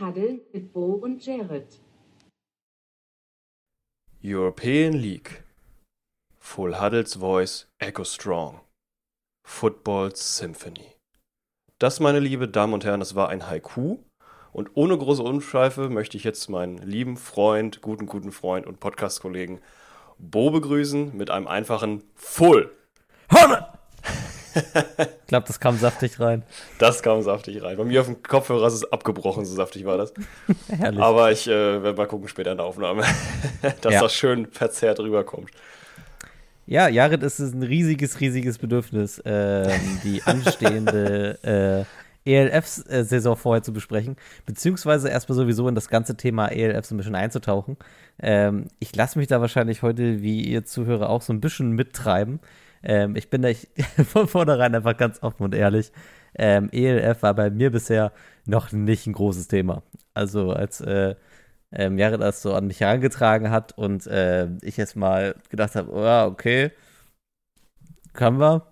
Huddle mit Bo und Jared. European League. Full Huddles voice echo strong. Football's Symphony. Das, meine liebe Damen und Herren, das war ein Haiku. Und ohne große Umschweife möchte ich jetzt meinen lieben Freund, guten, guten Freund und Podcast-Kollegen Bo begrüßen mit einem einfachen Full. Huddle! Ich glaube, das kam saftig rein. Das kam saftig rein. Bei mir auf dem Kopfhörer ist es abgebrochen, so saftig war das. Herrlich. Aber ich äh, werde mal gucken später in der Aufnahme, dass Ja. das schön verzerrt rüberkommt. Ja, Jared, es ist ein riesiges, riesiges Bedürfnis, ähm, die anstehende äh, ELF-Saison vorher zu besprechen, beziehungsweise erstmal sowieso in das ganze Thema ELF so ein bisschen einzutauchen. Ähm, ich lasse mich da wahrscheinlich heute, wie ihr Zuhörer, auch so ein bisschen mittreiben. Ähm, ich bin da ich, von vornherein einfach ganz offen und ehrlich. Ähm, ELF war bei mir bisher noch nicht ein großes Thema. Also als äh, ähm, Jared das so an mich herangetragen hat und äh, ich jetzt mal gedacht habe, oh, okay, können wir.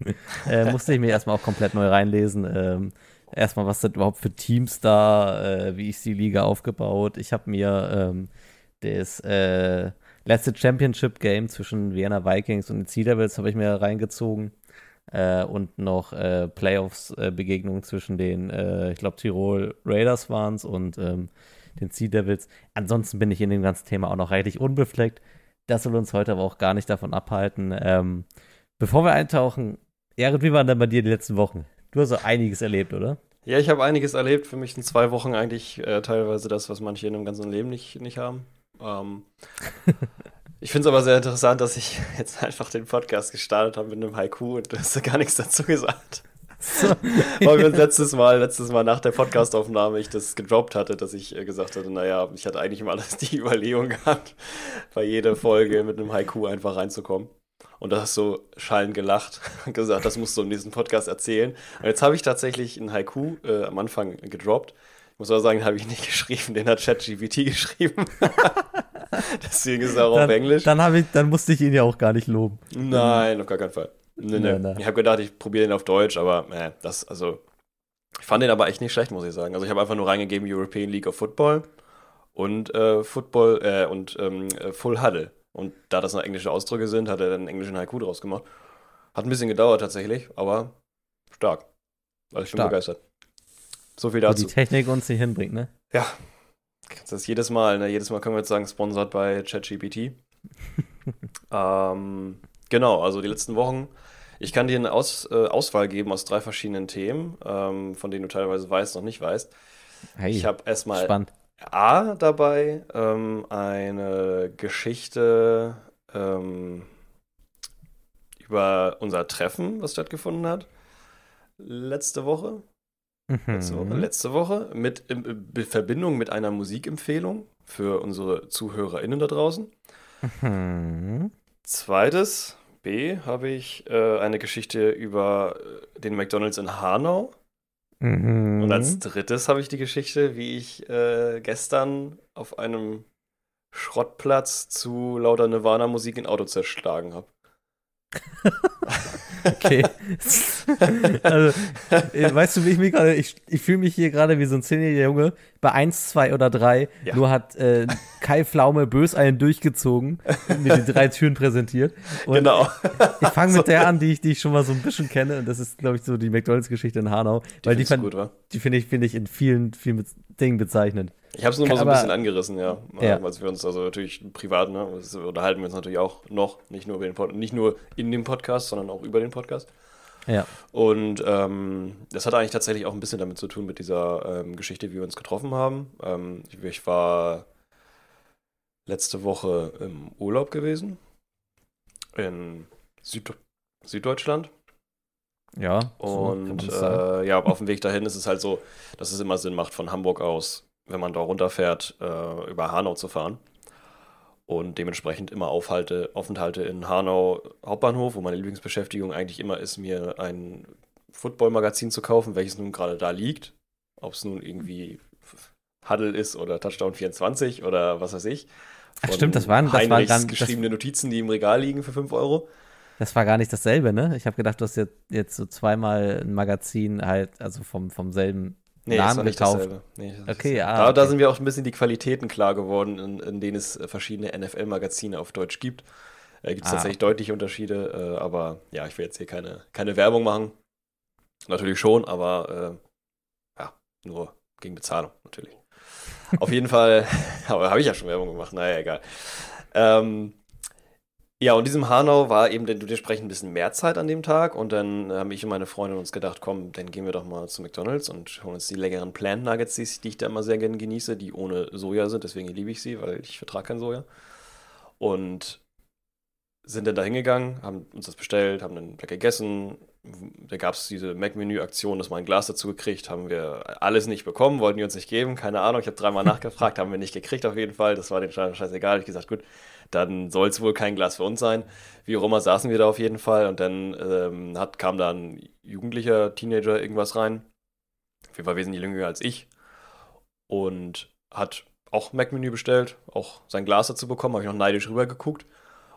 äh, musste ich mir erstmal auch komplett neu reinlesen. Ähm, erstmal, was sind überhaupt für Teams da, äh, wie ist die Liga aufgebaut. Ich habe mir ähm, das äh, letzte Championship Game zwischen Vienna Vikings und den Sea Devils habe ich mir reingezogen. Äh, und noch äh, Playoffs-Begegnungen zwischen den, äh, ich glaube, Tirol Raiders waren es und ähm, den Sea Devils. Ansonsten bin ich in dem ganzen Thema auch noch reichlich unbefleckt. Das soll uns heute aber auch gar nicht davon abhalten. Ähm, bevor wir eintauchen, Jared, wie waren denn bei dir die letzten Wochen? Du hast so einiges erlebt, oder? Ja, ich habe einiges erlebt. Für mich sind zwei Wochen eigentlich äh, teilweise das, was manche in ihrem ganzen Leben nicht, nicht haben. Ähm, ich finde es aber sehr interessant, dass ich jetzt einfach den Podcast gestartet habe mit einem Haiku und du hast da gar nichts dazu gesagt. So. Weil wir letztes Mal, letztes Mal nach der Podcastaufnahme ich das gedroppt hatte, dass ich äh, gesagt hatte, naja, ich hatte eigentlich immer das die Überlegung gehabt, bei jeder Folge mit einem Haiku einfach reinzukommen. Und da hast du schallend gelacht und gesagt, das musst du im nächsten Podcast erzählen. Und jetzt habe ich tatsächlich einen Haiku äh, am Anfang gedroppt. Ich muss aber sagen, den habe ich nicht geschrieben, den hat ChatGPT geschrieben. Deswegen ist er auch dann, auf Englisch. Dann, ich, dann musste ich ihn ja auch gar nicht loben. Nein, auf gar keinen Fall. Nee, nee. Nein, nein. Ich habe gedacht, ich probiere den auf Deutsch, aber äh, das, also, ich fand den aber echt nicht schlecht, muss ich sagen. Also ich habe einfach nur reingegeben European League of Football und äh, Football äh, und ähm, äh, Full Huddle. Und da das noch englische Ausdrücke sind, hat er dann einen englischen Haiku draus gemacht. Hat ein bisschen gedauert tatsächlich, aber stark. Also ich bin Stark. begeistert. So viel Wo dazu. die Technik uns nicht hinbringt, ne? Ja. Das ist jedes Mal, ne? Jedes Mal können wir jetzt sagen, sponsert bei ChatGPT. ähm, genau, also die letzten Wochen. Ich kann dir eine Aus, äh, Auswahl geben aus drei verschiedenen Themen, ähm, von denen du teilweise weißt, noch nicht weißt. Hey, Ich habe erstmal spannend. A dabei, ähm, eine Geschichte ähm, über unser Treffen, was stattgefunden hat. Letzte Woche. Letzte Woche, Mhm. letzte Woche mit in in Verbindung mit einer Musikempfehlung für unsere ZuhörerInnen da draußen. Mhm. Zweites, B, habe ich äh, eine Geschichte über äh, den McDonalds in Hanau. Mhm. Und als drittes habe ich die Geschichte, wie ich äh, gestern auf einem Schrottplatz zu lauter Nirvana-Musik ein Auto zerschlagen habe. Okay. also, äh, weißt du, wie ich mich gerade, ich, ich fühle mich hier gerade wie so ein zehnjähriger Junge bei 1, 2 oder 3. Ja. Nur hat äh, Kai Pflaume bös einen durchgezogen und mir die drei Türen präsentiert. Und genau. ich fange mit der an, die ich, die ich schon mal so ein bisschen kenne. Und das ist, glaube ich, so die McDonalds-Geschichte in Hanau. weil die, findest du fand, gut, die finde ich, finde ich in vielen, vielen Dingen bezeichnend. Ich habe es nur mal so ein bisschen angerissen, ja. Ja. Äh, Weil wir uns also natürlich privat, ne, unterhalten wir uns natürlich auch noch, nicht nur, über den Pod nicht nur in dem Podcast, sondern auch über den Podcast. Ja. Und ähm, das hat eigentlich tatsächlich auch ein bisschen damit zu tun mit dieser ähm, Geschichte, wie wir uns getroffen haben. Ähm, ich, ich war letzte Woche im Urlaub gewesen in Süd Süddeutschland. Ja. so Und sagen. äh, ja, auf dem Weg dahin ist es halt so, dass es immer Sinn macht, von Hamburg aus, wenn man da runterfährt, äh, über Hanau zu fahren. Und dementsprechend immer Aufhalte, Aufenthalte in Hanau Hauptbahnhof, wo meine Lieblingsbeschäftigung eigentlich immer ist, mir ein Football-Magazin zu kaufen, welches nun gerade da liegt. Ob es nun irgendwie Huddle ist oder Touchdown 24 oder was weiß ich. Ach, stimmt, das waren- das waren Heinrichs dann- das- geschriebene Notizen, die im Regal liegen für 5 Euro. Das war gar nicht dasselbe, ne? Ich habe gedacht, du hast jetzt, jetzt so zweimal ein Magazin halt, also vom, vom selben Nee, Namen war nicht gekauft. dasselbe. Nee, das Okay, ist- ah, da, da okay. sind wir auch ein bisschen die Qualitäten klar geworden, in, in denen es verschiedene NFL-Magazine auf Deutsch gibt. Äh, gibt es Ah, tatsächlich deutliche Unterschiede, äh, aber ja, ich will jetzt hier keine, keine Werbung machen. Natürlich schon, aber äh, ja, nur gegen Bezahlung, natürlich. Auf jeden Fall, aber habe ich ja schon Werbung gemacht, naja, egal. Ähm, ja, und diesem Hanau war eben denn dementsprechend ein bisschen mehr Zeit an dem Tag und dann haben ich und meine Freundin uns gedacht, komm, dann gehen wir doch mal zu McDonalds und holen uns die leckeren Plant Nuggets, die, ich da immer sehr gerne genieße, die ohne Soja sind, deswegen liebe ich sie, weil ich vertrage kein Soja. Und sind dann da hingegangen, haben uns das bestellt, haben dann gegessen. Da gab es diese Mac-Menü-Aktion, dass wir ein Glas dazu gekriegt, haben wir alles nicht bekommen, wollten die uns nicht geben, keine Ahnung. Ich habe dreimal nachgefragt, haben wir nicht gekriegt auf jeden Fall. Das war den Scheiß scheißegal. Ich gesagt, gut, dann soll es wohl kein Glas für uns sein. Wie auch immer saßen wir da auf jeden Fall und dann ähm, hat, kam da ein jugendlicher Teenager irgendwas rein. Auf jeden Fall wesentlich jünger als ich. Und hat auch Mac-Menü bestellt, auch sein Glas dazu bekommen, habe ich noch neidisch rübergeguckt.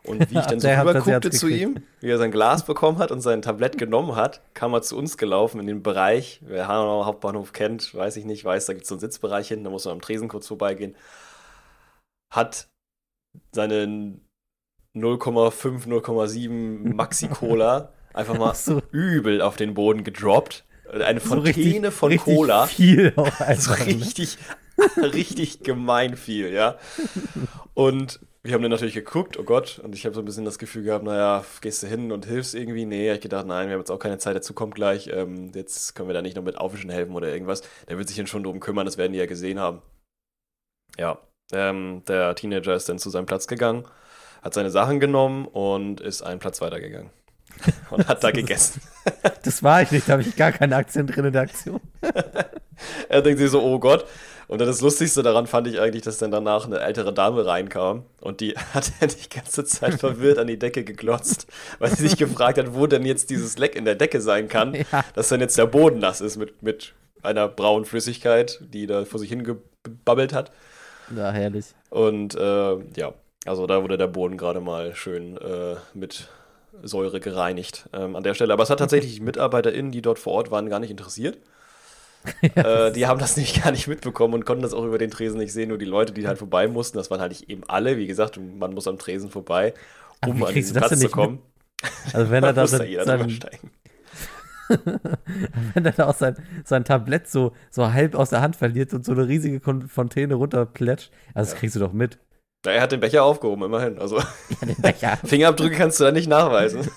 Und wie ich dann so rüberguckte zu ihm, wie er sein Glas bekommen hat und sein Tablett genommen hat, kam er zu uns gelaufen in den Bereich, wer Hanauer Hauptbahnhof kennt, weiß ich nicht, weiß, da gibt es so einen Sitzbereich hinten, da muss man am Tresen kurz vorbeigehen, hat seinen 0,5, 0,7 Maxi-Cola einfach mal so. übel auf den Boden gedroppt. Eine So Fontäne von richtig Cola. Viel auch So einfach. ne? richtig, richtig gemein viel, ja. Und wir haben dann natürlich geguckt, oh Gott, und ich habe so ein bisschen das Gefühl gehabt, naja, gehst du hin und hilfst irgendwie? Nee, ich gedacht, nein, wir haben jetzt auch keine Zeit, dazu kommt gleich, ähm, jetzt können wir da nicht noch mit Aufwischen helfen oder irgendwas. Der wird sich dann schon drum kümmern, das werden die ja gesehen haben. Ja, ähm, der Teenager ist dann zu seinem Platz gegangen, hat seine Sachen genommen und ist einen Platz weitergegangen. Und hat da gegessen. Das war ich nicht, da habe ich gar keine Aktien drin in der Aktion. Er denkt sich so, oh Gott. Und dann das Lustigste daran fand ich eigentlich, dass dann danach eine ältere Dame reinkam und die hat die ganze Zeit verwirrt an die Decke geglotzt, weil sie sich gefragt hat, wo denn jetzt dieses Leck in der Decke sein kann, Ja. dass dann jetzt der Boden nass ist mit, mit einer braunen Flüssigkeit, die da vor sich hingebabbelt hat. Ja, herrlich. Und äh, ja, also da wurde der Boden gerade mal schön äh, mit Säure gereinigt ähm, an der Stelle. Aber es hat tatsächlich MitarbeiterInnen, die dort vor Ort waren, gar nicht interessiert. äh, die haben das nämlich gar nicht mitbekommen und konnten das auch über den Tresen nicht sehen. Nur die Leute, die halt vorbei mussten, das waren halt nicht eben alle. Wie gesagt, man muss am Tresen vorbei, um an diesen Platz zu kommen. Also wenn er da muss da sein, jeder sein, steigen. wenn er da auch sein, sein Tablett so, so halb aus der Hand verliert und so eine riesige Fontäne runterplätscht, also das kriegst du doch mit. Na, er hat den Becher aufgehoben, immerhin. Also Ja. Fingerabdrücke kannst du da nicht nachweisen.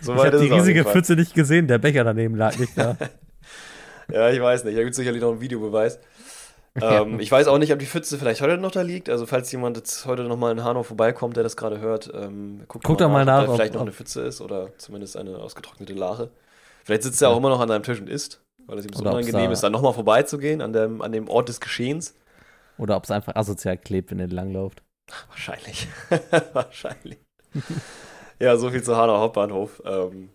so Ich habe die riesige. Pfütze nicht gesehen, der Becher daneben lag nicht da. Ja, ich weiß nicht. Da gibt es sicherlich noch einen Videobeweis. Ähm, ich weiß auch nicht, ob die Pfütze vielleicht heute noch da liegt. Also, falls jemand jetzt heute noch mal in Hanau vorbeikommt, der das gerade hört, ähm, guckt Guck doch mal nach, ob da ob- vielleicht noch ob- eine Pfütze ist oder zumindest eine ausgetrocknete Lache. Vielleicht sitzt er auch immer noch an seinem Tisch und isst, weil es ihm so unangenehm da- ist, dann nochmal vorbeizugehen an dem, an dem Ort des Geschehens. Oder ob es einfach asozial klebt, wenn er langläuft. Wahrscheinlich. Wahrscheinlich. ja, so viel zu Hanau Hauptbahnhof. Ähm,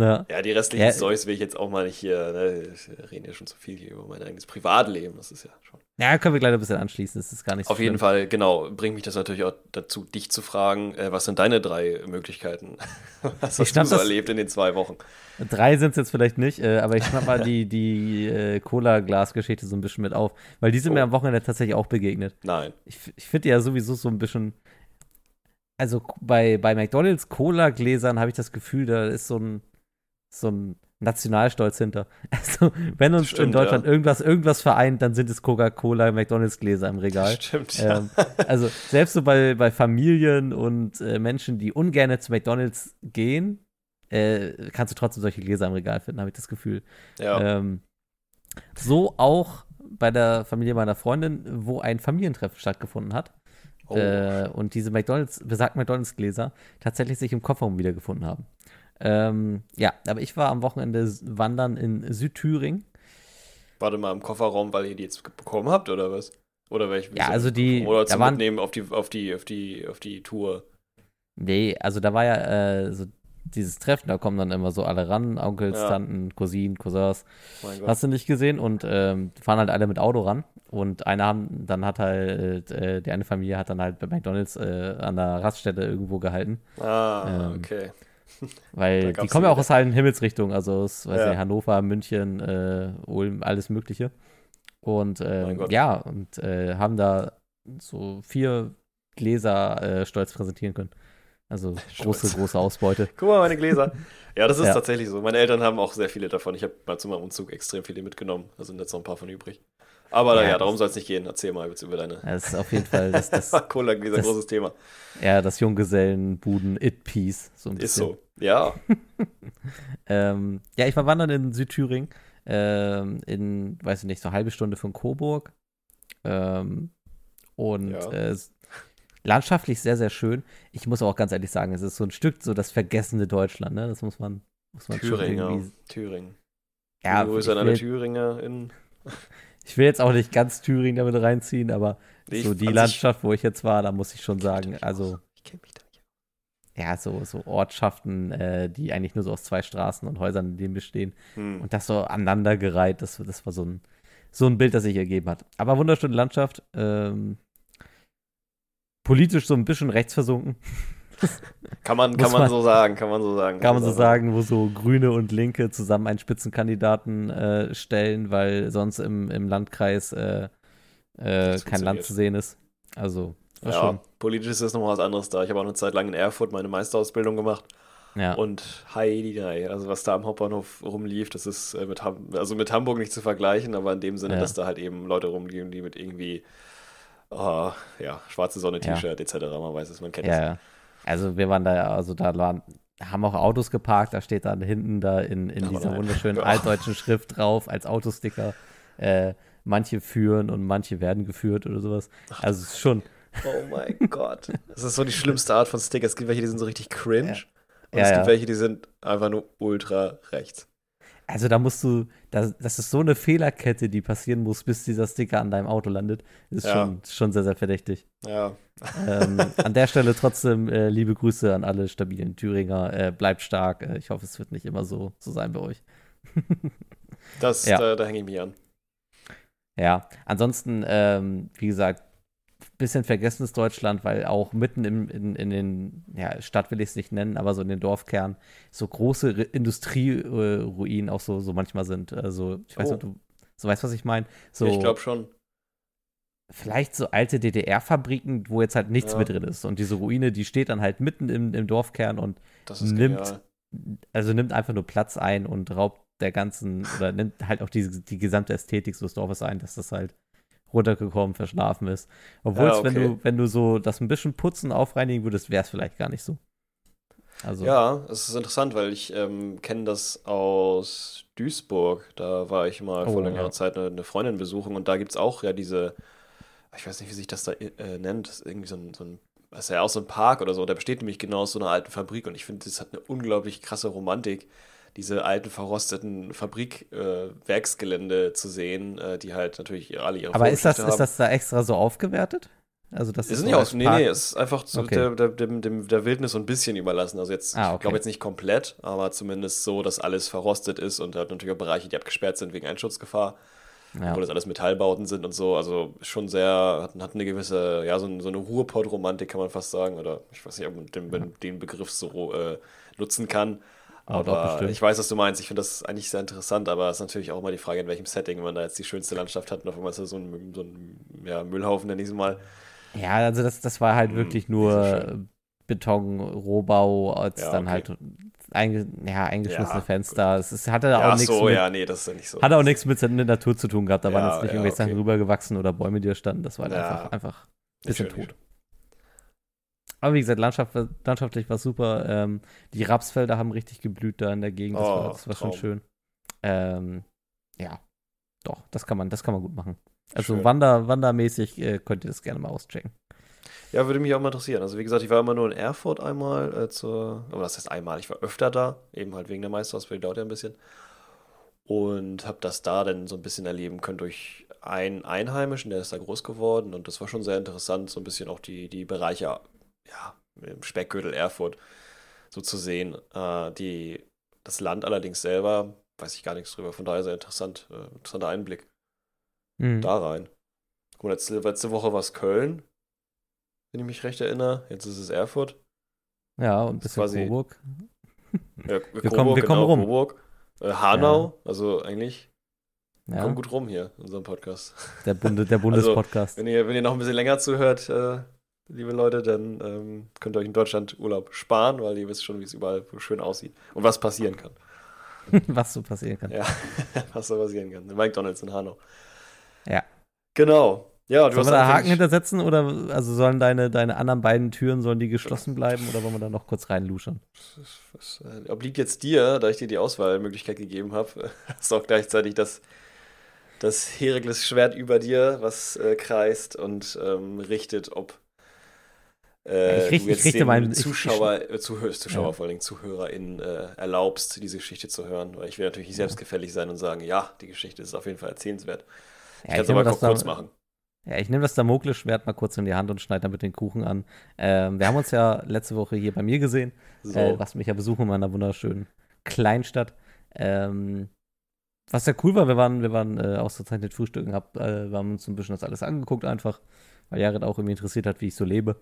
Ja. ja, die restlichen Ja. Storys will ich jetzt auch mal nicht hier. Ne? Wir reden ja schon zu viel hier über mein eigenes Privatleben. Das ist ja schon. ja, können wir gleich ein bisschen anschließen, das ist gar nicht so Auf jeden schlimm. Fall, genau, bringt mich das natürlich auch dazu, dich zu fragen, äh, was sind deine drei Möglichkeiten? was Ich hast du schnapp so das- erlebt in den zwei Wochen? Drei sind es jetzt vielleicht nicht, äh, aber ich schnapp mal die, die äh, Cola-Glas-Geschichte so ein bisschen mit auf, weil die sind mir Oh. am Wochenende tatsächlich auch begegnet. Nein. Ich, ich finde ja sowieso so ein bisschen. Also bei, bei McDonalds Cola-Gläsern habe ich das Gefühl, da ist so ein, so ein Nationalstolz hinter. Also, wenn uns in Stimmt, Deutschland ja. irgendwas, irgendwas vereint, dann sind es Coca-Cola, McDonalds-Gläser im Regal. Stimmt, ja. Ähm, also, selbst so bei, bei Familien und äh, Menschen, die ungern zu McDonalds gehen, äh, kannst du trotzdem solche Gläser im Regal finden, habe ich das Gefühl. ja. Ähm, so auch bei der Familie meiner Freundin, wo ein Familientreffen stattgefunden hat. Oh, Äh, und diese McDonalds, besagten McDonalds-Gläser tatsächlich sich im Kofferraum wiedergefunden haben. Ähm, ja, aber ich war am Wochenende wandern in Südthüringen. Warte mal im Kofferraum, weil ihr die jetzt bekommen habt, oder was? Oder welche? Ja, also die- Oder zum waren- Mitnehmen auf die, auf die, auf die, auf die Tour. Nee, also da war ja äh, so dieses Treffen, da kommen dann immer so alle ran, Onkels, Ja. Tanten, Cousinen, Cousins. Hast du nicht gesehen? Und ähm, fahren halt alle mit Auto ran. Und einer haben, dann hat halt, äh, die eine Familie hat dann halt bei McDonalds äh, an der Raststätte irgendwo gehalten. Ah, ähm, okay. Weil die kommen ja auch aus allen Himmelsrichtungen, also aus weiß Ja. nicht, Hannover, München, äh, Ulm, alles Mögliche. Und äh, ja, und äh, haben da so vier Gläser äh, stolz präsentieren können. Also große, große Ausbeute. Guck mal, meine Gläser. Ja, das ist Ja. tatsächlich so. Meine Eltern haben auch sehr viele davon. Ich habe mal zu meinem Umzug extrem viele mitgenommen. Da sind jetzt noch ein paar von übrig. Aber Ja, naja, das- darum soll es nicht gehen. Erzähl mal über deine Das ist auf jeden Fall das, das, Cola-Gläser, das- großes Thema. ja, das Junggesellenbuden-It-Piece. So ein Ist bisschen. so. Ja, Ähm, ja, ich war wandern in Südthüringen, ähm, in, weiß ich nicht, so eine halbe Stunde von Coburg. Ähm, und Ja. äh, landschaftlich sehr, sehr schön. Ich muss auch ganz ehrlich sagen, es ist so ein Stück so das vergessene Deutschland, ne? Das muss man, muss man schon Thüringen. Ja, Grüße an alle Thüringer in. ich will jetzt auch nicht ganz Thüringen damit reinziehen, aber Ich- so die Landschaft, wo ich jetzt war, da muss ich schon sagen, also aus. Ich kenne mich da nicht. ja, so, so Ortschaften, äh, die eigentlich nur so aus zwei Straßen und Häusern in denen bestehen. Hm. Und das so aneinandergereiht, das, das war so ein, so ein Bild, das sich ergeben hat. Aber wunderschöne Landschaft. Ähm, politisch so ein bisschen rechtsversunken, Kann man, kann man man- so sagen, kann man so sagen. kann man so sagen, wo so Grüne und Linke zusammen einen Spitzenkandidaten äh, stellen, weil sonst im, im Landkreis äh, äh, kein Land zu sehen ist. Also, Ja, schon. politisch ist das nochmal was anderes da. Ich habe auch eine Zeit lang in Erfurt meine Meisterausbildung gemacht. Ja. Und Heidi, also was da am Hauptbahnhof rumlief, das ist äh, mit, Ham also mit Hamburg nicht zu vergleichen, aber in dem Sinne, Ja. dass da halt eben Leute rumliegen, die mit irgendwie, ah, ja, schwarze Sonne, Ja. T-Shirt etc. Man weiß es, man kennt Ja, es. ja. Also wir waren da, ja- also da waren, haben auch Autos geparkt, da steht dann hinten da in, in Aber dieser wunderschönen Ja. altdeutschen Schrift drauf als Autosticker. Äh, manche führen und manche werden geführt oder sowas. Also es ist schon, Oh mein Gott. Das ist so die schlimmste Art von Sticker. Es gibt welche, die sind so richtig cringe. Und Ja, es ja. gibt welche, die sind einfach nur ultra rechts. Also da musst du, das, das ist so eine Fehlerkette, die passieren muss, bis dieser Sticker an deinem Auto landet. Ist Ja. schon, schon sehr, sehr verdächtig. Ja. ähm, an der Stelle trotzdem äh, liebe Grüße an alle stabilen Thüringer. Äh, bleibt stark. Äh, ich hoffe, es wird nicht immer so, so sein bei euch. Das, Ja. da, da hänge ich mich an. Ja, ansonsten, ähm, wie gesagt, bisschen vergessenes Deutschland, weil auch mitten im, in, in den, ja, Stadt will ich es nicht nennen, aber so in den Dorfkern so große Industrieruinen auch so, so manchmal sind. Also, ich weiß Oh. nicht, ob du so weißt, was ich meine. So, Ich glaube schon. vielleicht so alte DDR-Fabriken, wo jetzt halt nichts Ja. mehr drin ist. Und diese Ruine, die steht dann halt mitten im, im Dorfkern und nimmt- genial. also nimmt einfach nur Platz ein und raubt der ganzen, oder nimmt halt auch die, die gesamte Ästhetik des Dorfes ein, dass das halt runtergekommen, verschlafen ist. Obwohl Ja, es, wenn okay. du, wenn du so das ein bisschen putzen, aufreinigen würdest, wäre es vielleicht gar nicht so. Also, Ja, es ist interessant, weil ich ähm, kenne das aus Duisburg. Da war ich mal Oh, vor längerer ja. Zeit eine, eine Freundin besuchen und da gibt es auch ja diese, ich weiß nicht, wie sich das da äh, nennt, das ist irgendwie so ein, so ein, das ist ja auch so ein Park oder so, der besteht nämlich genau aus so einer alten Fabrik und ich finde, das hat eine unglaublich krasse Romantik, diese alten verrosteten Fabrik-Werksgelände äh, zu sehen, äh, die halt natürlich alle ihre aber ist das, Vorgeschichte ist das da extra so aufgewertet? Also das ist ist nicht aus, nee, nee, es ist einfach so Okay. der, der, dem, dem, der Wildnis so ein bisschen überlassen. Also jetzt, Ah, ich okay. glaube jetzt nicht komplett, aber zumindest so, dass alles verrostet ist und hat natürlich auch Bereiche, die abgesperrt sind wegen Einschutzgefahr, ja. wo das alles Metallbauten sind und so. Also schon sehr, hat, hat eine gewisse, ja, so, so eine Ruhrpott-Romantik kann man fast sagen. Oder ich weiß nicht, ob man den, den Begriff so äh, nutzen kann. Aber ich weiß, was du meinst. Ich finde das eigentlich sehr interessant, aber es ist natürlich auch immer die Frage, in welchem Setting man da jetzt die schönste Landschaft hat und auf einmal ist da so ein, so ein ja, Müllhaufen, nenne ich es mal. Ja, also das, das war halt Hm, wirklich so nur schön. Beton, Rohbau, als Ja, dann okay. halt einge, ja, eingeschlossene Ja, Fenster. Es ist, hatte auch nichts so, mit, ja, nee, das ist ja nicht so. Hat auch nichts mit der Natur zu tun gehabt. Da waren jetzt nicht irgendwelche Sachen okay. rübergewachsen oder Bäume, die da standen. Das war halt einfach, einfach ein bisschen tot. Aber wie gesagt, Landschaft, landschaftlich war super. Ähm, die Rapsfelder haben richtig geblüht da in der Gegend. Das Oh, war, das war schon schön. Ähm, ja, doch, das kann man, das kann man gut machen. Also Schön. Wander, wandermäßig äh, könnt ihr das gerne mal auschecken. Ja, würde mich auch mal interessieren. Also wie gesagt, ich war immer nur in Erfurt einmal äh, zur, aber das heißt einmal, ich war öfter da, eben halt wegen der Meisterausbildung, dauert ja ein bisschen. Und habe das da dann so ein bisschen erleben können durch einen Einheimischen, der ist da groß geworden und das war schon sehr interessant, so ein bisschen auch die, die Bereiche, ja, im Speckgürtel Erfurt so zu sehen. Äh, die, das Land allerdings selber, weiß ich gar nichts drüber, von daher sehr interessant, äh, interessanter Einblick Mhm. da rein. Guck mal, letzte, letzte Woche war es Köln, wenn ich mich recht erinnere. Jetzt ist es Erfurt. Ja, und ein bisschen quasi- Coburg. Ja, Wir kommen- wir kommen rum. Coburg. Äh, Hanau, also eigentlich Ja, kommt gut rum hier in unserem Podcast. der, Bunde, der Bundespodcast. Wenn ihr, wenn ihr noch ein bisschen länger zuhört, äh, liebe Leute, dann ähm, könnt ihr euch in Deutschland Urlaub sparen, weil ihr wisst schon, wie es überall schön aussieht und was passieren kann. Was so passieren kann. Ja, was da passieren kann. McDonalds in Hanau. Ja. Genau. Ja, du Sollen wir da Haken hintersetzen oder also sollen deine, deine anderen beiden Türen, sollen die geschlossen bleiben oder wollen wir da noch kurz reinluschern? Was, äh, obliegt jetzt dir, da ich dir die Auswahlmöglichkeit gegeben habe, hast du auch gleichzeitig das, das Herakles Schwert über dir, was äh, kreist und ähm, richtet, ob äh, Ich richte- du jetzt ich den meinen- ich- Zuschauer, äh, Zuhör, Zuschauer Ja. vor allen Dingen ZuhörerInnen äh, erlaubst, diese Geschichte zu hören, weil ich will natürlich nicht selbstgefällig sein und sagen, ja, die Geschichte ist auf jeden Fall erzählenswert. Ich Ja, kann es nehme aber kurz da- machen. Ja, ich nehme das Damoklesschwert mal kurz in die Hand und schneide damit den Kuchen an. Ähm, wir haben uns ja letzte Woche hier bei mir gesehen. So. äh, was mich ja besuchen in meiner wunderschönen Kleinstadt. Ähm, was ja cool war, wir waren, wir waren äh, ausgezeichnet frühstücken, hab, äh, wir haben uns ein bisschen das alles angeguckt einfach, weil Jared auch irgendwie interessiert hat, wie ich so lebe.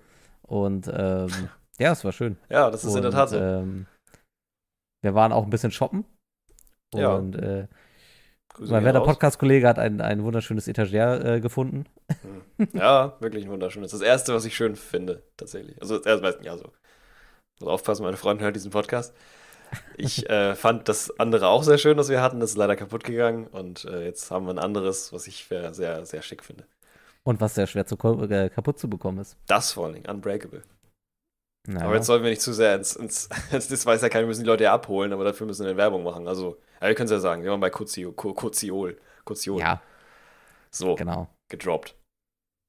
Und ähm, ja, es war schön. ja, das ist in der Und, Tat so. Ähm, wir waren auch ein bisschen shoppen. Ja. Und äh, mein werter. Podcast-Kollege hat ein, ein wunderschönes Etagere äh, gefunden. Ja, wirklich wunderschön. Das ist das Erste, was ich schön finde, tatsächlich. Also das erste, ja, so. Muss aufpassen, meine Freundin hört diesen Podcast. Ich äh, fand das andere auch sehr schön, was wir hatten. Das ist leider kaputt gegangen. Und äh, jetzt haben wir ein anderes, was ich sehr, sehr schick finde. Und was sehr schwer zu, äh, kaputt zu bekommen ist. Das vor allen Dingen, Unbreakable. Ja. Aber jetzt sollten wir nicht zu sehr ins, ins, ins das weiß ja keiner, wir müssen die Leute ja abholen, aber dafür müssen wir eine Werbung machen. Also, ja, wir können es ja sagen, wir waren bei Kuzio, Ku- Kuziol. Kuziol. ja, So, genau. gedroppt.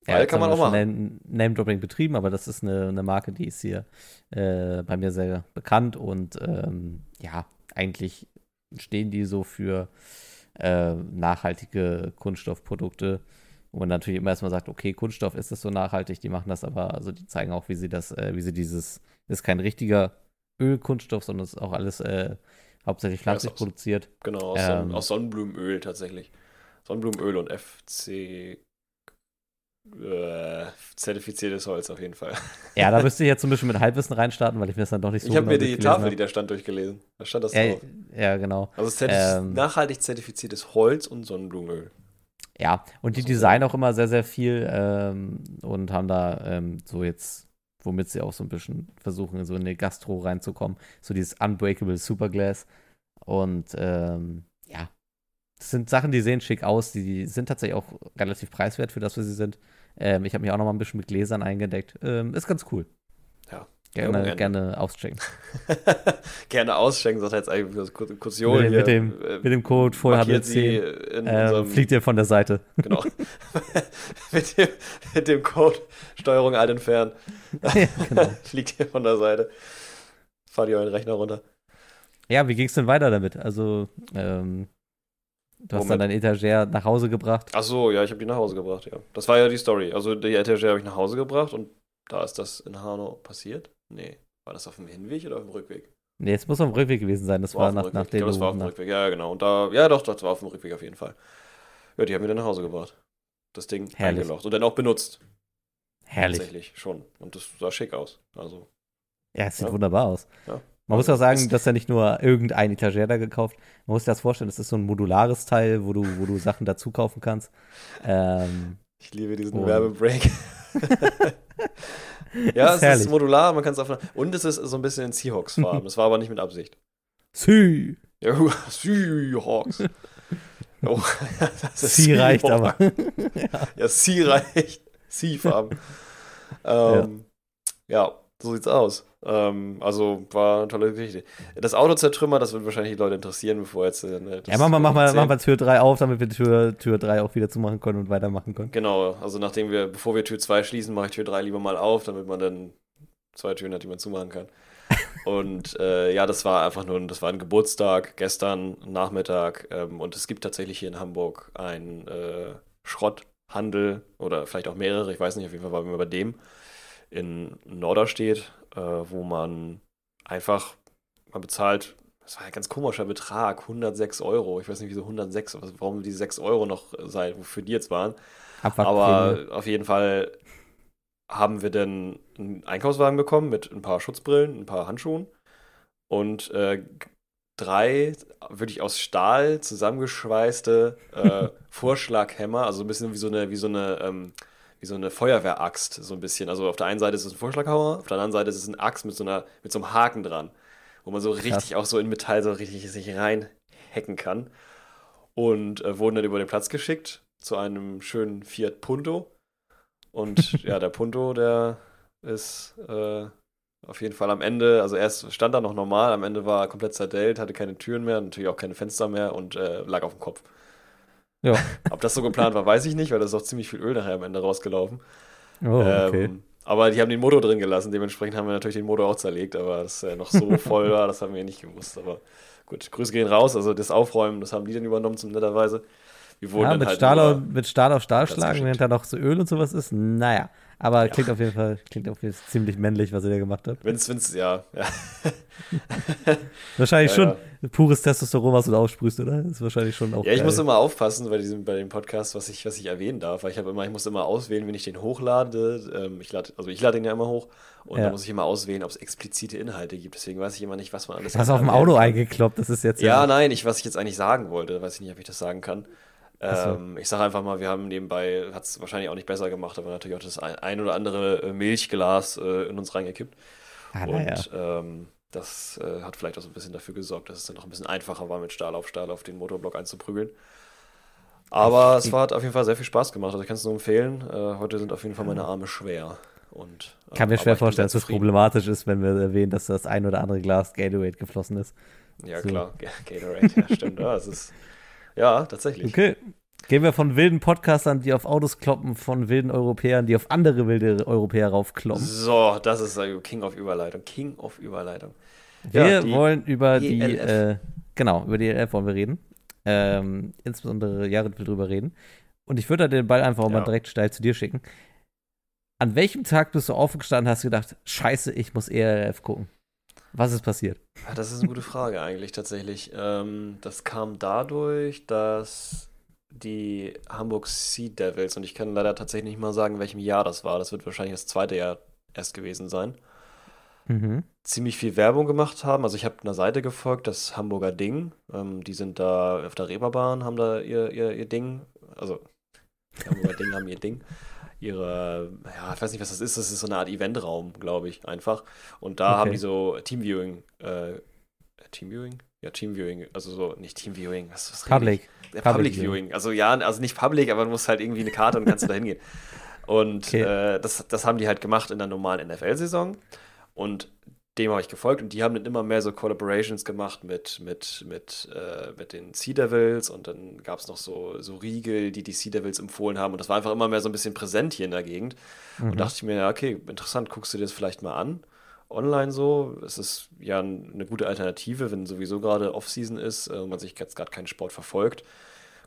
Ja, Weil kann man auch Name- Name-Dropping betrieben, aber das ist eine, eine Marke, die ist hier äh, bei mir sehr bekannt und ähm, ja, eigentlich stehen die so für äh, nachhaltige Kunststoffprodukte, wo man natürlich immer erstmal sagt, okay, Kunststoff ist das so nachhaltig, die machen das aber, also die zeigen auch, wie sie das, äh, wie sie dieses, ist kein richtiger Ölkunststoff, sondern es ist auch alles äh, hauptsächlich pflanzlich aus- produziert. Genau, aus, Ähm. aus Sonnenblumenöl tatsächlich. Sonnenblumenöl und FC äh, zertifiziertes Holz auf jeden Fall. Ja, da müsste ich jetzt so ein bisschen mit Halbwissen reinstarten, weil ich mir das dann doch nicht so ich habe genau mir die Tafel, die hab. da stand, durchgelesen. Da stand das ja, drauf. ja, genau. Also zertif ähm, nachhaltig zertifiziertes Holz und Sonnenblumenöl. Ja, und die designen auch immer sehr, sehr viel ähm, und haben da ähm, so jetzt, womit sie auch so ein bisschen versuchen, so in die Gastro reinzukommen, so dieses Unbreakable Superglass. Und ähm, ja, das sind Sachen, die sehen schick aus, die sind tatsächlich auch relativ preiswert für das, was sie sind. Ähm, ich habe mich auch noch mal ein bisschen mit Gläsern eingedeckt. Ähm, ist ganz cool. Ja. Gerne, Ende. gerne auschecken. Gerne ausschenken, sagt jetzt eigentlich das Kur- Kursio Mit mit dem- äh, Mit dem Code markiert sie Vollhandel10 in ähm, unserem, fliegt ihr von der Seite. genau. mit, dem, mit dem Code Steuerung alt entfernen. ja, genau. Fliegt ihr von der Seite. Fahrt ihr euren Rechner runter. Ja, wie ging es denn weiter damit? Also, ähm, du hast dann dein Etagere nach Hause gebracht. Ach so, ja, ich habe die nach Hause gebracht, ja. Das war ja die Story. Also die Etagere habe ich nach Hause gebracht und da ist das in Hanau passiert. Nee. War das auf dem Hinweg oder auf dem Rückweg? Nee, es muss auf dem Rückweg gewesen sein. Das war, dem nach, Rückweg. nachdem ich glaube, das war auf dem nach- Rückweg. Ja, genau. Und da, ja doch, das war auf dem Rückweg auf jeden Fall. Ja, die haben wir dann nach Hause gebracht. Das Ding Herrlich. eingelocht und dann auch benutzt. Herrlich. Tatsächlich schon. Und das sah schick aus. Also, Ja, es sieht Ja. wunderbar aus. Ja. Man muss auch sagen, Ist- dass er nicht nur irgendein Etagere da gekauft. Man muss sich das vorstellen, das ist so ein modulares Teil, wo du, wo du Sachen dazu kaufen kannst. Ähm, ich liebe diesen Und- Werbebreak. ja, Ist es herrlich. ist modular, man kann es auf Und es ist so ein bisschen in Seahawks-Farben. das war aber nicht mit Absicht. Sü. Ja, Seahawks. Oh, Sie reicht Seahawks. aber. Ja, sie reicht. Sie-Farben. ähm, ja. so sieht's aus. Ähm, also war eine tolle Geschichte. Das Auto zertrümmert, das wird wahrscheinlich die Leute interessieren, bevor jetzt. Das Ja, mach mal, mach mal, erzählen. mach mal Tür 3 auf, damit wir Tür, Tür 3 auch wieder zumachen können und weitermachen können. Genau, also nachdem wir, bevor wir Tür 2 schließen, mache ich Tür 3 lieber mal auf, damit man dann zwei Türen hat, die man zumachen kann. Und äh, ja, das war einfach nur, das war ein Geburtstag gestern Nachmittag ähm, und es gibt tatsächlich hier in Hamburg einen äh, Schrotthandel oder vielleicht auch mehrere, ich weiß nicht, auf jeden Fall waren wir bei dem in Norderstedt, äh, wo man einfach, man bezahlt, das war ein ganz komischer Betrag, 106 Euro. Ich weiß nicht, wieso 106, was- warum die 6 Euro noch sein, wofür die jetzt waren. Aber auf jeden Fall haben wir dann einen Einkaufswagen bekommen mit ein paar Schutzbrillen, ein paar Handschuhen und äh, drei wirklich aus Stahl zusammengeschweißte äh, Vorschlaghämmer, also ein bisschen wie so eine, wie so eine, ähm, wie so eine Feuerwehraxt, so ein bisschen. Also auf der einen Seite ist es ein Vorschlaghammer, auf der anderen Seite ist es ein Axt mit so einer, mit so einem Haken dran, wo man so richtig Krass. auch so in Metall so richtig sich reinhacken kann. Und äh, wurden dann über den Platz geschickt zu einem schönen Fiat Punto. Und ja, der Punto, der ist äh, auf jeden Fall am Ende, also erst stand er noch normal, am Ende war er komplett zerdellt, hatte keine Türen mehr, natürlich auch keine Fenster mehr und äh, lag auf dem Kopf. Ja. Ob das so geplant war, weiß ich nicht, weil da ist auch ziemlich viel Öl nachher am Ende rausgelaufen. Oh, okay. Ähm, aber die haben den Motor drin gelassen, dementsprechend haben wir natürlich den Motor auch zerlegt, aber dass er noch so voll war, das haben wir nicht gewusst. Aber gut, Grüße gehen raus, also das Aufräumen, das haben die dann übernommen, zum netterweise. Wir wurden ja, mit, halt Stahl, mit Stahl auf Stahl schlagen, während da noch so Öl und sowas ist. Naja, aber klingt auf jeden Fall, klingt auf jeden Fall ziemlich männlich, was ihr da gemacht habt. Wenn's, wenn's, ja, ja. Wahrscheinlich Ja, schon pures Testosteron, was du da aussprühst, oder? Ist wahrscheinlich schon auch Ja, ich geil. muss immer aufpassen bei diesem, bei dem Podcast, was ich, was ich erwähnen darf, weil ich habe immer, ich muss immer auswählen, wenn ich den hochlade. Ähm, ich lade, also ich lade den ja immer hoch und Ja. da muss ich immer auswählen, ob es explizite Inhalte gibt. Deswegen weiß ich immer nicht, was man alles. Hast du auf dem Auto kann. eingekloppt, das ist jetzt Ja, nein, ich, was ich jetzt eigentlich sagen wollte, weiß ich nicht, ob ich das sagen kann. Ach so. Ähm, ich sage einfach mal, wir haben nebenbei, hat es wahrscheinlich auch nicht besser gemacht, aber natürlich auch das ein, ein oder andere äh, Milchglas äh, in uns reingekippt. Ah. Und ähm, das äh, hat vielleicht auch so ein bisschen dafür gesorgt, dass es dann noch ein bisschen einfacher war, mit Stahl auf Stahl auf den Motorblock einzuprügeln. Aber es war, hat auf jeden Fall sehr viel Spaß gemacht. Also ich kann es nur empfehlen. Äh, heute sind auf jeden Fall meine Arme schwer. Und, äh, Kann mir schwer vorstellen, dass zufrieden. problematisch ist, wenn wir erwähnen, dass das ein oder andere Glas Gatorade geflossen ist. Ja, So. klar. Gatorade, ja, stimmt. Ja, es ist, ja, tatsächlich. Okay. Gehen wir von wilden Podcastern, die auf Autos kloppen, von wilden Europäern, die auf andere wilde Europäer raufkloppen. So, das ist äh, King of Überleitung. King of Überleitung. Wir Ja, wollen über die, ELF. äh, genau, über die ELF wollen wir reden. Ähm, insbesondere Jared will drüber reden. Und ich würde den Ball einfach auch mal Ja. direkt steil zu dir schicken. An welchem Tag bist du aufgestanden, hast du gedacht, scheiße, ich muss ELF gucken? Was ist passiert? Ja, das ist eine gute Frage eigentlich tatsächlich. Ähm, das kam dadurch, dass die Hamburg Sea Devils, und ich kann leider tatsächlich nicht mal sagen, in welchem Jahr das war, das wird wahrscheinlich das zweite Jahr erst gewesen sein, Mhm. ziemlich viel Werbung gemacht haben. Also ich habe einer Seite gefolgt, das Hamburger Ding. Ähm, die sind da auf der Reeperbahn, haben da ihr, ihr, ihr Ding. Also, die Hamburger Ding haben ihr Ding. Ihre, ja, ich weiß nicht, was das ist. Das ist so eine Art Eventraum, glaube ich, einfach. Und da haben Okay. die so Teamviewing. Äh, Teamviewing? Ja, Teamviewing. Also so, nicht Teamviewing. Was, was? Public. Public Public Viewing. Also ja, also nicht Public, aber du musst halt irgendwie eine Karte und kannst da hingehen. Und Okay. äh, das, das haben die halt gemacht in der normalen NFL-Saison. Und dem habe ich gefolgt und die haben dann immer mehr so Collaborations gemacht mit, mit, mit, äh, mit den Sea Devils und dann gab es noch so, so Riegel, die die Sea Devils empfohlen haben und das war einfach immer mehr so ein bisschen präsent hier in der Gegend. Mhm. Und dachte ich mir, ja, okay, interessant, guckst du dir das vielleicht mal an. Online so. Es ist ja eine gute Alternative, wenn sowieso gerade Off-Season ist äh, und man sich jetzt gerade keinen Sport verfolgt.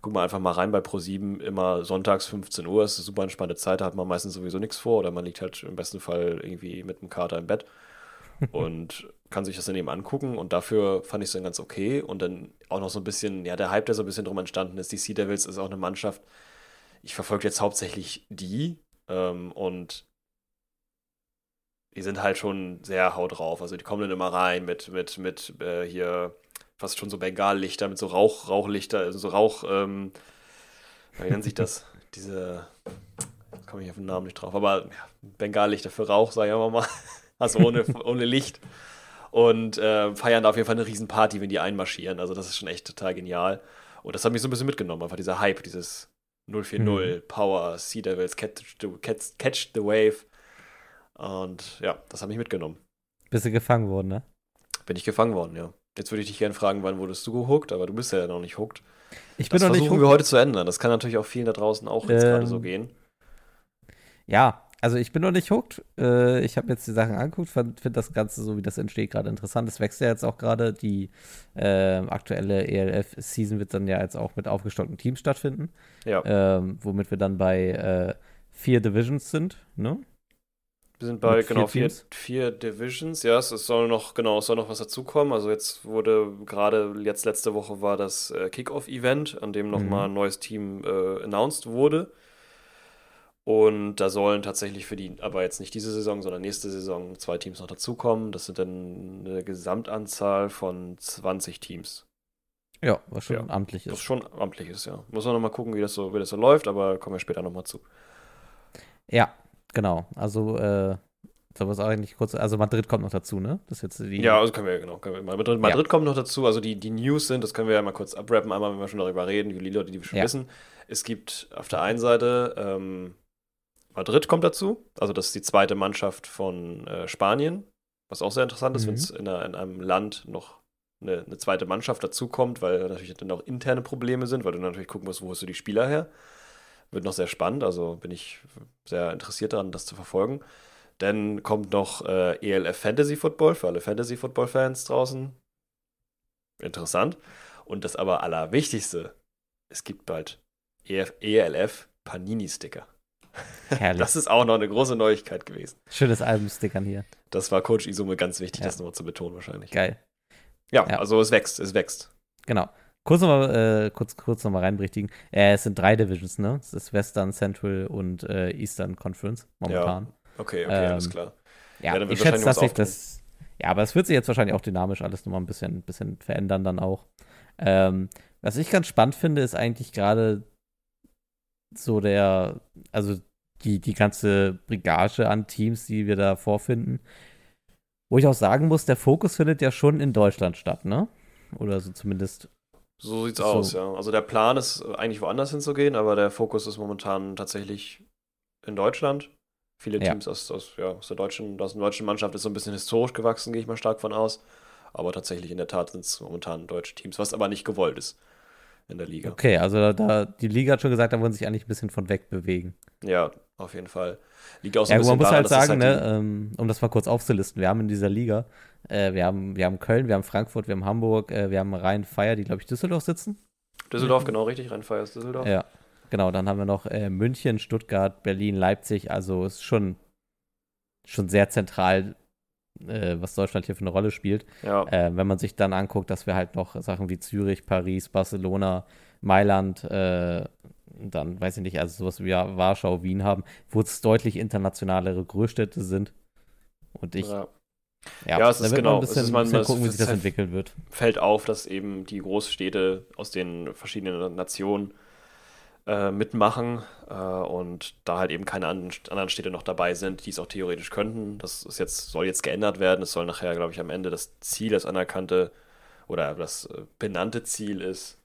Guck mal einfach mal rein bei Pro7, immer sonntags 15 Uhr. Es ist eine super entspannte Zeit, da hat man meistens sowieso nichts vor oder man liegt halt im besten Fall irgendwie mit einem Kater im Bett und kann sich das dann eben angucken und dafür fand ich es dann ganz okay und dann auch noch so ein bisschen, ja, der Hype, der so ein bisschen drum entstanden ist, die Sea Devils ist auch eine Mannschaft, ich verfolge jetzt hauptsächlich die ähm, und die sind halt schon sehr haut drauf. Also die kommen dann immer rein mit, mit, mit äh, hier fast schon so Bengallichter, mit so Rauch, Rauchlichter, also so Rauch, ähm, wie nennt sich das? Diese, komme ich auf den Namen nicht drauf, aber ja, Bengallichter für Rauch, sagen wir mal. Also ohne, ohne Licht. Und äh, feiern da auf jeden Fall eine Riesenparty, wenn die einmarschieren. Also das ist schon echt total genial. Und das hat mich so ein bisschen mitgenommen, einfach dieser Hype, dieses 040, Power, Sea Devils, Catch the, catch, catch the Wave. Und ja, das hat mich mitgenommen. Bist du gefangen worden, ne? Bin ich gefangen worden, ja. Jetzt würde ich dich gerne fragen, wann wurdest du gehuckt, aber du bist ja noch nicht hooked. Ich bin Das noch nicht versuchen wir heute zu ändern. Das kann natürlich auch vielen da draußen auch jetzt Ähm, gerade so gehen. Ja, also ich bin noch nicht hooked. Äh, ich habe jetzt die Sachen angeguckt, finde das Ganze, so wie das entsteht, gerade interessant. Es wächst ja jetzt auch gerade. Die ähm, aktuelle ELF-Season wird dann ja jetzt auch mit aufgestockten Teams stattfinden. Ja, Ähm, womit wir dann bei äh, vier Divisions sind, ne? wir sind bei mit vier genau vier, vier Divisions. Ja, es, es soll noch, genau, es soll noch was dazukommen. Also jetzt wurde gerade, jetzt letzte Woche war das äh, Kickoff-Event, an dem nochmal Mhm. ein neues Team äh, announced wurde. Und da sollen tatsächlich für die, aber jetzt nicht diese Saison, sondern nächste Saison zwei Teams noch dazukommen. Das sind dann eine Gesamtanzahl von 20 Teams. Ja, was schon Ja, amtlich ist. schon amtlich ist, ja. Muss man nochmal gucken, wie das, so, wie das so läuft, aber kommen wir später nochmal zu. Ja, genau. Also, äh, soll was eigentlich kurz, also Madrid kommt noch dazu, ne? Das ist jetzt die. Ja, also können wir, genau. Können wir, Madrid, Madrid kommt noch dazu. Also die, die News sind, das können wir ja mal kurz abrappen, einmal, wenn wir schon darüber reden, die Leute, die wir schon Ja. wissen. Es gibt auf der einen Seite ähm, Madrid kommt dazu, also das ist die zweite Mannschaft von äh, Spanien, was auch sehr interessant ist, Mhm. wenn es in, in einem Land noch eine, eine zweite Mannschaft dazukommt, weil natürlich dann auch interne Probleme sind, weil du natürlich gucken musst, wo hast du die Spieler her. Wird noch sehr spannend, also bin ich sehr interessiert daran, das zu verfolgen. Dann kommt noch äh, ELF Fantasy Football für alle Fantasy Football Fans draußen. Interessant. Und das aber Allerwichtigste, es gibt bald E EF, ELF Panini Sticker. Herrlich. Das ist auch noch eine große Neuigkeit gewesen. Schönes Albumstickern hier. Das war Coach Isume ganz wichtig, Ja. das nochmal zu betonen wahrscheinlich. Geil. Ja, Ja. also es wächst, es wächst. Genau. Kurz nochmal, äh, kurz, kurz noch mal reinberichtigen. Äh, es sind drei Divisions, ne? Es ist Western, Central und äh, Eastern Conference momentan. Okay, okay, alles Ähm, klar. Ja, Ja, ich schätze, dass sich das. Ja, aber es wird sich jetzt wahrscheinlich auch dynamisch alles nochmal ein bisschen, bisschen verändern dann auch. Ähm, was ich ganz spannend finde, ist eigentlich gerade so der, also die, die ganze Brigage an Teams, die wir da vorfinden. Wo ich auch sagen muss, der Fokus findet ja schon in Deutschland statt, ne? Oder so zumindest. So sieht's So. aus, ja. Also der Plan ist äh, eigentlich woanders hinzugehen, aber der Fokus ist momentan tatsächlich in Deutschland. Viele Ja. Teams aus, aus, ja, aus der deutschen, aus der deutschen Mannschaft ist so ein bisschen historisch gewachsen, gehe ich mal stark von aus. Aber tatsächlich in der Tat sind es momentan deutsche Teams, was aber nicht gewollt ist in der Liga. Okay, also da, da die Liga hat schon gesagt, da wollen sie sich eigentlich ein bisschen von weg bewegen. Ja, auf jeden Fall. Liegt auch so Ja, ein bisschen man muss daran, halt sagen, ne, die- ähm, um das mal kurz aufzulisten, wir haben in dieser Liga, äh, wir, haben, wir haben Köln, wir haben Frankfurt, wir haben Hamburg, äh, wir haben Rhein-Feier, die, glaube ich, Düsseldorf sitzen. Düsseldorf, genau richtig, Rheinfeier ist Düsseldorf. Ja, genau, dann haben wir noch äh, München, Stuttgart, Berlin, Leipzig, also ist schon, schon sehr zentral, äh, was Deutschland hier für eine Rolle spielt. Ja, Äh, wenn man sich dann anguckt, dass wir halt noch Sachen wie Zürich, Paris, Barcelona, Mailand, äh, dann weiß ich nicht, also sowas wie Warschau, Wien haben, wo es deutlich internationalere Großstädte sind. Und ich, ja. ja, Ja, es ist genau, ein es bisschen, ist man- bisschen gucken, wie sich das entwickeln wird. fällt auf, dass eben die Großstädte aus den verschiedenen Nationen äh, mitmachen äh, und da halt eben keine anderen, anderen Städte noch dabei sind, die es auch theoretisch könnten. Das ist jetzt, soll jetzt geändert werden. Es soll nachher, glaube ich, am Ende das Ziel, das anerkannte oder das äh, benannte Ziel ist,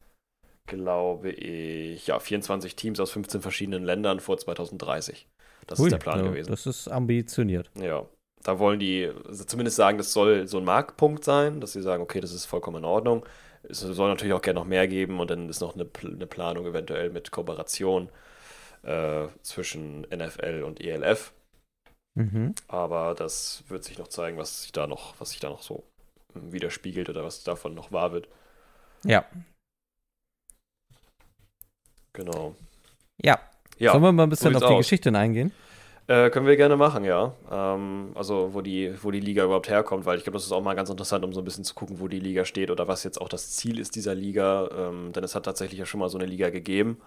glaube ich, ja, 24 Teams aus 15 verschiedenen Ländern vor 2030. Das Ui, ist der Plan ja, gewesen. Das ist ambitioniert. Ja, da wollen die also zumindest sagen, das soll so ein Marktpunkt sein, dass sie sagen, okay, das ist vollkommen in Ordnung. Es soll natürlich auch gerne noch mehr geben und dann ist noch eine, eine Planung eventuell mit Kooperation äh, zwischen NFL und ELF. Mhm. Aber das wird sich noch zeigen, was sich da noch, was sich da noch so hm, widerspiegelt oder was davon noch wahr wird. Ja, Genau. ja. Ja, Sollen wir mal ein bisschen sieht's auf die aus. Geschichte eingehen? Äh, können wir gerne machen, ja. Ähm, also, wo die, wo die Liga überhaupt herkommt, weil ich glaube, das ist auch mal ganz interessant, um so ein bisschen zu gucken, wo die Liga steht oder was jetzt auch das Ziel ist dieser Liga. Ähm, denn es hat tatsächlich ja schon mal so eine Liga gegeben.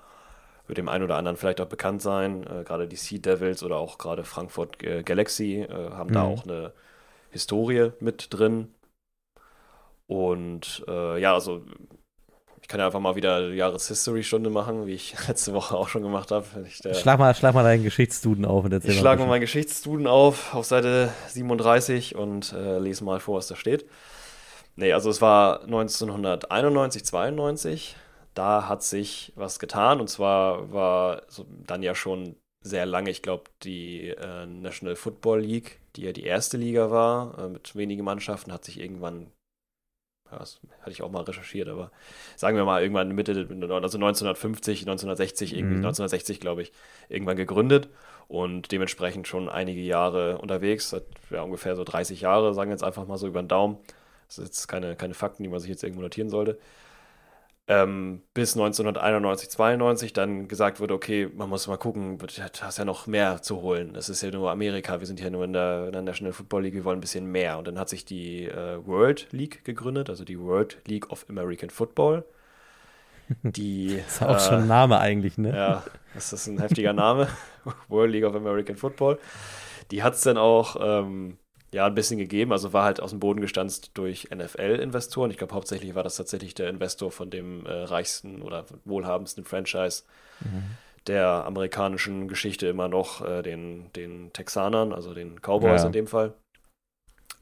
Wird dem einen oder anderen vielleicht auch bekannt sein. Äh, gerade die Sea Devils oder auch gerade Frankfurt äh, Galaxy äh, haben da Mhm. auch eine Historie mit drin. Und äh, ja, also kann ja einfach mal wieder Jahreshistory-Stunde machen, wie ich letzte Woche auch schon gemacht habe. Ich, Schlag, mal, schlag mal deinen Geschichtsstuden auf und erzähl ich schlage mal meinen Geschichtsstuden auf, auf Seite 37 und äh, lese mal vor, was da steht. Nee, also es war 1991, 92. Da hat sich was getan und zwar war so dann ja schon sehr lange, ich glaube, die äh, National Football League, die ja die erste Liga war, äh, mit wenigen Mannschaften, hat sich irgendwann, ja, das hatte ich auch mal recherchiert, aber sagen wir mal irgendwann Mitte, also 1950, 1960, irgendwie Mhm. 1960, glaube ich, irgendwann gegründet und dementsprechend schon einige Jahre unterwegs, seit ja, ungefähr so 30 Jahre, sagen wir jetzt einfach mal so über den Daumen. Das sind jetzt keine, keine Fakten, die man sich jetzt irgendwo notieren sollte. Ähm, bis 1991, 92 dann gesagt wurde, okay, man muss mal gucken, du hast ja noch mehr zu holen. Das ist ja nur Amerika, wir sind ja nur in der, in der National Football League, wir wollen ein bisschen mehr. Und dann hat sich die äh, World League gegründet, also die World League of American Football. Die, ist auch äh, schon ein Name eigentlich, ne? Ja, das ist ein heftiger Name. World League of American Football. Die hat es dann auch ähm, ja, ein bisschen gegeben. Also war halt aus dem Boden gestanzt durch NFL-Investoren. Ich glaube, hauptsächlich war das tatsächlich der Investor von dem äh, reichsten oder wohlhabendsten Franchise mhm. der amerikanischen Geschichte immer noch, äh, den, den Texanern, also den Cowboys ja. in dem Fall.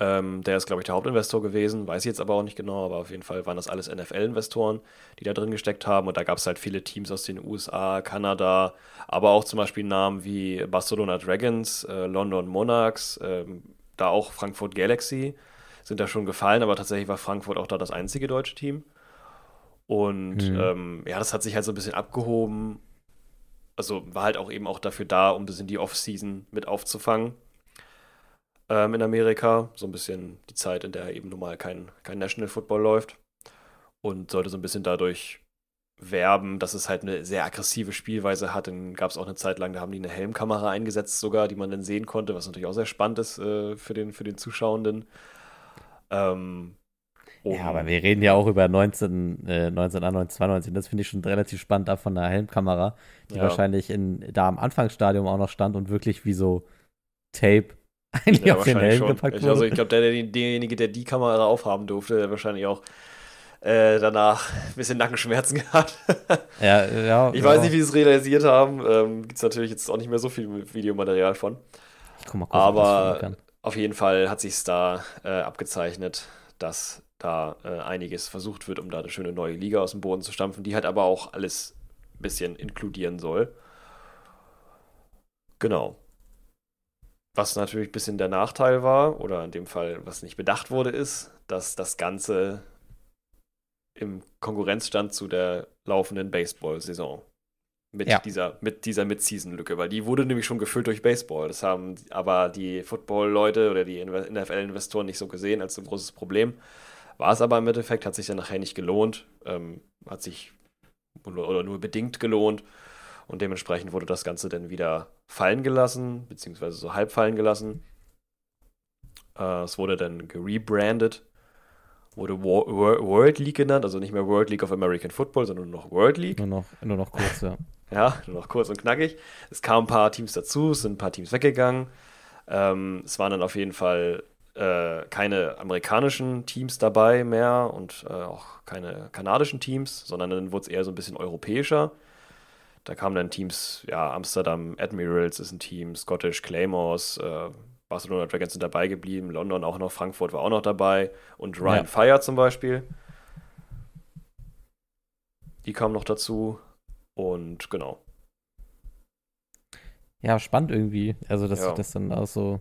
Ähm, der ist, glaube ich, der Hauptinvestor gewesen, weiß ich jetzt aber auch nicht genau, aber auf jeden Fall waren das alles NFL-Investoren, die da drin gesteckt haben. Und da gab es halt viele Teams aus den USA, Kanada, aber auch zum Beispiel Namen wie Barcelona Dragons, äh, London Monarchs, ähm, da auch Frankfurt Galaxy sind da schon gefallen, aber tatsächlich war Frankfurt auch da das einzige deutsche Team. Und mhm. ähm, ja, das hat sich halt so ein bisschen abgehoben. Also war halt auch eben auch dafür da, um ein bisschen die Off-Season mit aufzufangen ähm, in Amerika. So ein bisschen die Zeit, in der eben normal kein, kein National Football läuft. Und sollte so ein bisschen dadurch werben, dass es halt eine sehr aggressive Spielweise hat. Dann gab es auch eine Zeit lang, da haben die eine Helmkamera eingesetzt sogar, die man dann sehen konnte, was natürlich auch sehr spannend ist äh, für, den, für den Zuschauenden. Ähm, ja, aber wir reden ja auch über 19, äh, 1991, 92. Das finde ich schon relativ spannend, da von der Helmkamera, die ja. wahrscheinlich in, da am Anfangsstadium auch noch stand und wirklich wie so Tape eigentlich ja, auf den Helm schon. gepackt wurde. Also ich glaube, der, der, derjenige, der die Kamera aufhaben durfte, der wahrscheinlich auch äh, danach ein bisschen Nackenschmerzen gehabt. ja, ja. Ich ja. weiß nicht, wie sie es realisiert haben. Ähm, Gibt es natürlich jetzt auch nicht mehr so viel Videomaterial von. Guck mal kurz, Aber auf jeden Fall hat sich es da äh, abgezeichnet, dass da äh, einiges versucht wird, um da eine schöne neue Liga aus dem Boden zu stampfen, die halt aber auch alles ein bisschen inkludieren soll. Genau. Was natürlich ein bisschen der Nachteil war, oder in dem Fall, was nicht bedacht wurde, ist, dass das Ganze im Konkurrenzstand zu der laufenden Baseball-Saison mit ja. dieser, mit dieser Mid-Season-Lücke, weil die wurde nämlich schon gefüllt durch Baseball. Das haben aber die Football-Leute oder die NFL-Investoren nicht so gesehen als ein großes Problem. War es aber im Endeffekt, hat sich dann nachher nicht gelohnt, ähm, hat sich oder nur bedingt gelohnt und dementsprechend wurde das Ganze dann wieder fallen gelassen, beziehungsweise so halb fallen gelassen. Äh, es wurde dann gerebrandet, wurde World League genannt, also nicht mehr World League of American Football, sondern nur noch World League. Nur noch, nur noch kurz, ja. ja, nur noch kurz und knackig. Es kamen ein paar Teams dazu, es sind ein paar Teams weggegangen. Ähm, es waren dann auf jeden Fall äh, keine amerikanischen Teams dabei mehr und äh, auch keine kanadischen Teams, sondern dann wurde es eher so ein bisschen europäischer. Da kamen dann Teams, ja, Amsterdam Admirals ist ein Team, Scottish Claymores, äh, Barcelona Dragons sind dabei geblieben, London auch noch, Frankfurt war auch noch dabei und Ryan ja. Fire zum Beispiel. Die kamen noch dazu und genau. Ja, spannend irgendwie. Also, dass ja. sich das dann auch so.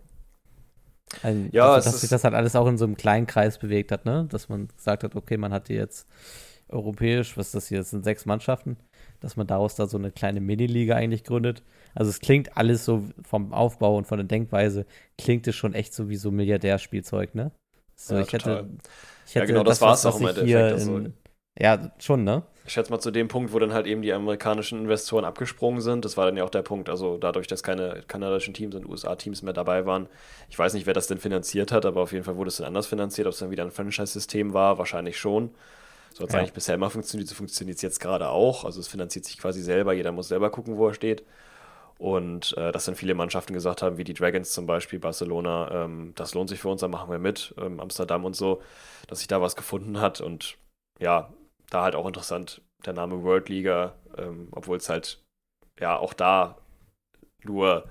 Also, ja, dass, dass sich das halt alles auch in so einem kleinen Kreis bewegt hat, ne? Dass man gesagt hat, okay, man hat die jetzt europäisch, was ist das hier? Das sind sechs Mannschaften dass man daraus da so eine kleine Miniliga eigentlich gründet. Also es klingt alles so vom Aufbau und von der Denkweise, klingt es schon echt so wie so Milliardärspielzeug, ne? So, ja, ich, hätte, ich hätte. Ja, genau, das, das war es auch im Endeffekt. Also, ja, schon, ne? Ich schätze mal zu dem Punkt, wo dann halt eben die amerikanischen Investoren abgesprungen sind. Das war dann ja auch der Punkt. Also dadurch, dass keine kanadischen Teams und USA-Teams mehr dabei waren. Ich weiß nicht, wer das denn finanziert hat, aber auf jeden Fall wurde es dann anders finanziert. Ob es dann wieder ein Franchise-System war, wahrscheinlich schon. So hat es ja. eigentlich bisher immer funktioniert, so funktioniert es jetzt gerade auch. Also es finanziert sich quasi selber, jeder muss selber gucken, wo er steht. Und äh, dass dann viele Mannschaften gesagt haben, wie die Dragons zum Beispiel, Barcelona, ähm, das lohnt sich für uns, dann machen wir mit, ähm, Amsterdam und so, dass sich da was gefunden hat. Und ja, da halt auch interessant der Name World Liga, ähm, obwohl es halt ja auch da nur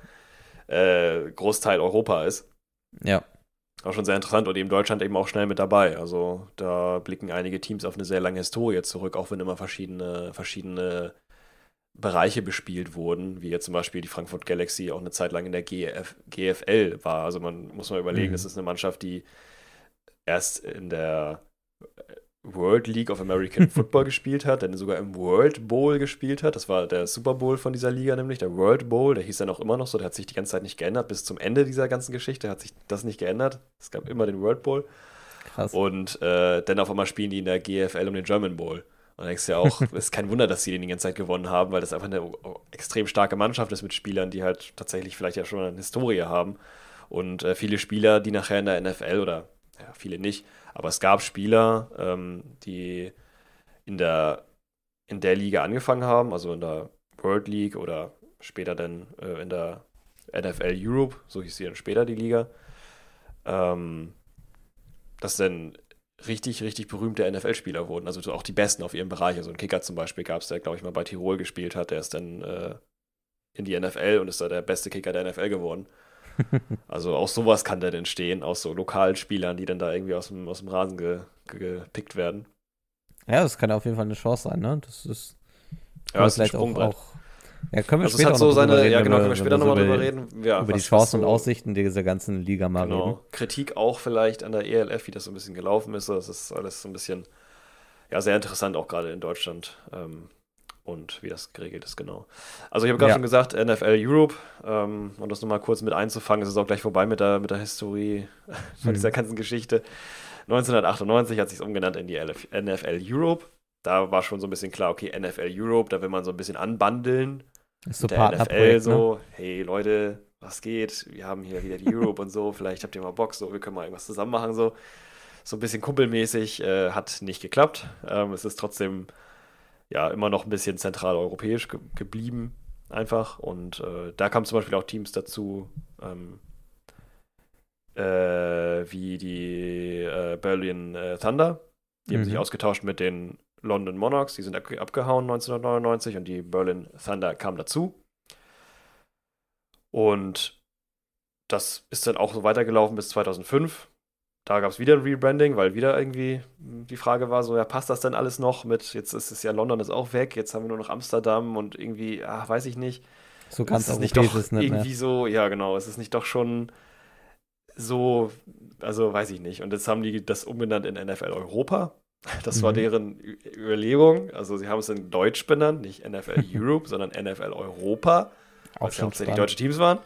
äh, Großteil Europa ist. Ja auch schon sehr interessant und eben Deutschland eben auch schnell mit dabei. Also da blicken einige Teams auf eine sehr lange Historie zurück, auch wenn immer verschiedene, verschiedene Bereiche bespielt wurden, wie jetzt zum Beispiel die Frankfurt Galaxy auch eine Zeit lang in der GF, GFL war. Also man muss mal überlegen, mhm. das ist eine Mannschaft, die erst in der World League of American Football gespielt hat, dann sogar im World Bowl gespielt hat. Das war der Super Bowl von dieser Liga, nämlich der World Bowl. Der hieß dann auch immer noch so, der hat sich die ganze Zeit nicht geändert. Bis zum Ende dieser ganzen Geschichte hat sich das nicht geändert. Es gab immer den World Bowl. Krass. Und äh, dann auf einmal spielen die in der GFL um den German Bowl. Und dann denkst du ja auch, es ist kein Wunder, dass sie den die ganze Zeit gewonnen haben, weil das einfach eine extrem starke Mannschaft ist mit Spielern, die halt tatsächlich vielleicht ja schon eine Historie haben. Und äh, viele Spieler, die nachher in der NFL oder ja, viele nicht, aber es gab Spieler, ähm, die in der in der Liga angefangen haben, also in der World League oder später dann äh, in der NFL Europe, so hieß sie dann später die Liga, ähm, dass dann richtig, richtig berühmte NFL-Spieler wurden, also auch die Besten auf ihrem Bereich. Also ein Kicker zum Beispiel gab es, der, glaube ich, mal bei Tirol gespielt hat, der ist dann äh, in die NFL und ist da der beste Kicker der NFL geworden. Also auch sowas kann dann entstehen, aus so lokalen Spielern, die dann da irgendwie aus dem, aus dem Rasen ge, ge, gepickt werden. Ja, das kann auf jeden Fall eine Chance sein, ne? Das ist Ja, das ist ein vielleicht auch, Sprungbrett. auch ja, können wir Also später hat so seine, reden, ja genau, können wir später nochmal drüber über- reden. Ja, über die Chancen und so- Aussichten dieser ganzen Liga mal reden. Genau. Kritik auch vielleicht an der ELF, wie das so ein bisschen gelaufen ist. Das ist alles so ein bisschen, ja, sehr interessant, auch gerade in Deutschland. Ähm, und wie das geregelt ist, genau. Also ich habe gerade Ja. schon gesagt, NFL Europe, ähm, um das nochmal kurz mit einzufangen, es ist auch gleich vorbei mit der, mit der Historie von Mhm. dieser ganzen Geschichte. 1998 hat sich umgenannt in die LF, NFL Europe. Da war schon so ein bisschen klar, okay, NFL Europe, da will man so ein bisschen anbandeln Ist so der NFL ne? so, hey Leute, was geht? Wir haben hier wieder die Europe und so, vielleicht habt ihr mal Bock, so, wir können mal irgendwas zusammen machen, so. So ein bisschen kumpelmäßig, äh, hat nicht geklappt. Ähm, es ist trotzdem ja immer noch ein bisschen zentraleuropäisch ge geblieben, einfach. Und äh, da kamen zum Beispiel auch Teams dazu, ähm, äh, wie die äh, Berlin äh, Thunder. Die haben Mhm. sich ausgetauscht mit den London Monarchs, die sind ab abgehauen 1999 und die Berlin Thunder kam dazu. Und das ist dann auch so weitergelaufen bis 2005. Da gab es wieder ein Rebranding, weil wieder irgendwie die Frage war so, ja, passt das denn alles noch mit, jetzt ist es ja London ist auch weg, jetzt haben wir nur noch Amsterdam und irgendwie, ah, weiß ich nicht. So ganz ist es nicht doch ist nicht irgendwie mehr. so, ja genau, es ist nicht doch schon so, also weiß ich nicht. Und jetzt haben die das umbenannt in NFL Europa. Das war Mhm. deren Ü- Überlegung. Also sie haben es in Deutsch benannt, nicht NFL Europe, sondern NFL Europa, weil Auch es ja hauptsächlich deutsche Teams waren.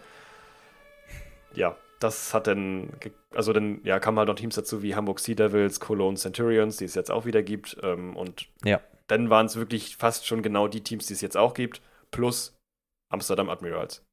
Ja, das hat dann, also dann, ja, kamen halt noch Teams dazu wie Hamburg Sea Devils, Cologne Centurions, die es jetzt auch wieder gibt. Ähm, und Ja. dann waren es wirklich fast schon genau die Teams, die es jetzt auch gibt, plus Amsterdam Admirals.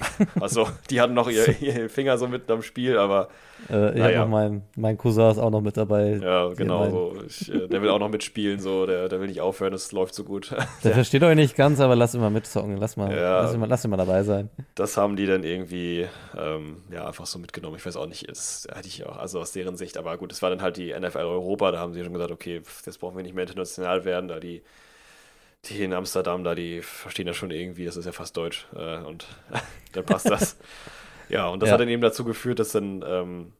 also, die hatten noch ihr, ihr Finger so mitten am Spiel, aber Äh, ich Naja. habe noch meinen mein Cousin ist auch noch mit dabei. ja, genau. So. Ich, äh, der will auch noch mitspielen, so, der, der will nicht aufhören, es läuft so gut. Der versteht euch nicht ganz, aber lass ihn mal mitzocken. Lass mal, Ja. lass, ihn mal, lass ihn mal dabei sein. Das haben die dann irgendwie ähm, ja, einfach so mitgenommen. Ich weiß auch nicht, das hätte ich auch, also aus deren Sicht, aber gut, es war dann halt die NFL Europa, da haben sie schon gesagt, okay, jetzt brauchen wir nicht mehr international werden, da die, die in Amsterdam, da die verstehen das schon irgendwie, das ist ja fast Deutsch äh, und dann passt das. ja, und das Ja. hat dann eben dazu geführt, dass dann ähm,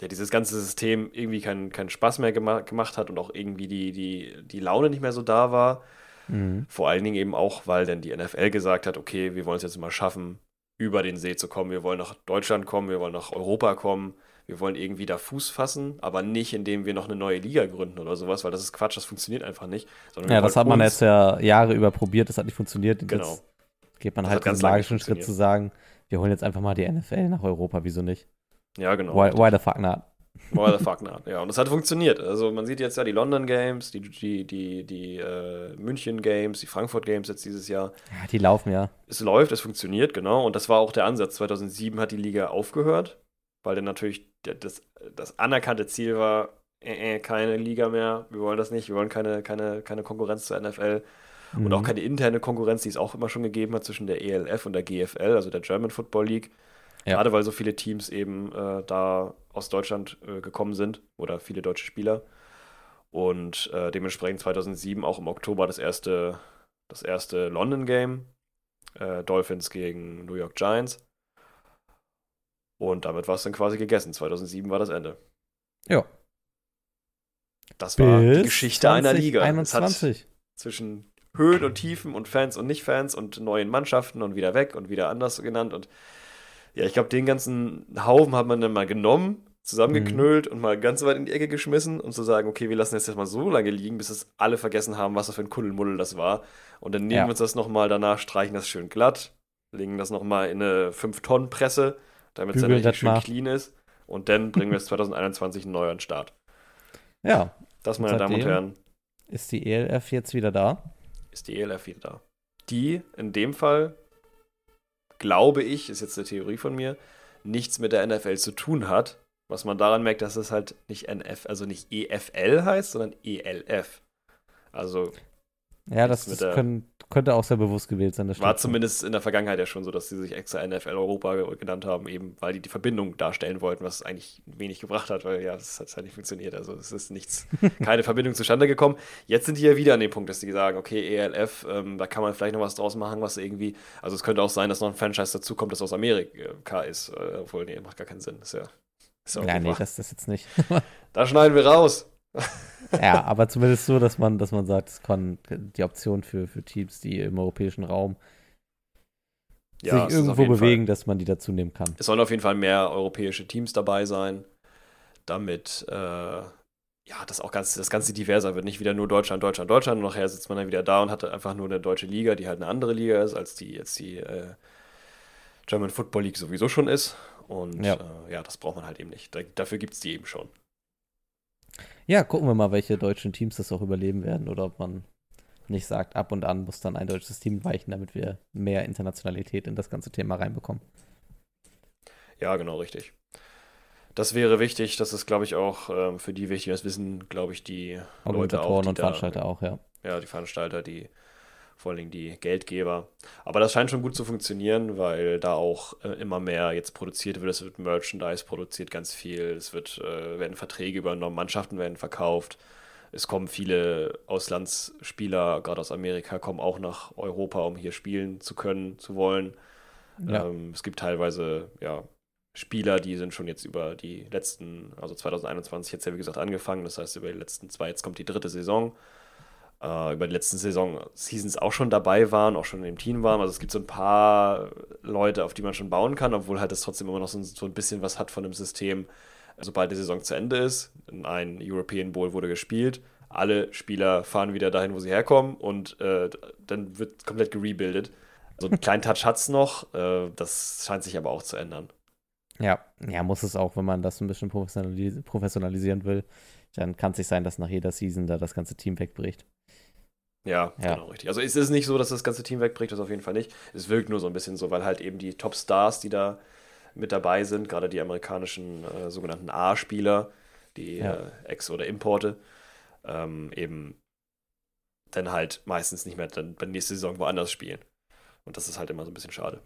ja, dieses ganze System irgendwie keinen keinen Spaß mehr gema gemacht hat und auch irgendwie die, die, die Laune nicht mehr so da war. Mhm. Vor allen Dingen eben auch, weil dann die NFL gesagt hat, okay, wir wollen es jetzt mal schaffen, über den See zu kommen. Wir wollen nach Deutschland kommen, wir wollen nach Europa kommen. Wir wollen irgendwie da Fuß fassen, aber nicht, indem wir noch eine neue Liga gründen oder sowas, weil das ist Quatsch, das funktioniert einfach nicht. Sondern Ja, das hat man jetzt ja Jahre über probiert, das hat nicht funktioniert. Genau. Jetzt geht man Das halt ganz magischen Schritt zu sagen, wir holen jetzt einfach mal die NFL nach Europa, wieso nicht? Ja, genau. Why, why the fuck not? Why the fuck not? Ja, und das hat funktioniert. Also man sieht jetzt ja die London Games, die, die, die, die äh, München Games, die Frankfurt Games jetzt dieses Jahr. Ja, die laufen ja. Es läuft, es funktioniert, genau. Und das war auch der Ansatz. 2007 hat die Liga aufgehört, weil dann natürlich das, das anerkannte Ziel war, äh, äh, keine Liga mehr, wir wollen das nicht, wir wollen keine, keine, keine Konkurrenz zur NFL und Mhm. auch keine interne Konkurrenz, die es auch immer schon gegeben hat zwischen der ELF und der GFL, also der German Football League. Ja. Gerade weil so viele Teams eben äh, da aus Deutschland äh, gekommen sind oder viele deutsche Spieler. Und äh, dementsprechend 2007 auch im Oktober das erste, das erste London Game. Äh, Dolphins gegen New York Giants. Und damit war es dann quasi gegessen. 2007 war das Ende. Ja. Das war die Bis Geschichte einer Liga. Es hat 2021. zwischen Höhen und Tiefen und Fans und Nicht-Fans und neuen Mannschaften und wieder weg und wieder anders genannt. Und ja, ich glaube, den ganzen Haufen hat man dann mal genommen, zusammengeknüllt und mal ganz weit in die Ecke geschmissen, um zu sagen, okay, wir lassen jetzt mal so lange liegen, bis es alle vergessen haben, was das für ein Kuddelmuddel das war. Und dann nehmen Ja. wir uns das nochmal danach, streichen das schön glatt, legen das nochmal in eine 5-Tonnen-Presse, damit es dann richtig schön nach. clean ist. Und dann bringen wir es 2021 neu an den Start. Ja, Das, meine Damen und? Herren, ist die ELF jetzt wieder da? ist die ELF wieder da. Die in dem Fall, glaube ich, ist jetzt eine Theorie von mir, nichts mit der NFL zu tun hat. Was man daran merkt, dass es halt nicht NF, also nicht EFL heißt, sondern ELF. Also Ja, das, das können, könnte auch sehr bewusst gewählt sein. war zumindest in der Vergangenheit ja schon so, dass sie sich extra NFL Europa genannt haben, eben weil die die Verbindung darstellen wollten, was eigentlich wenig gebracht hat, weil ja, das hat halt nicht funktioniert. Also es ist nichts, keine Verbindung zustande gekommen. Jetzt sind die ja wieder an dem Punkt, dass die sagen, okay, ELF, ähm, da kann man vielleicht noch was draus machen, was irgendwie, also es könnte auch sein, dass noch ein Franchise dazukommt, das aus Amerika ist, äh, obwohl, nee, macht gar keinen Sinn. Ist ja, ist ja, nee, das ist jetzt nicht. da schneiden wir raus ja, aber zumindest so, dass man, dass man sagt, es kann die Option für, für Teams, die im europäischen Raum ja, sich irgendwo bewegen, Fall, dass man die dazu nehmen kann. Es sollen auf jeden Fall mehr europäische Teams dabei sein, damit äh, ja, das auch ganz, das Ganze diverser wird. Nicht wieder nur Deutschland, Deutschland, Deutschland. Und nachher sitzt man dann wieder da und hat einfach nur eine deutsche Liga, die halt eine andere Liga ist, als die jetzt die äh, German Football League sowieso schon ist. Und ja, äh, ja das braucht man halt eben nicht. Da, dafür gibt es die eben schon. Ja, gucken wir mal, welche deutschen Teams das auch überleben werden oder ob man nicht sagt, ab und an muss dann ein deutsches Team weichen, damit wir mehr Internationalität in das ganze Thema reinbekommen. Ja, genau, richtig. Das wäre wichtig, das ist, glaube ich, auch ähm, für die wichtig, das wissen, glaube ich, die Leute auch. Die und Veranstalter auch, ja. Ja, die Veranstalter, die vor allen Dingen die Geldgeber. Aber das scheint schon gut zu funktionieren, weil da auch äh, immer mehr jetzt produziert wird. Es wird Merchandise produziert, ganz viel. Es wird, äh, werden Verträge übernommen, Mannschaften werden verkauft. Es kommen viele Auslandsspieler, gerade aus Amerika, kommen auch nach Europa, um hier spielen zu können, zu wollen. Ja. Ähm, es gibt teilweise, ja, Spieler, die sind schon jetzt über die letzten, also 2021 jetzt ja wie gesagt angefangen, das heißt über die letzten zwei, jetzt kommt die dritte Saison äh, über die letzten Saison Seasons auch schon dabei waren, auch schon im Team waren. Also es gibt so ein paar Leute, auf die man schon bauen kann, obwohl halt das trotzdem immer noch so, so ein bisschen was hat von dem System, sobald die Saison zu Ende ist. Ein European Bowl wurde gespielt. Alle Spieler fahren wieder dahin, wo sie herkommen und äh, dann wird komplett gerebuildet. So einen kleinen Touch hat es noch, äh, das scheint sich aber auch zu ändern. Ja, ja, muss es auch, wenn man das ein bisschen professionalis professionalisieren will. Dann kann es nicht sein, dass nach jeder Season da das ganze Team wegbricht. Ja, ja, genau, richtig. Also es ist nicht so, dass das ganze Team wegbricht, das auf jeden Fall nicht. Es wirkt nur so ein bisschen so, weil halt eben die Top-Stars, die da mit dabei sind, gerade die amerikanischen äh, sogenannten A-Spieler, die ja. äh, Ex- oder Importe, ähm, eben dann halt meistens nicht mehr dann bei der nächsten Saison woanders spielen. Und das ist halt immer so ein bisschen schade.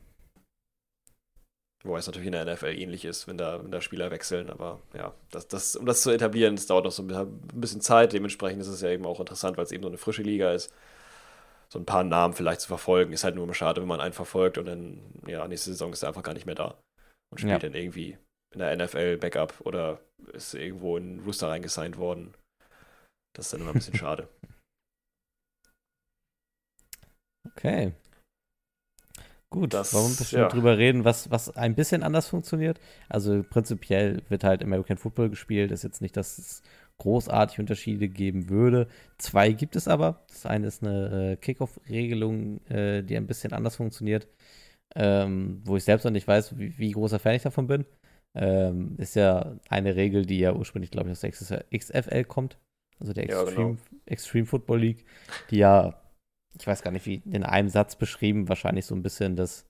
Wobei es natürlich in der NFL ähnlich ist, wenn da, wenn da Spieler wechseln, aber ja, das, das, um das zu etablieren, das dauert noch so ein bisschen Zeit. Dementsprechend ist es ja eben auch interessant, weil es eben so eine frische Liga ist. So ein paar Namen vielleicht zu verfolgen, ist halt nur immer schade, wenn man einen verfolgt und dann, ja, nächste Saison ist er einfach gar nicht mehr da und spielt ja. dann irgendwie in der NFL Backup oder ist irgendwo in Rooster reingesigned worden. Das ist dann immer ein bisschen schade. Okay. Gut, das, wir ein bisschen ja. drüber reden, was, was ein bisschen anders funktioniert? Also prinzipiell wird halt American Football gespielt. Ist jetzt nicht, dass es großartig Unterschiede geben würde. Zwei gibt es aber. Das eine ist eine äh, Kickoff-Regelung, äh, die ein bisschen anders funktioniert, ähm, wo ich selbst noch nicht weiß, wie, wie großer Fan ich davon bin. Ähm, ist ja eine Regel, die ja ursprünglich, glaube ich, aus der XFL kommt. Also der Extreme, ja, genau. Extreme Football League, die ja ich weiß gar nicht, wie in einem Satz beschrieben, wahrscheinlich so ein bisschen das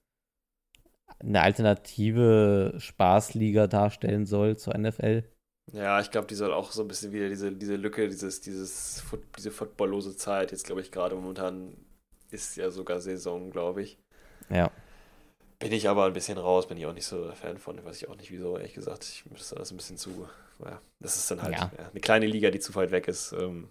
eine alternative Spaßliga darstellen soll zur NFL. Ja, ich glaube, die soll auch so ein bisschen wieder diese, diese Lücke, dieses, dieses, diese footballlose Zeit, jetzt glaube ich gerade momentan ist ja sogar Saison, glaube ich. Ja. Bin ich aber ein bisschen raus, bin ich auch nicht so Fan von, weiß ich auch nicht wieso, ehrlich gesagt. Ich müsste das ein bisschen zu, ja, das ist dann halt ja. Ja, eine kleine Liga, die zu weit weg ist. Ähm,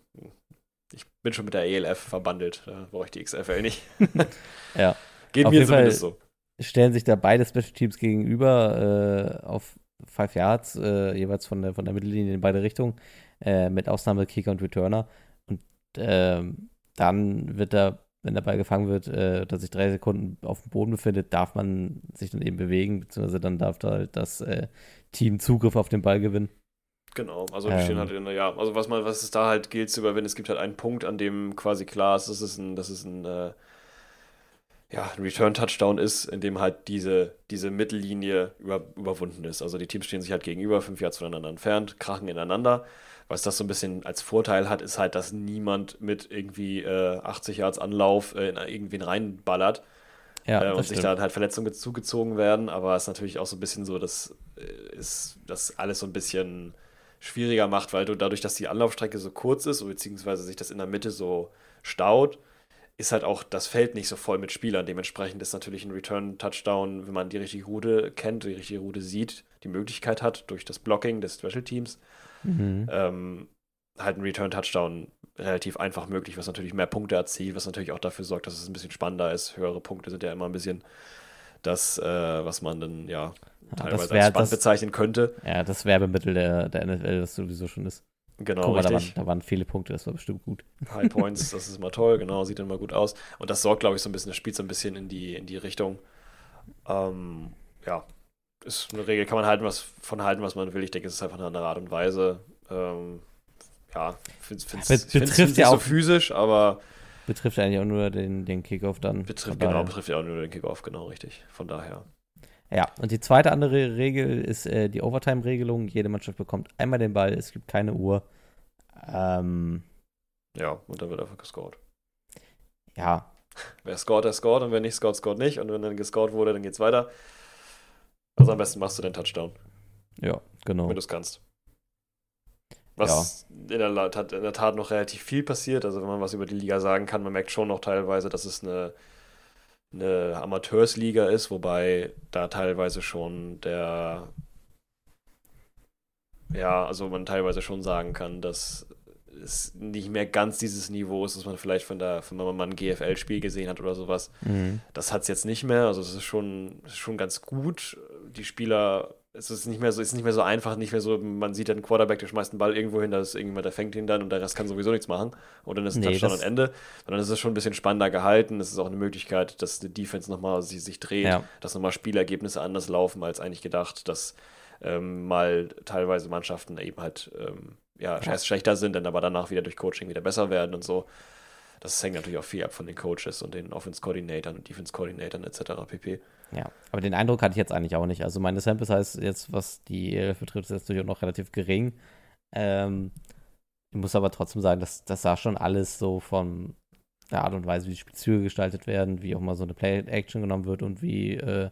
ich bin schon mit der ELF verbandelt. Da brauche ich die XFL nicht. ja. Geht auf mir zumindest so. Stellen sich da beide Special Teams gegenüber äh, auf Five Yards, äh, jeweils von der, von der Mittellinie in beide Richtungen, äh, mit Ausnahme Kicker und Returner. Und ähm, dann wird da, wenn der Ball gefangen wird, äh, dass sich drei Sekunden auf dem Boden befindet, darf man sich dann eben bewegen, beziehungsweise dann darf da halt das äh, Team Zugriff auf den Ball gewinnen. Genau, also die ähm, stehen halt in der, ja, also was man, was es da halt gilt zu überwinden, es gibt halt einen Punkt, an dem quasi klar ist, dass es ein, dass es ein, äh, ja, ein Return-Touchdown ist, in dem halt diese, diese Mittellinie über, überwunden ist. Also die Teams stehen sich halt gegenüber, fünf Yards voneinander entfernt, krachen ineinander. Was das so ein bisschen als Vorteil hat, ist halt, dass niemand mit irgendwie äh, 80 Yards Anlauf äh, in irgendwen reinballert. Ja, äh, und sich da halt Verletzungen zugezogen werden, aber es ist natürlich auch so ein bisschen so, dass äh, ist das alles so ein bisschen schwieriger macht, weil du dadurch, dass die Anlaufstrecke so kurz ist, beziehungsweise sich das in der Mitte so staut, ist halt auch das Feld nicht so voll mit Spielern. Dementsprechend ist natürlich ein Return-Touchdown, wenn man die richtige Route kennt, die richtige Route sieht, die Möglichkeit hat durch das Blocking des Special Teams, Mhm. ähm, halt ein Return-Touchdown relativ einfach möglich, was natürlich mehr Punkte erzielt, was natürlich auch dafür sorgt, dass es ein bisschen spannender ist. Höhere Punkte sind ja immer ein bisschen das, äh, was man dann ja Ja, teilweise das wär- als das- bezeichnen könnte. Ja, das Werbemittel der, der NFL, das sowieso schon ist. Genau, Guck mal, da waren, da waren viele Punkte, das war bestimmt gut. High Points, das ist mal toll, genau, sieht dann mal gut aus. Und das sorgt, glaube ich, so ein bisschen, das spielt so ein bisschen in die, in die Richtung. Ähm, ja, ist eine Regel, kann man halten, was von halten, was man will. Ich denke, es ist einfach eine andere Art und Weise. Ähm, ja, finde es Bet- betrifft nicht ja so auch- physisch, aber Betrifft eigentlich auch nur den, den Kickoff dann. betrifft, genau, betrifft ja auch nur den Kickoff, genau, richtig. Von daher. Ja, und die zweite andere Regel ist äh, die Overtime-Regelung. Jede Mannschaft bekommt einmal den Ball, es gibt keine Uhr. Ähm, Ja, und dann wird einfach gescored. ja, Wer scored, der scored und wer nicht scored, scored nicht. Und wenn dann gescored wurde, dann geht's weiter. Also am besten machst du den Touchdown. ja, genau. wenn du es kannst. Was in, der, in der Tat noch relativ viel passiert. Also wenn man was über die Liga sagen kann, man merkt schon noch teilweise, dass es eine, eine Amateursliga ist, wobei da teilweise schon der ja, also man teilweise schon sagen kann, dass es nicht mehr ganz dieses Niveau ist, das man vielleicht von der, von wenn man mal ein GFL-Spiel gesehen hat oder sowas. Mhm. Das hat es jetzt nicht mehr. Also es ist schon, schon ganz gut. Die Spieler, es ist nicht mehr so, es ist nicht mehr so einfach, nicht mehr so, man sieht einen Quarterback, der schmeißt einen Ball irgendwo hin, da ist irgendjemand, der fängt ihn dann und der Rest kann sowieso nichts machen. Und dann ist ein Nee, Touchdown und Ende. Sondern es ist schon ein bisschen spannender gehalten. Es ist auch eine Möglichkeit, dass die Defense nochmal sich, sich dreht, Ja. dass nochmal Spielergebnisse anders laufen als eigentlich gedacht, dass ähm, mal teilweise Mannschaften eben halt ähm, ja, Ja. erst schlechter sind, dann aber danach wieder durch Coaching wieder besser werden und so. Das hängt natürlich auch viel ab von den Coaches und den Offense-Coordinatoren und Defense-Coordinatoren etc. pp. Ja, aber den Eindruck hatte ich jetzt eigentlich auch nicht. Also meine Sample Size jetzt, was die ELF betrifft, ist jetzt natürlich auch noch relativ gering. Ähm, ich muss aber trotzdem sagen, dass das sah schon alles so von der Art und Weise, wie die Spielzüge gestaltet werden, wie auch mal so eine Play-Action genommen wird und wie äh,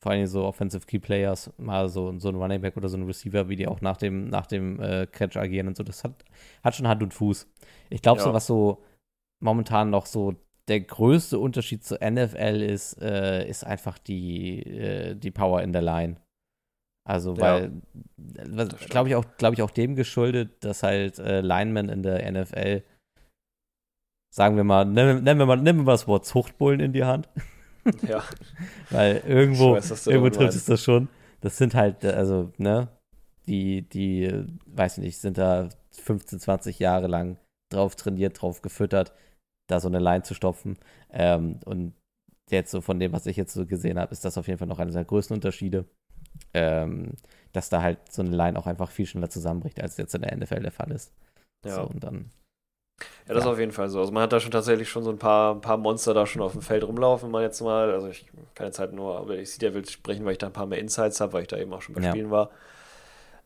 vor allem so Offensive Key Players, mal so, so ein Running Back oder so ein Receiver, wie die auch nach dem, nach dem äh, Catch agieren und so. Das hat, hat schon Hand und Fuß. Ich glaube, so Ja. was so momentan noch so der größte Unterschied zur NFL ist, äh, ist einfach die, äh, die Power in der Line. Also, Ja, weil, stimmt. glaube ich, auch, glaube ich, auch dem geschuldet, dass halt äh, Linemen in der NFL, sagen wir mal, nennen, nennen, wir mal, nehmen wir mal das Wort Zuchtbullen in die Hand, Ja, weil irgendwo, weiß, irgendwo trifft es das schon. Das sind halt, äh, also, ne, die, die, äh, weiß ich nicht, sind da 15, 20 Jahre lang drauf trainiert, drauf gefüttert, da so eine Line zu stopfen. Ähm, und jetzt so von dem, was ich jetzt so gesehen habe, ist das auf jeden Fall noch einer der größten Unterschiede. Ähm, dass da halt so eine Line auch einfach viel schneller zusammenbricht, als jetzt in der NFL der Fall ist. ja. So, und dann, ja, das ist Ja. auf jeden Fall so. Also man hat da schon tatsächlich schon so ein paar, ein paar Monster da schon auf dem Feld rumlaufen, wenn man jetzt mal, also ich kann jetzt halt nur über die Sea Devils sprechen, weil ich da ein paar mehr Insights habe, weil ich da eben auch schon bei Ja. Spielen war.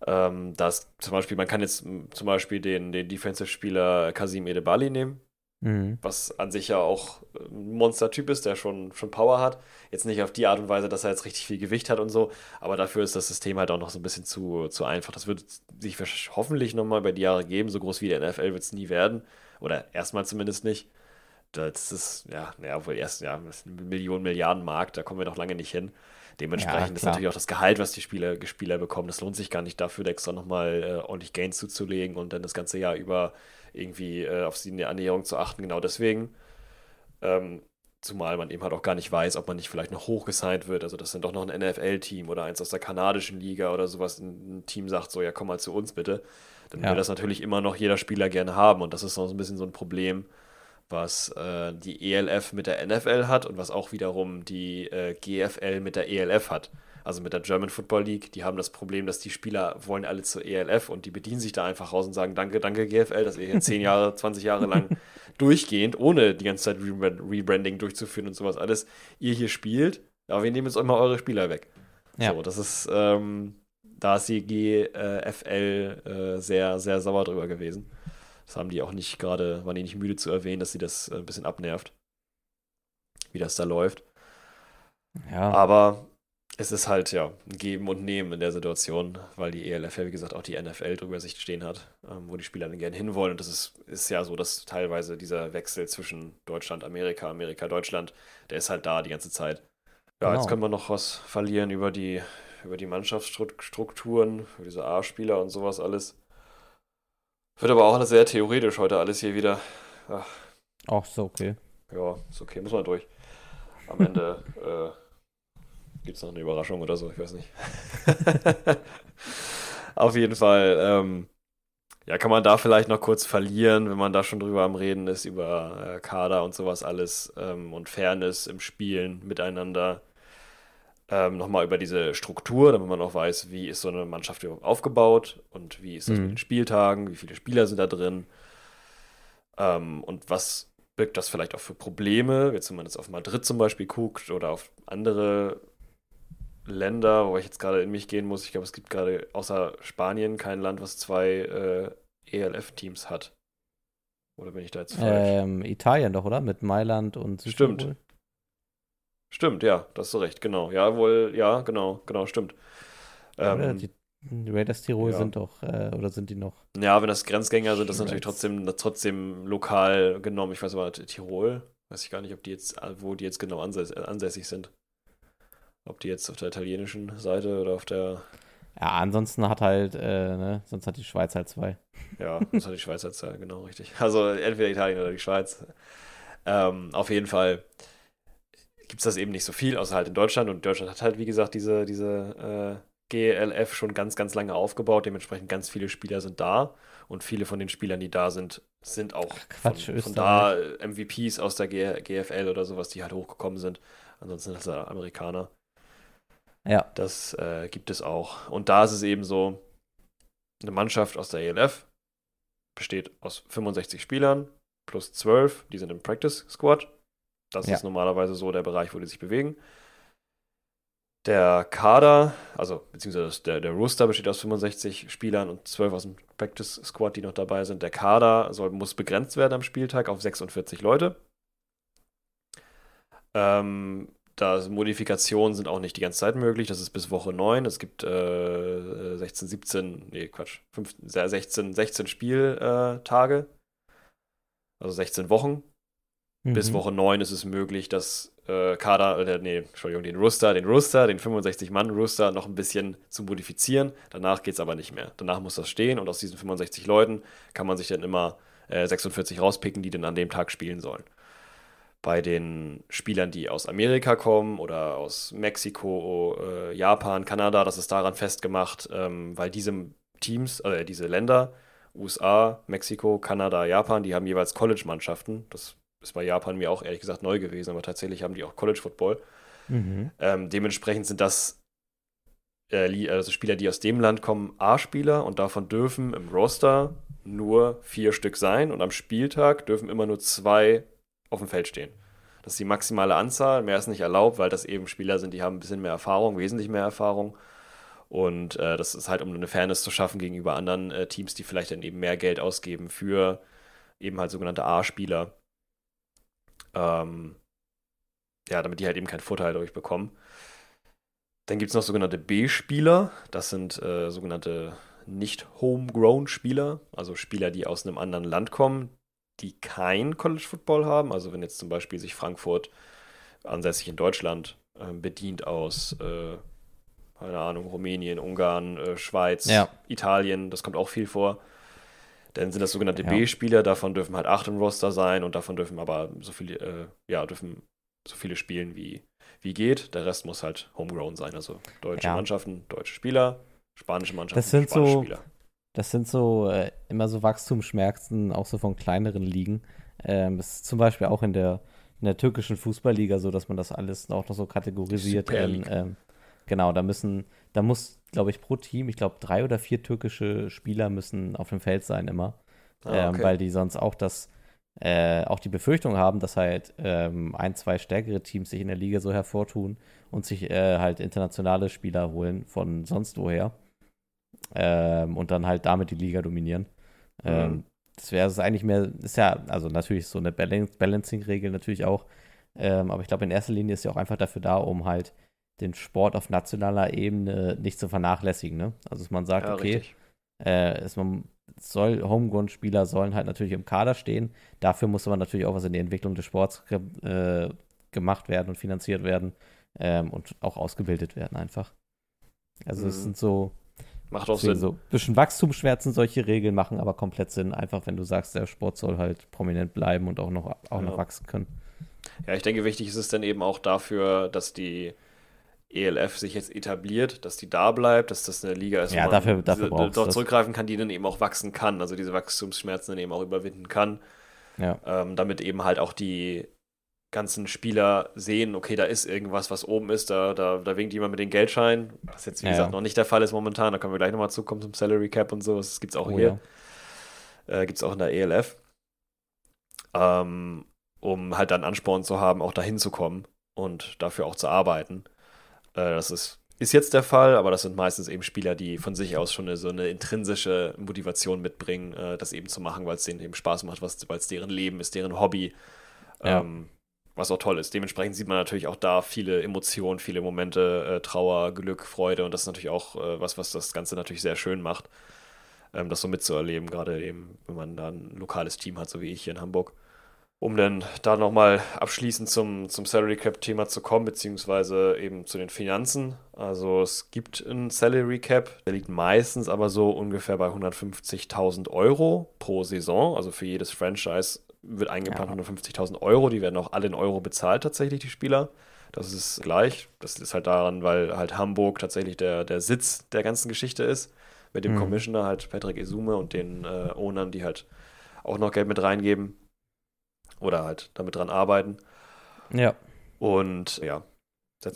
Ähm, da ist zum Beispiel, man kann jetzt zum Beispiel den, den Defensive-Spieler Kasim Edebali nehmen, mhm. was an sich ja auch ein Monster-Typ ist, der schon, schon Power hat. Jetzt nicht auf die Art und Weise, dass er jetzt richtig viel Gewicht hat und so, aber dafür ist das System halt auch noch so ein bisschen zu, zu einfach. Das wird sich hoffentlich nochmal über die Jahre geben. So groß wie der NFL wird es nie werden. Oder erstmal zumindest nicht. Das ist, ja, naja, wohl erst, ja, ist Millionen, Milliarden Markt, da kommen wir noch lange nicht hin. Dementsprechend ist klar. natürlich auch das Gehalt, was die Spieler, Spieler bekommen, das lohnt sich gar nicht dafür, da extra nochmal äh, ordentlich Gains zuzulegen und dann das ganze Jahr über irgendwie äh, auf die Ernährung zu achten. Genau deswegen. Ähm, zumal man eben halt auch gar nicht weiß, ob man nicht vielleicht noch hochgesigned wird. Also, dass dann doch noch ein NFL-Team oder eins aus der kanadischen Liga oder sowas ein, ein Team sagt, so, ja, komm mal zu uns bitte. Dann Ja. will das natürlich immer noch jeder Spieler gerne haben. Und das ist noch so ein bisschen so ein Problem, was äh, die ELF mit der NFL hat und was auch wiederum die äh, GFL mit der ELF hat. Also mit der German Football League, die haben das Problem, dass die Spieler wollen alle zur ELF und die bedienen sich da einfach raus und sagen, danke, danke GFL, dass ihr hier 10 Jahre, 20 Jahre lang durchgehend, ohne die ganze Zeit Rebrand Rebranding durchzuführen und sowas alles, ihr hier spielt, aber wir nehmen jetzt euch mal eure Spieler weg. Ja. So, das ist, ähm, da ist die GFL äh, sehr, sehr sauer drüber gewesen. Das haben die auch nicht gerade, waren die nicht müde zu erwähnen, dass sie das äh, ein bisschen abnervt, wie das da läuft. ja. Aber es ist halt ja ein Geben und Nehmen in der Situation, weil die ELF ja wie gesagt auch die NFL drüber sich stehen hat, ähm, wo die Spieler dann gerne hinwollen. Und das ist, ist ja so, dass teilweise dieser Wechsel zwischen Deutschland, Amerika, Amerika, Deutschland, der ist halt da die ganze Zeit. Ja, Genau. jetzt können wir noch was verlieren über die, über die Mannschaftsstrukturen, über diese A-Spieler und sowas alles. Wird aber auch alles sehr theoretisch heute alles hier wieder. Ach, Auch so, okay. ja, ist okay, muss man durch. Am Ende äh, gibt es noch eine Überraschung oder so, ich weiß nicht. Auf jeden Fall, ähm, ja, kann man da vielleicht noch kurz verlieren, wenn man da schon drüber am Reden ist, über äh, Kader und sowas alles ähm, und Fairness im Spielen miteinander. Ähm, Nochmal über diese Struktur, damit man auch weiß, wie ist so eine Mannschaft überhaupt aufgebaut und wie ist das Mhm. mit den Spieltagen, wie viele Spieler sind da drin ähm, und was birgt das vielleicht auch für Probleme, jetzt wenn man jetzt auf Madrid zum Beispiel guckt oder auf andere Länder, wo ich jetzt gerade in mich gehen muss. Ich glaube, es gibt gerade außer Spanien kein Land, was zwei äh, ELF-Teams hat. Oder bin ich da jetzt falsch? Ähm, Italien doch, oder? Mit Mailand und Stimmt. Südtirol. Stimmt, ja, da hast du recht, genau. Ja, wohl, ja, genau, genau, stimmt. Ähm, Die, die Raiders Tirol ja. sind doch, äh, oder sind die noch? ja, wenn das Grenzgänger sind, das ist natürlich trotzdem, trotzdem lokal genommen. Ich weiß aber, Tirol, weiß ich gar nicht, ob die jetzt, wo die jetzt genau ansäss ansässig sind. Ob die jetzt auf der italienischen Seite oder auf der Ja, ansonsten hat halt, äh, ne, sonst hat die Schweiz halt zwei. Ja, das hat die Schweiz jetzt ja, genau richtig. Also entweder Italien oder die Schweiz. Ähm, auf jeden Fall gibt es das eben nicht so viel, außer halt in Deutschland. Und Deutschland hat halt, wie gesagt, diese, diese äh, GLF schon ganz, ganz lange aufgebaut. Dementsprechend ganz viele Spieler sind da. Und viele von den Spielern, die da sind, sind auch Quatsch, von, von da MVPs aus der G GFL oder sowas, die halt hochgekommen sind. Ansonsten sind das ja Amerikaner. Ja. Das äh, gibt es auch. Und da ist es eben so, eine Mannschaft aus der ELF besteht aus 65 Spielern plus 12, die sind im Practice Squad. Das Ja. ist normalerweise so der Bereich, wo die sich bewegen. Der Kader, also beziehungsweise der, der Rooster besteht aus 65 Spielern und 12 aus dem Practice Squad, die noch dabei sind. Der Kader soll, muss begrenzt werden am Spieltag auf 46 Leute. Ähm, da Modifikationen sind auch nicht die ganze Zeit möglich. Das ist bis Woche 9. Es gibt äh, 16, 17, nee, Quatsch, 15, 16, 16 Spieltage. Also 16 Wochen. Bis Mhm. Woche 9 ist es möglich, dass äh, Kader, oder nee, Entschuldigung, den Rooster, den Rooster, den 65-Mann-Rooster noch ein bisschen zu modifizieren. Danach geht es aber nicht mehr. Danach muss das stehen und aus diesen 65 Leuten kann man sich dann immer äh, 46 rauspicken, die dann an dem Tag spielen sollen. Bei den Spielern, die aus Amerika kommen oder aus Mexiko, äh, Japan, Kanada, das ist daran festgemacht, ähm, weil diese Teams, äh, diese Länder, USA, Mexiko, Kanada, Japan, die haben jeweils College-Mannschaften. Das ist bei Japan mir auch ehrlich gesagt neu gewesen, aber tatsächlich haben die auch College Football. Mhm. Ähm, dementsprechend sind das äh, also Spieler, die aus dem Land kommen, A-Spieler und davon dürfen im Roster nur vier Stück sein und am Spieltag dürfen immer nur zwei auf dem Feld stehen. Das ist die maximale Anzahl, mehr ist nicht erlaubt, weil das eben Spieler sind, die haben ein bisschen mehr Erfahrung, wesentlich mehr Erfahrung. Und äh, das ist halt, um eine Fairness zu schaffen gegenüber anderen äh, Teams, die vielleicht dann eben mehr Geld ausgeben für eben halt sogenannte A-Spieler. Ähm, ja, damit die halt eben keinen Vorteil dadurch bekommen. Dann gibt es noch sogenannte B-Spieler. Das sind äh, sogenannte nicht-homegrown-Spieler, also Spieler, die aus einem anderen Land kommen, die kein College Football haben. Also wenn jetzt zum Beispiel sich Frankfurt ansässig in Deutschland äh, bedient aus, äh, keine Ahnung, Rumänien, Ungarn, äh, Schweiz, Ja. Italien, das kommt auch viel vor. Dann sind das sogenannte Ja. B-Spieler, davon dürfen halt acht im Roster sein und davon dürfen aber so viele, äh, ja, dürfen so viele spielen, wie, wie geht. Der Rest muss halt homegrown sein, also deutsche Ja. Mannschaften, deutsche Spieler, spanische Mannschaften, Das sind spanische so- Spieler. Das sind so äh, immer so Wachstumsschmerzen, auch so von kleineren Ligen. Ähm, das ist zum Beispiel auch in der, in der türkischen Fußballliga so, dass man das alles auch noch so kategorisiert. League. ähm, genau, da müssen, da muss, glaube ich, pro Team, ich glaube, drei oder vier türkische Spieler müssen auf dem Feld sein immer. Ah, ähm, okay. weil die sonst auch das, äh, auch die Befürchtung haben, dass halt ähm, ein, zwei stärkere Teams sich in der Liga so hervortun und sich äh, halt internationale Spieler holen von sonst woher ähm, und dann halt damit die Liga dominieren. Ähm, Mhm. das wäre es eigentlich mehr, ist ja, also natürlich so eine Balan Balancing-Regel natürlich auch, ähm, aber ich glaube in erster Linie ist sie auch einfach dafür da, um halt den Sport auf nationaler Ebene nicht zu vernachlässigen. Ne? Also dass man sagt, Ja, okay, äh, es man soll, Homegrown-Spieler sollen halt natürlich im Kader stehen. Dafür muss aber natürlich auch was in die Entwicklung des Sports äh, gemacht werden und finanziert werden ähm, und auch ausgebildet werden einfach. Also es Mhm. sind so, Macht auch deswegen Sinn. so ein bisschen Wachstumsschmerzen, solche Regeln machen aber komplett Sinn, einfach wenn du sagst, der Sport soll halt prominent bleiben und auch noch, auch noch Ja. wachsen können. Ja, ich denke, wichtig ist es dann eben auch dafür, dass die ELF sich jetzt etabliert, dass die da bleibt, dass das eine Liga ist, Ja, wo man dafür- dafür diese- dort zurückgreifen kann, die dann eben auch wachsen kann, also diese Wachstumsschmerzen dann eben auch überwinden kann, Ja. ähm, damit eben halt auch die ganzen Spieler sehen, okay, da ist irgendwas, was oben ist, da, da, da winkt jemand mit den Geldscheinen, was jetzt, wie Ja, gesagt, ja. noch nicht der Fall ist momentan, da können wir gleich nochmal zukommen zum Salary Cap und so, das gibt es auch Oh, hier ja. äh, gibt es auch in der ELF, ähm, um halt dann Ansporn zu haben, auch dahin zu kommen und dafür auch zu arbeiten. Äh, das ist, ist jetzt der Fall, aber das sind meistens eben Spieler, die von sich aus schon eine, so eine intrinsische Motivation mitbringen, äh, das eben zu machen, weil es denen eben Spaß macht, weil es deren Leben ist, deren Hobby. Ähm, was auch toll ist. Dementsprechend sieht man natürlich auch da viele Emotionen, viele Momente, äh, Trauer, Glück, Freude und das ist natürlich auch äh, was, was das Ganze natürlich sehr schön macht, ähm, das so mitzuerleben, gerade eben, wenn man da ein lokales Team hat, so wie ich hier in Hamburg. Um dann da nochmal abschließend zum, zum Salary Cap-Thema zu kommen, beziehungsweise eben zu den Finanzen. Also es gibt einen Salary Cap, der liegt meistens aber so ungefähr bei 150.000 Euro pro Saison. Also für jedes Franchise wird eingeplant Ja. 150.000 Euro. Die werden auch alle in Euro bezahlt tatsächlich, die Spieler. Das ist gleich. Das ist halt daran, weil halt Hamburg tatsächlich der, der Sitz der ganzen Geschichte ist. Mit dem Mhm. Commissioner halt Patrick Esume und den äh, Ownern, die halt auch noch Geld mit reingeben. Oder halt damit dran arbeiten. Ja. Und ja,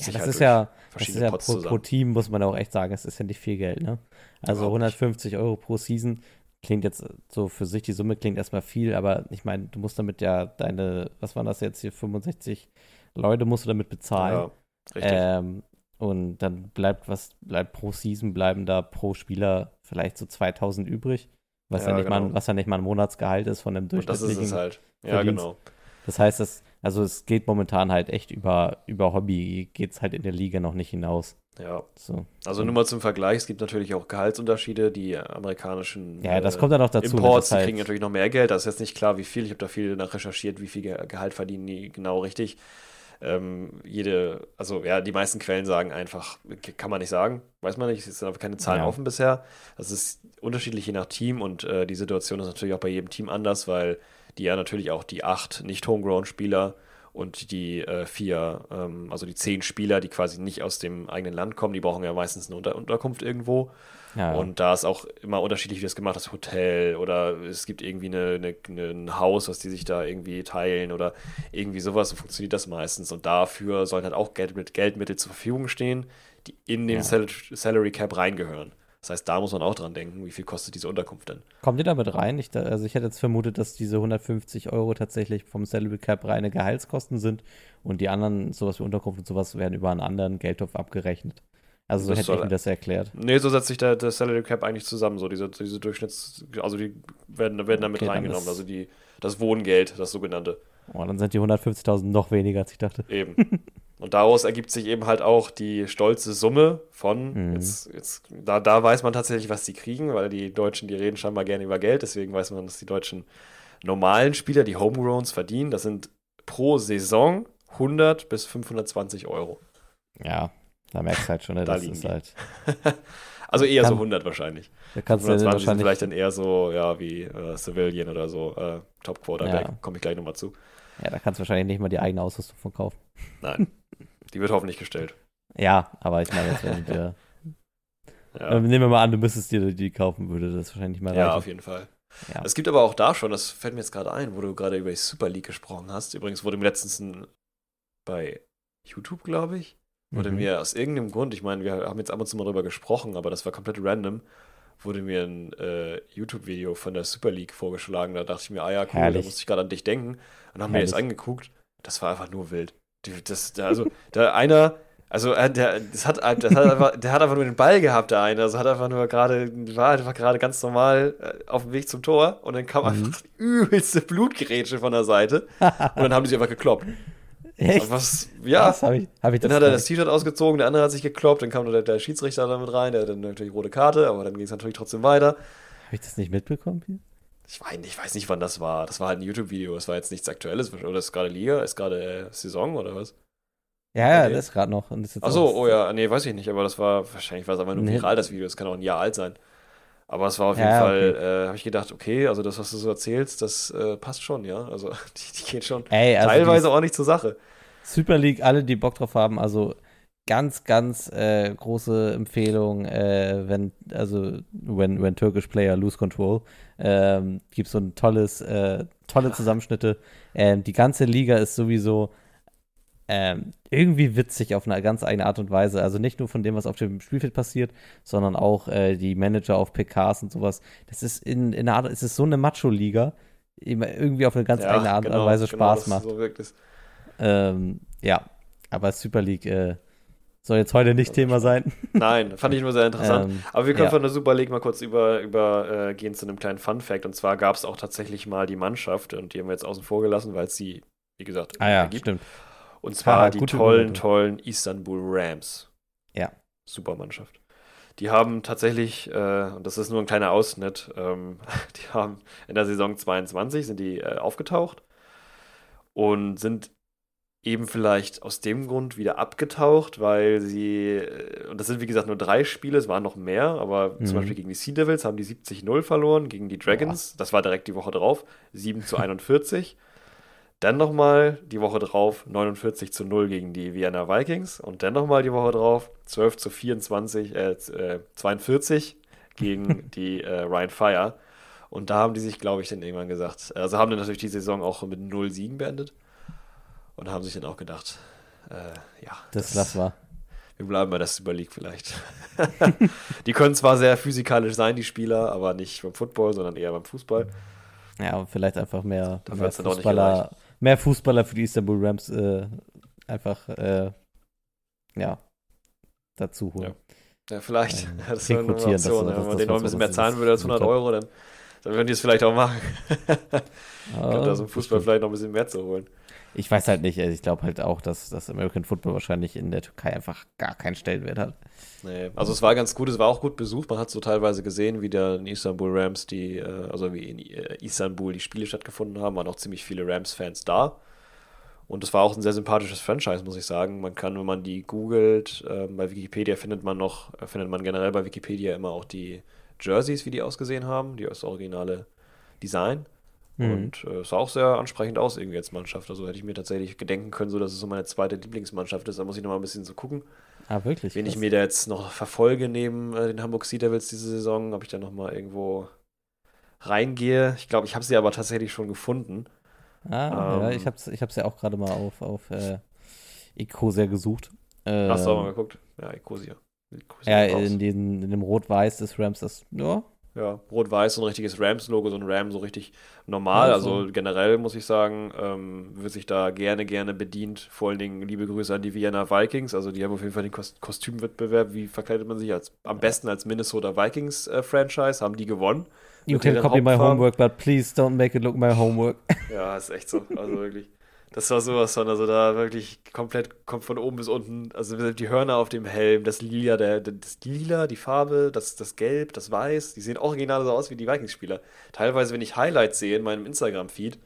Ja, das halt ist ja, das ist ja Pots pro, pro. Team, muss man auch echt sagen, es ist ja nicht viel Geld, ne? Also Überhaupt nicht. 150 Euro pro Season klingt jetzt so für sich, die Summe klingt erstmal viel, aber ich meine, du musst damit ja deine, was waren das jetzt hier, 65 Leute musst du damit bezahlen. Ja, richtig. ähm, und dann bleibt was, bleibt pro Season, bleiben da pro Spieler vielleicht so 2000 übrig, was ja, Ja, nicht mal, genau. was ja nicht mal ein Monatsgehalt ist von einem und das ist es durchschnittlichen halt. Ja, Verdienst. genau. das heißt, das, also es geht momentan halt echt über, über Hobby, geht es halt in der Liga noch nicht hinaus. Ja. So. Also nur mal zum Vergleich, es gibt natürlich auch Gehaltsunterschiede. Die amerikanischen Ja, das äh, kommt dann noch dazu. Imports, die halt- kriegen natürlich noch mehr Geld. Das ist jetzt nicht klar, wie viel. Ich habe da viel nach recherchiert, wie viel Ge- Gehalt verdienen die genau richtig. Ähm, jede, also ja, die meisten Quellen sagen einfach, kann man nicht sagen, weiß man nicht, es sind aber keine Zahlen Ja. offen bisher. Das ist unterschiedlich je nach Team und äh, die Situation ist natürlich auch bei jedem Team anders, weil die ja natürlich auch die acht nicht-Homegrown-Spieler und die äh, vier, ähm, also die zehn Spieler, die quasi nicht aus dem eigenen Land kommen, die brauchen ja meistens eine Unter Unterkunft irgendwo. ja, Und da ist auch immer unterschiedlich, wie das gemacht ist, Hotel oder es gibt irgendwie eine, eine, ein Haus, was die sich da irgendwie teilen oder irgendwie sowas, so funktioniert das meistens. Und dafür sollen halt auch Geld, mit Geldmittel zur Verfügung stehen, die in den Ja. Sal Salary Cap reingehören. Das heißt, da muss man auch dran denken, wie viel kostet diese Unterkunft denn? kommt ihr damit rein? Ich, also ich hätte jetzt vermutet, dass diese 150 Euro tatsächlich vom Salary Cap reine Gehaltskosten sind und die anderen, sowas wie Unterkunft und sowas, werden über einen anderen Geldtopf abgerechnet. Also so Das hätte soll- ich mir das erklärt. Nee, so setzt sich der, der Salary Cap eigentlich zusammen, so diese, diese Durchschnitts-, also die werden, werden damit Okay, reingenommen, also die, das Wohngeld, das sogenannte. Oh, dann sind die 150.000 noch weniger, als ich dachte. Eben. Und daraus ergibt sich eben halt auch die stolze Summe von, Mhm. jetzt, jetzt, da, da weiß man tatsächlich, was die kriegen, weil die Deutschen, die reden scheinbar gerne über Geld, deswegen weiß man, dass die deutschen normalen Spieler, die Homegrowns verdienen, das sind pro Saison 100 bis 520 Euro. Ja, da merkst du halt schon, ne, Da das ist die. halt. Also eher so Kann- 100 wahrscheinlich. Da kannst du ja 520 sind wahrscheinlich. vielleicht dann eher so, ja, wie äh, Civilian oder so, äh, Top Quarterback, Ja. komme ich gleich nochmal zu. Ja, da kannst du wahrscheinlich nicht mal die eigene Ausrüstung von kaufen. Nein, die wird hoffentlich gestellt. Ja, aber ich meine, jetzt wenn wir, Ja. äh, nehmen wir mal an, du müsstest dir die kaufen, würde das wahrscheinlich mal Ja, reichen. auf jeden Fall. Ja. Es gibt aber auch da schon, das fällt mir jetzt gerade ein, wo du gerade über die Super League gesprochen hast. Übrigens wurde mir letztens ein, bei YouTube, glaube ich, wurde Mhm. mir aus irgendeinem Grund, ich meine, wir haben jetzt ab und zu mal drüber gesprochen, aber das war komplett random, wurde mir ein äh, YouTube-Video von der Super League vorgeschlagen. Da dachte ich mir, ah ja, cool, Herrlich. da musste ich gerade an dich denken. Und haben mir das angeguckt. Das war einfach nur wild. Das, der, also, der einer, also äh, der, das hat, das hat einfach, der hat einfach nur den Ball gehabt, der eine. Also hat einfach nur gerade, war einfach gerade ganz normal äh, auf dem Weg zum Tor und dann kam Mhm. einfach die übelste Blutgerätsche von der Seite und dann haben die sie einfach gekloppt. Echt? Was, ja. Das hab ich, hab ich Dann hat er das T-Shirt ausgezogen, der andere hat sich gekloppt, dann kam der, der Schiedsrichter damit rein, der hat dann natürlich rote Karte, aber dann ging es natürlich trotzdem weiter. nicht- Hab ich das nicht mitbekommen? Hier? Ich weiß, ich weiß nicht, wann das war. Das war halt ein YouTube-Video, das war jetzt nichts Aktuelles. Oder ist gerade Liga, ist gerade Saison oder was? Ja, ja, Okay. das ist gerade noch. Und ist Achso, oh ja, nee, weiß ich nicht, aber das war, wahrscheinlich war es aber nur Nee. viral, das Video, das kann auch ein Jahr alt sein. Aber es war auf jeden Ja, Fall, äh, habe ich gedacht, okay, also das, was du so erzählst, das äh, passt schon, ja. Also die, die geht schon Ey, also teilweise auch nicht zur Sache. Super League, alle, die Bock drauf haben, also ganz, ganz äh, große Empfehlung, äh, wenn, also, when, when Turkish Player lose control, ähm, gibt so ein tolles, äh, tolle Zusammenschnitte. Ähm, die ganze Liga ist sowieso ähm, irgendwie witzig auf eine ganz eigene Art und Weise. Also nicht nur von dem, was auf dem Spielfeld passiert, sondern auch äh, die Manager auf PKs und sowas. Das ist in, in einer Art, es ist so eine Macho-Liga, immer irgendwie auf eine ganz eigene Art und genau, Weise genau, Spaß das macht. So. Ähm, ja, aber Super League äh, soll jetzt heute nicht Thema sein. Nein, fand ich nur sehr interessant. Ähm, Aber wir können ja. von der Super League mal kurz über, über äh, zu einem kleinen Fun-Fact. Und zwar gab es auch tatsächlich mal die Mannschaft, und die haben wir jetzt außen vor gelassen, weil es sie, wie gesagt, Ah ja, gibt. stimmt. Und zwar Ja, die tollen, Überleitung. tollen Istanbul Rams. Ja. Super Mannschaft. Die haben tatsächlich, äh, und das ist nur ein kleiner Ausschnitt, ähm, die haben in der Saison 22 sind die äh, aufgetaucht und sind eben vielleicht aus dem Grund wieder abgetaucht, weil sie, äh, und das sind wie gesagt nur drei Spiele, es waren noch mehr, aber Mhm. zum Beispiel gegen die Sea Devils haben die 70-0 verloren, gegen die Dragons, das war direkt die Woche drauf, 7 zu 41. Dann nochmal die Woche drauf 49 zu 0 gegen die Vienna Vikings und dann nochmal die Woche drauf 12 zu 24, äh, z- äh, 42 gegen die äh, Ryan Fire. Und da haben die sich, glaube ich, dann irgendwann gesagt, also haben dann natürlich die Saison auch mit 0 Siegen beendet und haben sich dann auch gedacht, äh, ja, Das lass war. wir bleiben bei der Super League vielleicht. die können zwar sehr physikalisch sein, die Spieler, aber nicht beim Football, sondern eher beim Fußball. Ja, aber vielleicht einfach mehr, mehr Fußballer, mehr Fußballer für die Istanbul Rams äh, einfach, äh, ja, dazu holen. Ja, vielleicht. Ähm, das wäre eine das- Option. das- Wenn man das denen noch ein bisschen mehr das- zahlen das- würde als das- 100 Euro, dann, dann würden die es vielleicht auch machen. Kommt aus dem Fußball vielleicht noch ein bisschen mehr zu holen. Ich weiß halt nicht, also ich glaube halt auch, dass das American Football wahrscheinlich in der Türkei einfach gar keinen Stellenwert hat. Nee. Also es war ganz gut, es war auch gut besucht. Man hat so teilweise gesehen, wie der in Istanbul Rams die, äh, also wie in äh, Istanbul die Spiele stattgefunden haben, waren auch ziemlich viele Rams-Fans da. Und es war auch ein sehr sympathisches Franchise, muss ich sagen. Man kann, wenn man die googelt, ähm, bei Wikipedia findet man noch, äh, findet man generell bei Wikipedia immer auch die Jerseys, wie die ausgesehen haben, die das originale Design. Mhm. Und äh, es sah auch sehr ansprechend aus irgendwie als Mannschaft. Also hätte ich mir tatsächlich gedenken können, so dass es so meine zweite Lieblingsmannschaft ist. Da muss ich noch mal ein bisschen so gucken. Ah, wirklich? Wen ich mir da jetzt noch verfolge neben äh, den Hamburg Sea Devils diese Saison, ob ich da noch mal irgendwo reingehe. Ich glaube, ich habe sie aber tatsächlich schon gefunden. Ah, ja, Ähm, ich hab's, ich hab's ja auch gerade mal auf, auf äh, Ecosia gesucht. Ähm, Hast du auch mal geguckt? Ja, Ecosia. Ja, Ecosia raus. in, diesen, in dem Rot-Weiß des Rams, das, ja, Ja, rot-weiß, so ein richtiges Rams-Logo, so ein Ram so richtig normal. Also so. generell muss ich sagen, ähm, wird sich da gerne, gerne bedient. Vor allen Dingen liebe Grüße an die Vienna Vikings. Also die haben auf jeden Fall den Kos Kostümwettbewerb. Wie verkleidet man sich als am besten als Minnesota Vikings-Franchise? haben die gewonnen. You can copy my Hauptfarben. homework, but please don't make it look my homework. Ja, ist echt so. Also wirklich. Das war sowas von, also da wirklich komplett, kommt von oben bis unten, also die Hörner auf dem Helm, das Lila, der, das Lila, die Farbe, das, das Gelb, das Weiß, die sehen original so aus wie die Vikings-Spieler. Teilweise, wenn ich Highlights sehe in meinem Instagram-Feed,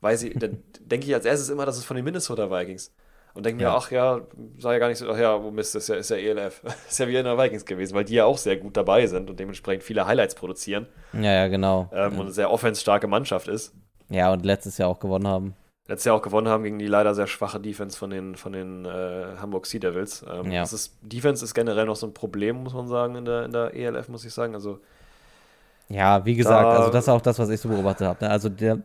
weiß ich, dann denke ich als erstes immer, das ist von den Minnesota Vikings. Und denke mir, Ja. ach ja, sah ja gar nicht so, ach ja, wo Mist, ist ja, ist ja ELF. ist ja wie in der Vikings gewesen, weil die ja auch sehr gut dabei sind und dementsprechend viele Highlights produzieren ja, ja, genau. ähm, und eine sehr offensstarke Mannschaft ist. ja, und letztes Jahr auch gewonnen haben. Letztes Jahr auch gewonnen haben gegen die leider sehr schwache Defense von den, von den äh, Hamburg Sea Devils. Ähm, Ja. das ist, Defense ist generell noch so ein Problem, muss man sagen, in der, in der ELF, muss ich sagen. Also, Ja, wie gesagt, Da- also das ist auch das, was ich so beobachtet habe. Ne? Also der,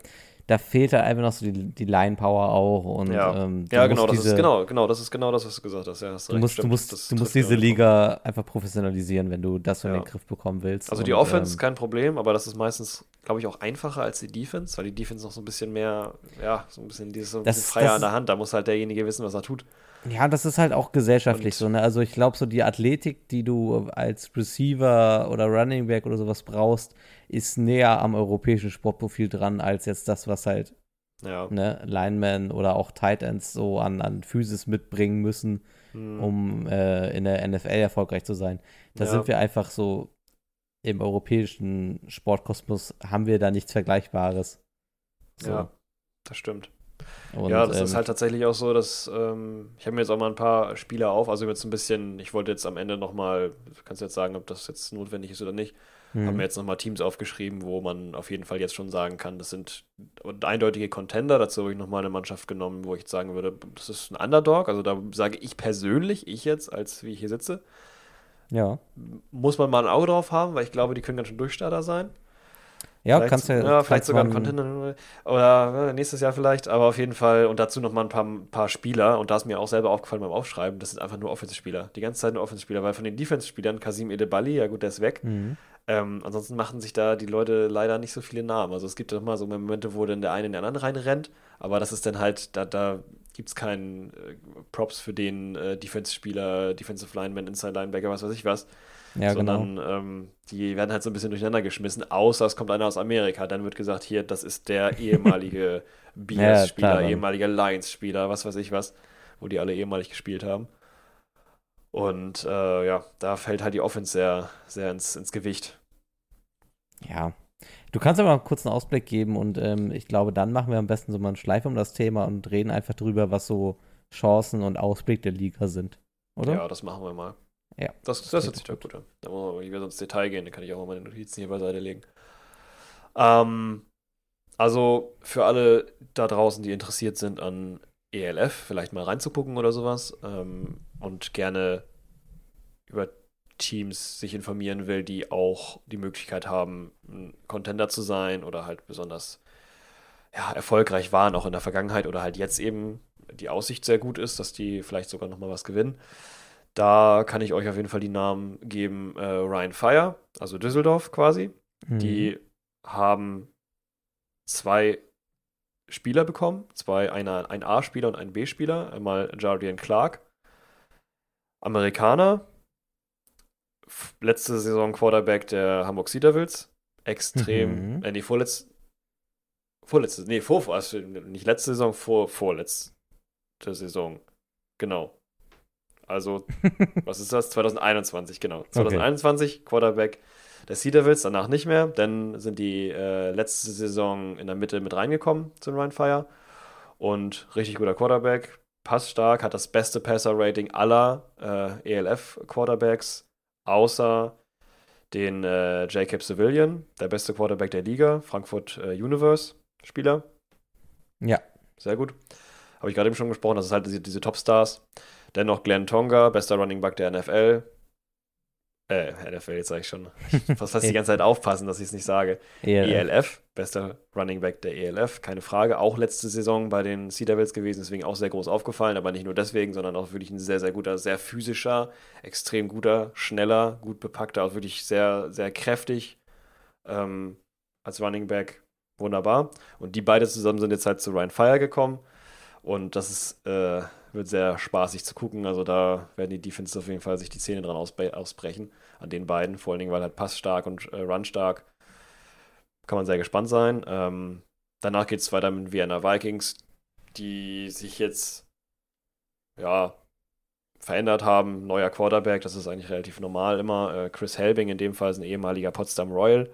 da fehlt halt einfach noch so die, die Line-Power auch. Und, ja, ähm, ja genau, das diese, ist genau, genau, das ist genau das, was du gesagt hast. Ja, hast Du musst, du musst, Das du musst diese. Liga einfach professionalisieren, wenn du das in Ja. den Griff bekommen willst. Also die Und, Offense ist ähm, kein Problem, aber das ist meistens, glaube ich, auch einfacher als die Defense, weil die Defense noch so ein bisschen mehr, ja, so ein bisschen dieses so ein Das- bisschen freier an der Hand. Da muss halt derjenige wissen, was er tut. Ja, das ist halt auch gesellschaftlich Und- so. Ne? Also ich glaube, so die Athletik, die du als Receiver oder Running Back oder sowas brauchst, ist näher am europäischen Sportprofil dran, als jetzt das, was halt Ja. ne, Linemen oder auch Tight Ends so an, an Physis mitbringen müssen, Hm. um äh, in der NFL erfolgreich zu sein. Da Ja. sind wir einfach so im europäischen Sportkosmos haben wir da nichts Vergleichbares. So. Ja, das stimmt. Und, ja, das ähm, ist halt tatsächlich auch so, dass ähm, ich habe mir jetzt auch mal ein paar Spieler auf, also jetzt ein bisschen, ich wollte jetzt am Ende nochmal, kannst du jetzt sagen, ob das jetzt notwendig ist oder nicht, hm. habe mir jetzt nochmal Teams aufgeschrieben, wo man auf jeden Fall jetzt schon sagen kann, das sind eindeutige Contender. Dazu habe ich nochmal eine Mannschaft genommen, wo ich sagen würde, das ist ein Underdog. Also da sage ich persönlich, ich jetzt, als wie ich hier sitze, ja. muss man mal ein Auge drauf haben, weil ich glaube, die können ganz schön Durchstarter sein. Ja, vielleicht, kannst ja, ja, vielleicht sogar ein Contender oder äh, nächstes Jahr vielleicht, aber auf jeden Fall und dazu nochmal ein paar, paar Spieler und da ist mir auch selber aufgefallen beim Aufschreiben, das sind einfach nur Offensive-Spieler, die ganze Zeit nur Offensive-Spieler, weil von den Defense-Spielern, Kasim Edebali, ja gut, der ist weg, Mhm. ähm, ansonsten machen sich da die Leute leider nicht so viele Namen, also es gibt doch mal so Momente, wo dann der eine in den anderen reinrennt, aber das ist dann halt, da, da gibt es keinen äh, Props für den äh, Defense-Spieler, Defensive Lineman, Inside Linebacker, was weiß ich was, Ja, genau. sondern ähm, die werden halt so ein bisschen durcheinander geschmissen, außer es kommt einer aus Amerika. Dann wird gesagt, hier, das ist der ehemalige Bears-Spieler, dann. ehemaliger Lions-Spieler, was weiß ich was, wo die alle ehemalig gespielt haben. Und äh, ja, da fällt halt die Offense sehr, sehr ins, ins Gewicht. Ja. Du kannst aber mal einen kurzen Ausblick geben und ähm, ich glaube, dann machen wir am besten so mal einen Schleif um das Thema und reden einfach drüber, was so Chancen und Ausblick der Liga sind. Oder? Ja, das machen wir mal. Ja. Das, das klingt hört sich doch gut an. Da muss man wieder so ins Detail gehen, dann kann ich auch mal meine Notizen hier beiseite legen. Ähm, also für alle da draußen, die interessiert sind an ELF, vielleicht mal reinzugucken oder sowas ähm, und gerne über Teams sich informieren will, die auch die Möglichkeit haben, ein Contender zu sein oder halt besonders ja, erfolgreich waren, auch in der Vergangenheit oder halt jetzt eben die Aussicht sehr gut ist, dass die vielleicht sogar nochmal was gewinnen. Da kann ich euch auf jeden Fall die Namen geben. Äh, Ryan Fire, also Düsseldorf quasi. Mhm. Die haben zwei Spieler bekommen. Zwei, einer, ein A-Spieler und ein B-Spieler. Einmal Jardian Clark. Amerikaner. Letzte Saison Quarterback der Hamburg Sea Devils. Extrem, Mhm. äh, nee, vorletzte, vorletzte, nee, vor, also nicht letzte Saison, vor, vorletzte Saison. Genau. Also, was ist das? 2021, genau. 2021 Quarterback der Sea Devils, danach nicht mehr. Dann sind die äh, letzte Saison in der Mitte mit reingekommen zu Ryan Fire. Und richtig guter Quarterback, passstark, hat das beste Passer-Rating aller äh, ELF-Quarterbacks, außer den äh, Jacob Civilian, der beste Quarterback der Liga, Frankfurt äh, Universe-Spieler. Ja. Sehr gut. Habe ich gerade eben schon gesprochen, das ist halt diese, diese Top-Stars. Dennoch Glenn Tonga, bester Running Back der NFL. Äh, NFL, jetzt sage ich schon. Ich muss fast die ganze Zeit aufpassen, dass ich es nicht sage. ELF. ELF, bester Running Back der ELF, keine Frage. Auch letzte Saison bei den Sea Devils gewesen, deswegen auch sehr groß aufgefallen, aber nicht nur deswegen, sondern auch wirklich ein sehr, sehr guter, sehr physischer, extrem guter, schneller, gut bepackter, auch wirklich sehr, sehr kräftig ähm, als Running Back. Wunderbar. Und die beide zusammen sind jetzt halt zu Ryan Fire gekommen. Und das ist, äh, wird sehr spaßig zu gucken. Also da werden die Defenses auf jeden Fall sich die Zähne dran ausbre ausbrechen. An den beiden. Vor allen Dingen, weil halt passstark und äh, runstark. Kann man sehr gespannt sein. Ähm, danach geht es weiter mit Vienna Vikings, die sich jetzt ja verändert haben. Neuer Quarterback, das ist eigentlich relativ normal immer. Äh, Chris Helbing in dem Fall ist ein ehemaliger Potsdam Royal,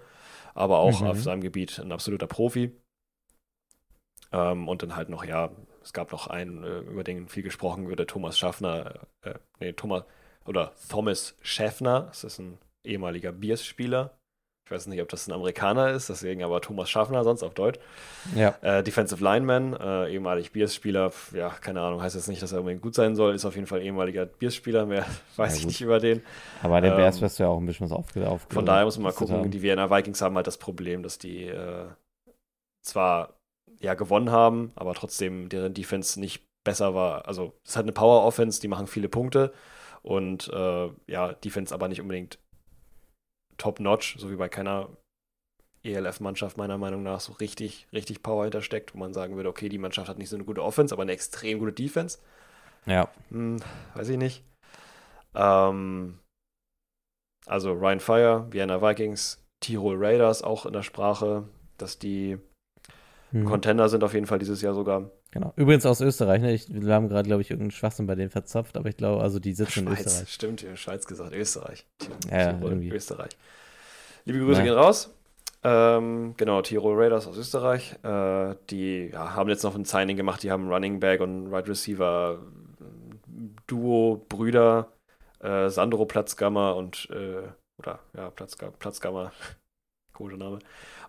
aber auch Mhm. auf seinem Gebiet ein absoluter Profi. Ähm, und dann halt noch, ja, es gab noch einen, äh, über den viel gesprochen wird, der Thomas Schaffner, äh, nee, Thomas, oder Thomas Schäffner, das ist ein ehemaliger Bears-Spieler. Ich weiß nicht, ob das ein Amerikaner ist, deswegen aber Thomas Schaffner, sonst auf Deutsch. Ja. Äh, Defensive Lineman, äh, ehemalig Bears-Spieler, pf, ja, keine Ahnung, heißt jetzt nicht, dass er unbedingt gut sein soll, ist auf jeden Fall ehemaliger Bears-Spieler, mehr weiß Ja, ich nicht über den. Aber der Bears Ähm, wirst du ja auch ein bisschen was aufge aufge Von daher muss man mal gucken, die Vienna Vikings haben halt das Problem, dass die äh, zwar ja gewonnen haben, aber trotzdem deren Defense nicht besser war. Also es ist halt eine Power Offense, die machen viele Punkte und äh, ja, Defense aber nicht unbedingt top-notch, so wie bei keiner ELF-Mannschaft meiner Meinung nach so richtig, richtig Power hintersteckt, wo man sagen würde, okay, die Mannschaft hat nicht so eine gute Offense, aber eine extrem gute Defense. Ja. Hm, weiß ich nicht. Ähm, also Ryan Fire, Vienna Vikings, Tirol Raiders auch in der Sprache, dass die Hm. Contender sind auf jeden Fall dieses Jahr sogar. Genau. Übrigens aus Österreich, ne? Ich, wir haben gerade, glaube ich, irgendeinen Schwachsinn bei denen verzapft, aber ich glaube, also die sitzen in Schweiz, Österreich. stimmt, ihr Schweiz gesagt, Österreich. Ja, ja, irgendwie. Österreich. Liebe Grüße Nein. gehen raus. Ähm, genau, Tirol Raiders aus Österreich. Äh, die ja, haben jetzt noch ein Signing gemacht. Die haben Running Back und Right Receiver äh, Duo Brüder äh, Sandro Platzgammer und äh, oder ja Platzga Platzgammer komischer Name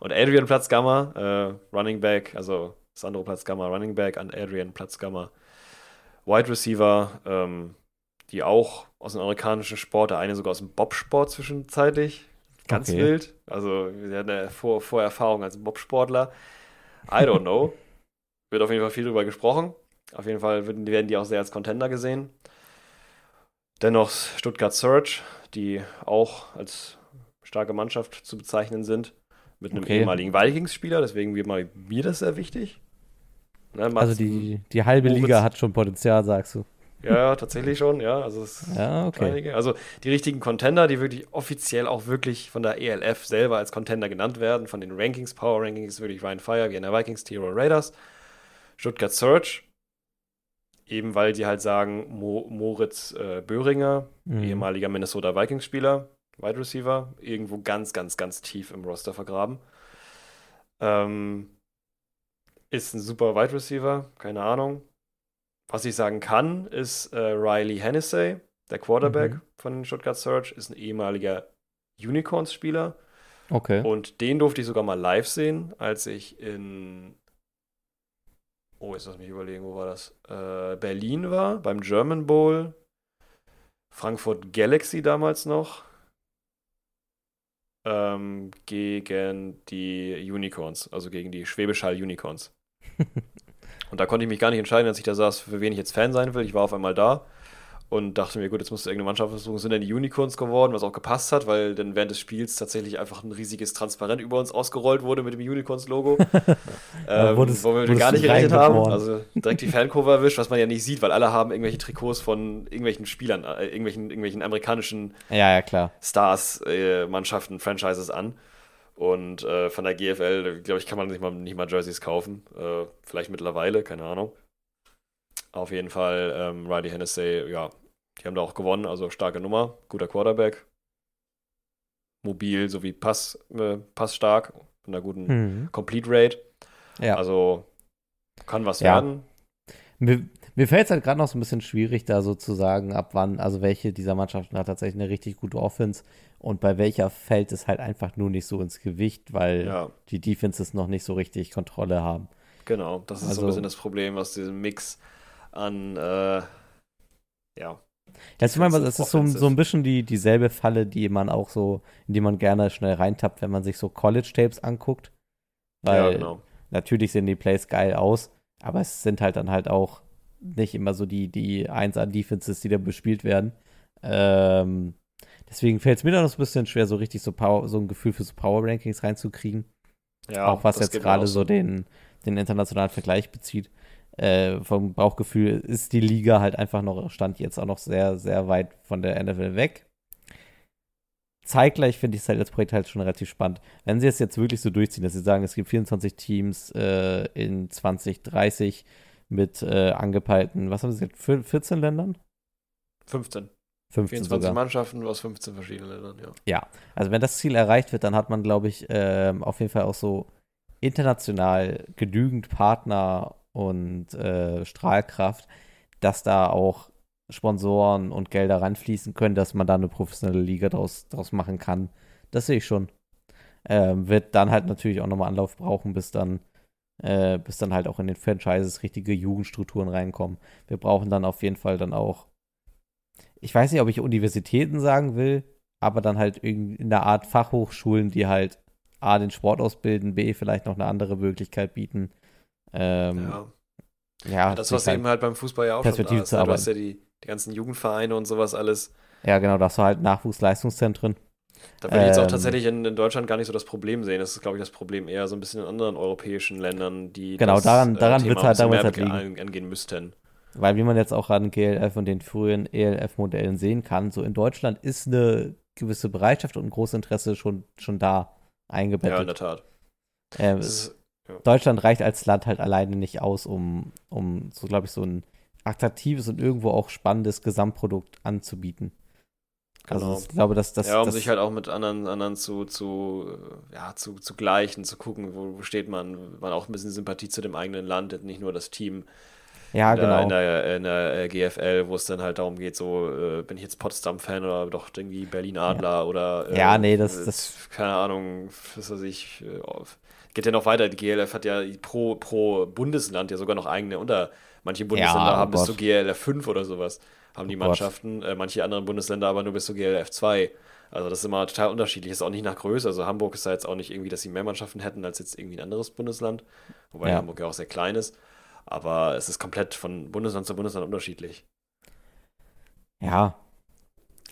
und Adrian Platzgammer äh, Running Back also Sandro Platzgammer Running Back und Adrian Platzgammer Wide Receiver ähm, die auch aus dem amerikanischen Sport der eine sogar aus dem Bobsport zwischenzeitlich. Ganz Okay. wild. Also er hat eine Vor Vorerfahrung als Bobsportler. I don't know. Wird auf jeden Fall viel drüber gesprochen. Auf jeden Fall werden werden die auch sehr als Contender gesehen. Dennoch Stuttgart Surge, die auch als starke Mannschaft zu bezeichnen sind, mit einem Okay. ehemaligen Vikings-Spieler, deswegen wird mal mir das sehr wichtig. Ne, Also die, die halbe Moritz- Liga hat schon Potenzial, sagst du. Ja, tatsächlich schon, ja. Also Ja, okay. Also die richtigen Contender, die wirklich offiziell auch wirklich von der ELF selber als Contender genannt werden, von den Rankings, Power Rankings, wirklich Ryan Fire, Vienna Vikings, Tirol Raiders, Stuttgart Surge, eben weil die halt sagen, Mo Moritz äh, Böhringer, Mhm. ehemaliger Minnesota Vikings-Spieler, Wide Receiver, irgendwo ganz, ganz, ganz tief im Roster vergraben. Ähm, ist ein super Wide Receiver, keine Ahnung. Was ich sagen kann, ist äh, Riley Hennessy, der Quarterback Mhm. von den Stuttgart Surge, ist ein ehemaliger Unicorns-Spieler. Okay. Und den durfte ich sogar mal live sehen, als ich in. Oh, jetzt lass mich überlegen, wo war das? Äh, Berlin war, beim German Bowl. Frankfurt Galaxy damals noch. Ähm, gegen die Unicorns, also gegen die Schwäbisch Hall Unicorns. Und da konnte ich mich gar nicht entscheiden, als ich da saß, für wen ich jetzt Fan sein will. Ich war auf einmal da und dachte mir, gut, jetzt musst du irgendeine Mannschaft versuchen. Sind dann die Unicorns geworden, was auch gepasst hat, weil dann während des Spiels tatsächlich einfach ein riesiges Transparent über uns ausgerollt wurde mit dem Unicorns-Logo. Ähm, wurdest- wo wir gar nicht gerechnet haben. reingeboren. Also direkt die Fankurve erwischt, was man ja nicht sieht, weil alle haben irgendwelche Trikots von irgendwelchen Spielern, äh, irgendwelchen, irgendwelchen amerikanischen Ja, ja. Stars, äh, Mannschaften, Franchises an. Und äh, von der GFL, glaube ich, kann man nicht mal, nicht mal Jerseys kaufen. Äh, vielleicht mittlerweile, keine Ahnung. Auf jeden Fall, ähm, Riley Hennessy, ja, die haben da auch gewonnen, also starke Nummer, guter Quarterback. Mobil sowie Pass, äh, passstark, mit einer guten Mhm. Complete Rate. Ja. Also kann was Ja. werden. Mir, mir fällt es halt gerade noch so ein bisschen schwierig, da so zu sagen, ab wann, also welche dieser Mannschaften hat tatsächlich eine richtig gute Offense und bei welcher fällt es halt einfach nur nicht so ins Gewicht, weil Ja, die Defenses noch nicht so richtig Kontrolle haben. genau. Das ist so Also- ein bisschen das Problem aus diesem Mix an, äh, ja, Jetzt meine Defensive, das ist so, so ein bisschen die, dieselbe Falle, die man auch so, in die man gerne schnell reintappt, wenn man sich so College-Tapes anguckt. Weil ja, genau. natürlich sehen die Plays geil aus, aber es sind halt dann halt auch nicht immer so die, die 1A-Defenses, die da bespielt werden. Ähm, deswegen fällt es mir dann noch ein bisschen schwer, so richtig so, Power, so ein Gefühl für so Power-Rankings reinzukriegen. Ja, auch was das jetzt gerade so den, den internationalen Vergleich bezieht. Äh, vom Bauchgefühl ist die Liga halt einfach noch, stand jetzt auch noch sehr, sehr weit von der NFL weg. Zeitgleich finde ich es halt als Projekt halt schon relativ spannend. Wenn sie es jetzt wirklich so durchziehen, dass sie sagen, es gibt 24 Teams äh, in 2030 mit äh, angepeilten, was haben sie gesagt, vier- 14 Ländern? 15. 15 24 sogar. Mannschaften aus 15 verschiedenen Ländern, ja. Ja, also wenn das Ziel erreicht wird, dann hat man, glaube ich, ähm, auf jeden Fall auch so international genügend Partner und äh, Strahlkraft, dass da auch Sponsoren und Gelder ranfließen können, dass man da eine professionelle Liga draus, draus machen kann. Das sehe ich schon. Ähm, wird dann halt natürlich auch nochmal Anlauf brauchen, bis dann, äh, bis dann halt auch in den Franchises richtige Jugendstrukturen reinkommen. Wir brauchen dann auf jeden Fall dann auch, ich weiß nicht, ob ich Universitäten sagen will, aber dann halt in der Art Fachhochschulen, die halt A, den Sport ausbilden, B, vielleicht noch eine andere Möglichkeit bieten. Ähm, ja. ja, Das, was eben halt beim Fußball ja auch schon da Perspektive ist. Du hast ja die, die ganzen Jugendvereine und sowas alles. Ja, genau, da hast du halt Nachwuchsleistungszentren. Da würde ich jetzt auch Ähm. tatsächlich in, in Deutschland gar nicht so das Problem sehen. Das ist, glaube ich, das Problem eher so ein bisschen in anderen europäischen Ländern, die Genau, das, daran- daran Thema halt mehr halt an- angehen müssten. Weil wie man jetzt auch an GLF und den frühen ELF-Modellen sehen kann, so in Deutschland ist eine gewisse Bereitschaft und ein großes Interesse schon, schon da Ja, in der eingebettet. Tat. Ähm, Das ist, Ja. Deutschland reicht als Land halt alleine nicht aus, um, um so, glaube ich, so ein attraktives und irgendwo auch spannendes Gesamtprodukt anzubieten. Genau. Also ich glaube, dass das. ja, um das, sich halt auch mit anderen, anderen zu, zu, äh, ja, zu, zu gleichen, zu gucken, wo, wo steht man, man auch ein bisschen Sympathie zu dem eigenen Land, nicht nur das Team ja, in, der, genau. in, der, in der äh, GFL, wo es dann halt darum geht, so, äh, bin ich jetzt Potsdam-Fan oder doch irgendwie Berlin Adler oder äh, Ja, nee, das- das- keine Ahnung, was weiß ich, äh, geht ja noch weiter, die GLF hat ja pro, pro Bundesland ja sogar noch eigene unter, manche Bundesländer oh haben bis Gott. zu GLF 5 oder sowas, haben die Oh. Mannschaften, äh, manche anderen Bundesländer aber nur bis zu GLF 2. Also das ist immer total unterschiedlich, ist auch nicht nach Größe, also Hamburg ist da jetzt auch nicht irgendwie, dass sie mehr Mannschaften hätten als jetzt irgendwie ein anderes Bundesland, wobei Ja. Hamburg ja auch sehr klein ist. Aber es ist komplett von Bundesland zu Bundesland unterschiedlich. Ja.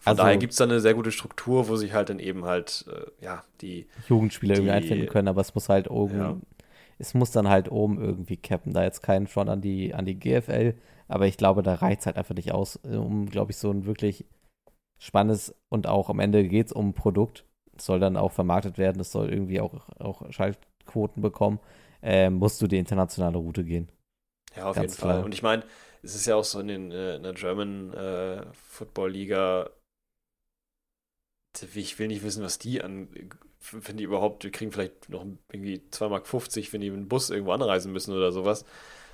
Von Also- daher gibt es da eine sehr gute Struktur, wo sich halt dann eben halt, äh, ja, die, Jugendspieler irgendwie Die- einfinden können, aber es muss halt oben, Ja. es muss dann halt oben irgendwie cappen. Da jetzt keinen Front an die, an die GFL, aber ich glaube, da reicht es halt einfach nicht aus, um, glaube ich, so ein wirklich spannendes und auch am Ende geht es um ein Produkt. Es soll dann auch vermarktet werden, es soll irgendwie auch, auch Schaltquoten bekommen. Ähm, musst du die internationale Route gehen. ja, auf Ganz jeden Fall. klar. Und ich meine, es ist ja auch so in, den, äh, in der German äh, Football Liga, ich will nicht wissen, was die an, wenn die überhaupt, die kriegen vielleicht noch irgendwie 2,50 Mark, wenn die mit dem Bus irgendwo anreisen müssen oder sowas.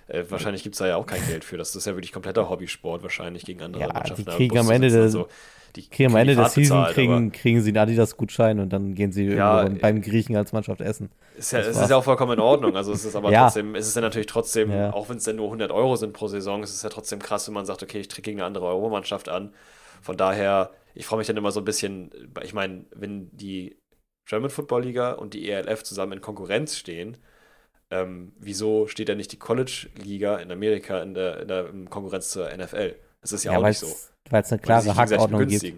Äh, wahrscheinlich gibt es da ja auch kein Geld für. Das ist ja wirklich kompletter Hobbysport wahrscheinlich gegen andere Ja, die Mannschaften. Aber kriegen am Ende des- so, die Kriegen am Ende die der Season bezahlt, kriegen, kriegen sie einen Adidas-Gutschein und dann gehen sie Ja, irgendwo äh, beim Griechen als Mannschaft essen. Ist ja, Das es ist ja auch vollkommen in Ordnung. Also es ist aber Ja. trotzdem, es ist ja natürlich trotzdem, auch wenn es dann nur 100 Euro sind pro Saison, es ist ja trotzdem krass, wenn man sagt, okay, ich tritt gegen eine andere Euro-Mannschaft an. Von daher, ich freue mich dann immer so ein bisschen, ich meine, wenn die German Football Liga und die ELF zusammen in Konkurrenz stehen, ähm, wieso steht da nicht die College Liga in Amerika in der, in der in Konkurrenz zur NFL? Das ist ja, auch nicht so. Weil es eine klare Hackordnung gibt.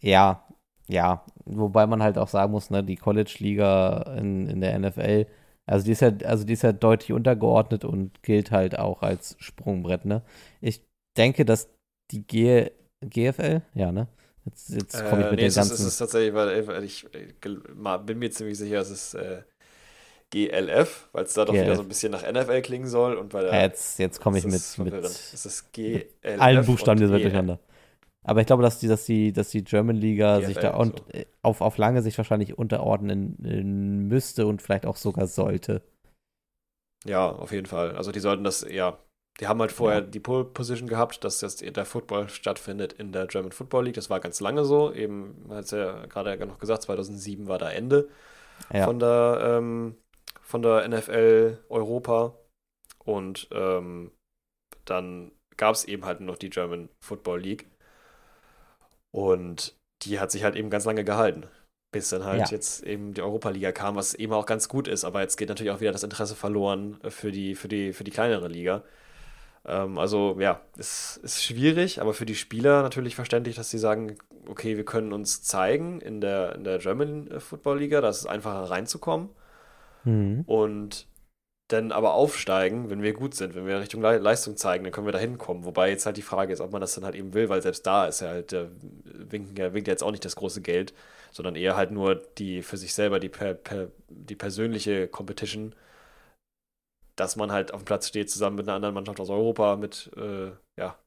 Ja, ja. Wobei man halt auch sagen muss, ne, die College-Liga in, in der NFL, also die ist ja, also die ist ja deutlich untergeordnet und gilt halt auch als Sprungbrett, ne? Ich denke, dass die G GFL, ja, ne? Jetzt, jetzt komme ich Äh, mit nee, den ist, ganzen. es ist tatsächlich, weil, ich äh, bin mir ziemlich sicher, es ist äh, GLF, weil es da doch wieder GLF. so ein bisschen nach NFL klingen soll und weil ja, jetzt jetzt komme ich mit, ist mit verwirrend. Es ist GLF allen Buchstaben dieser durcheinander. Aber ich glaube, dass die, dass die, dass die German Liga sich da GFL, und, so. äh, auf, auf lange Sicht wahrscheinlich unterordnen äh, müsste und vielleicht auch sogar sollte. Ja, auf jeden Fall. Also die sollten das, ja, die haben halt vorher Ja. die Pole Position gehabt, dass jetzt der Football stattfindet in der German Football League. Das war ganz lange so. Eben, hat es ja gerade noch gesagt, 2007 war da Ende. Ja. von der, ähm, von der NFL Europa. Und ähm, dann gab es eben halt nur noch die German Football League. Und die hat sich halt eben ganz lange gehalten. Bis dann halt Ja. jetzt eben die Europa-Liga kam, was eben auch ganz gut ist. Aber jetzt geht natürlich auch wieder das Interesse verloren für die, für die, für die kleinere Liga. Ähm, also ja, es ist schwierig, aber für die Spieler natürlich verständlich, dass sie sagen, okay, wir können uns zeigen in der, in der German äh, Football Liga, da ist es einfacher reinzukommen Mhm. und dann aber aufsteigen, wenn wir gut sind, wenn wir Richtung Le Leistung zeigen, dann können wir da hinkommen. Wobei jetzt halt die Frage ist, ob man das dann halt eben will, weil selbst da ist ja halt, der winkt ja, winkt ja jetzt auch nicht das große Geld, sondern eher halt nur die für sich selber, die, per, per, die persönliche Competition, dass man halt auf dem Platz steht, zusammen mit einer anderen Mannschaft aus Europa, mit äh, ja,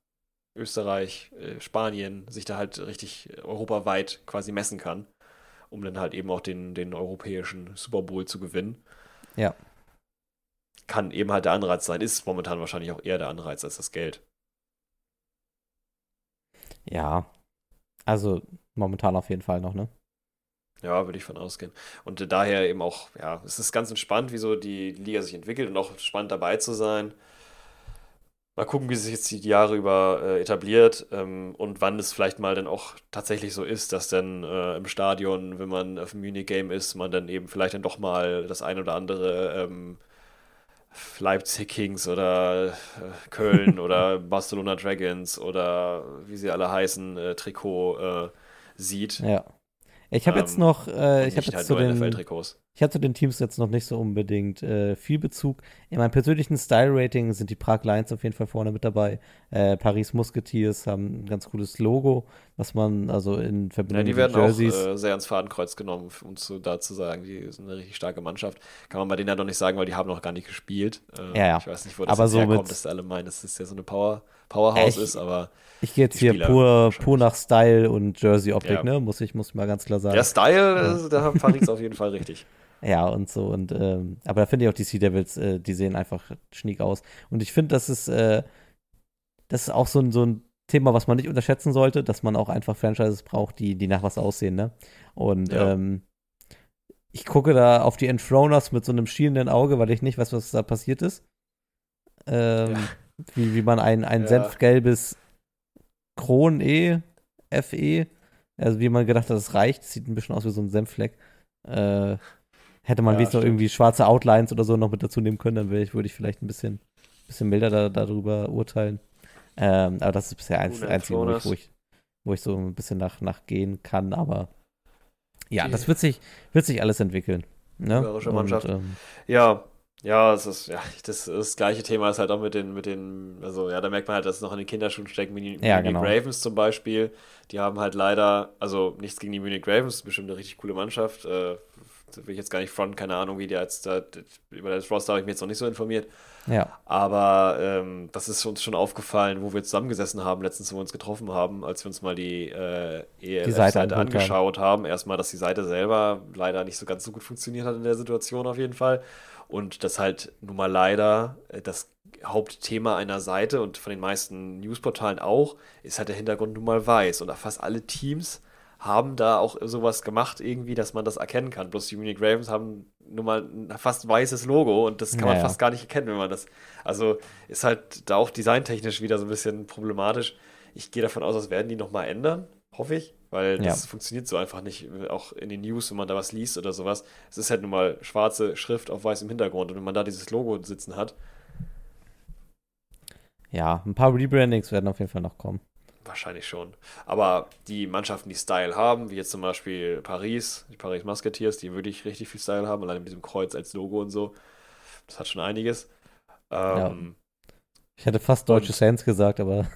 Österreich, äh, Spanien, sich da halt richtig europaweit quasi messen kann, um dann halt eben auch den, den europäischen Super Bowl zu gewinnen Ja. kann eben halt der Anreiz sein. Ist momentan wahrscheinlich auch eher der Anreiz als das Geld. Ja. Also momentan auf jeden Fall noch, ne? Ja, würde ich von ausgehen. Und daher eben auch, ja, es ist ganz entspannt, wieso die Liga sich entwickelt und auch spannend dabei zu sein. Mal gucken, wie sich jetzt die Jahre über äh, etabliert ähm, und wann es vielleicht mal dann auch tatsächlich so ist, dass dann äh, im Stadion, wenn man auf dem Munich-Game ist, man dann eben vielleicht dann doch mal das ein oder andere ähm, Leipzig Kings oder äh, Köln oder Barcelona Dragons oder wie sie alle heißen, äh, Trikot äh, sieht. Ja. Ich habe jetzt Ähm, noch, äh, ich habe jetzt halt zu den, ich habe zu den Teams jetzt noch nicht so unbedingt äh, viel Bezug. In meinem persönlichen Style-Rating sind die Prag Lions auf jeden Fall vorne mit dabei. Äh, Paris Musketeers haben ein ganz cooles Logo, was man also in Verbindung Ja, die mit werden den Jerseys. auch äh, sehr ans Fadenkreuz genommen, um zu, da zu sagen, die sind eine richtig starke Mannschaft. Kann man bei denen ja noch nicht sagen, weil die haben noch gar nicht gespielt. Äh, Ja, ja. Ich weiß nicht, wo das Aber jetzt so herkommt, mit- dass alle meinen, das ja so eine Power, Powerhouse Echt? ist, aber ich gehe jetzt hier Spieler pur, pur nach Style und Jersey-Optik, Ja. ne? Muss ich, muss ich mal ganz klar sagen. der Style, äh, da haben Paris auf jeden Fall richtig. Ja, und so. Und, ähm, aber da finde ich auch die Sea Devils, äh, die sehen einfach schniek aus. Und ich finde, das ist, äh, das ist auch so ein, so ein Thema, was man nicht unterschätzen sollte, dass man auch einfach Franchises braucht, die, die nach was aussehen, ne? Und Ja. ähm, ich gucke da auf die Enthroners mit so einem schielenden Auge, weil ich nicht weiß, was da passiert ist. Ähm, Ja. Wie, wie man ein, ein Ja. senfgelbes Kron E, FE, also wie man gedacht hat, das reicht, sieht ein bisschen aus wie so ein Senffleck. Äh, hätte man Ja, wenigstens noch irgendwie schwarze Outlines oder so noch mit dazu nehmen können, dann würde ich, würde ich vielleicht ein bisschen, bisschen milder da, darüber urteilen. Ähm, aber das ist bisher eins, Gute einzige, wo ich, wo, ich, wo ich so ein bisschen nach, nachgehen kann, aber ja, Die- das wird sich, wird sich alles entwickeln. Ne? Mannschaft. ähm, Ja, ja, es ist, ja, das, das gleiche Thema ist halt auch mit den, mit den, also ja, da merkt man halt, dass es noch in den Kinderschuhen steckt, wie die Ja, Munich genau. Ravens zum Beispiel. Die haben halt leider, also nichts gegen die Munich Ravens, ist bestimmt eine richtig coole Mannschaft. Äh, will ich jetzt gar nicht fronten, keine Ahnung, wie die jetzt da, über das Roster habe ich mich jetzt noch nicht so informiert. ja, Aber ähm, das ist uns schon aufgefallen, wo wir zusammengesessen haben, letztens, wo wir uns getroffen haben, als wir uns mal die äh, Die Seite ELF-Seite angeschaut haben. Erstmal, dass die Seite selber leider nicht so ganz so gut funktioniert hat in der Situation auf jeden Fall. Und dass halt nun mal leider äh, das Hauptthema einer Seite und von den meisten Newsportalen auch, ist halt der Hintergrund nun mal weiß. Und fast alle Teams haben da auch sowas gemacht, irgendwie, dass man das erkennen kann. Bloß die Munich Ravens haben nun mal ein fast weißes Logo und das kann man Naja. fast gar nicht erkennen, wenn man das. Also ist halt da auch designtechnisch wieder so ein bisschen problematisch. Ich gehe davon aus, das werden die nochmal ändern, hoffe ich, weil das Ja. funktioniert so einfach nicht, auch in den News, wenn man da was liest oder sowas. Es ist halt nun mal schwarze Schrift auf weißem Hintergrund und wenn man da dieses Logo sitzen hat, ja, ein paar Rebrandings werden auf jeden Fall noch kommen. Wahrscheinlich schon. Aber die Mannschaften, die Style haben, wie jetzt zum Beispiel Paris, die Paris Musketeers, die wirklich richtig viel Style haben, allein mit diesem Kreuz als Logo und so, das hat schon einiges. Ähm, Ich hätte fast deutsche Und- Saints gesagt, aber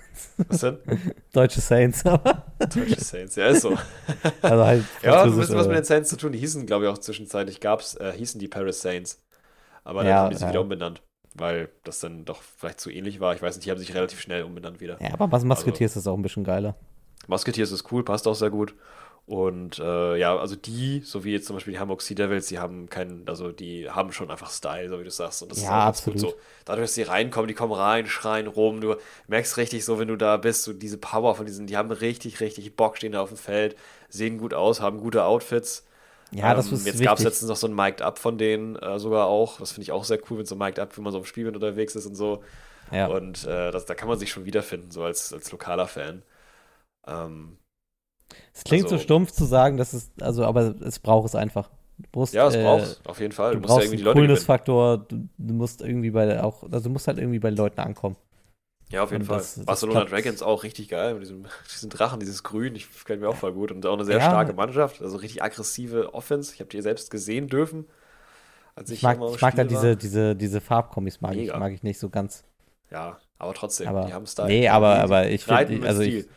Was denn? deutsche Saints, aber Deutsche Saints, ja, ist so. also halt ja, französisch, bisschen was aber- mit den Saints zu tun. Die hießen, glaube ich, auch zwischenzeitlich, gab's, äh, hießen die Paris Saints. Aber dann Ja, haben die sie ja. wieder umbenannt, weil das dann doch vielleicht zu ähnlich war. Ich weiß nicht, die haben sich relativ schnell umbenannt wieder. Ja, aber was Musketeers ist auch ein bisschen geiler. Musketeers ist cool, passt auch sehr gut. Und äh, ja, also die, so wie jetzt zum Beispiel die Hamburg Sea Devils, die haben keinen, also die haben schon einfach Style, so wie du sagst. Und das ist Ja, ganz absolut. gut so. Dadurch, dass die reinkommen, die kommen rein, schreien rum. Du merkst richtig so, wenn du da bist, so diese Power von diesen, die haben richtig, richtig Bock, stehen da auf dem Feld, sehen gut aus, haben gute Outfits. Ja, das Ähm, ist Jetzt gab es letztens noch so ein Mic'd Up von denen äh, sogar auch. Das finde ich auch sehr cool, wenn so ein Mic'd Up, wenn man so im Spielwind unterwegs ist und so. Ja. Und äh, das, da kann man sich schon wiederfinden, so als, als lokaler Fan. Ähm, Es klingt so also- stumpf zu sagen, dass es, also, aber es braucht es einfach. Du musst, ja, es äh, braucht auf jeden Fall. Du Du, musst ja brauchst irgendwie die Leute. Coolness-Faktor, du, du musst irgendwie bei der auch, also du musst halt irgendwie bei den Leuten ankommen. Ja, auf jeden Und Fall. das- Barcelona. Dragons auch richtig geil. Mit diesem, diesen Drachen, dieses Grün, ich gefällt mir auch voll gut. Und auch eine sehr Ja. starke Mannschaft. Also richtig aggressive Offense. Ich habe die selbst gesehen dürfen. Als Ich mag, immer im ich mag da diese, diese, diese Farbkombis, mag ich, mag ich nicht so ganz. Ja, aber trotzdem, Aber, die haben Style. nee, aber, aber ich finde, also ich,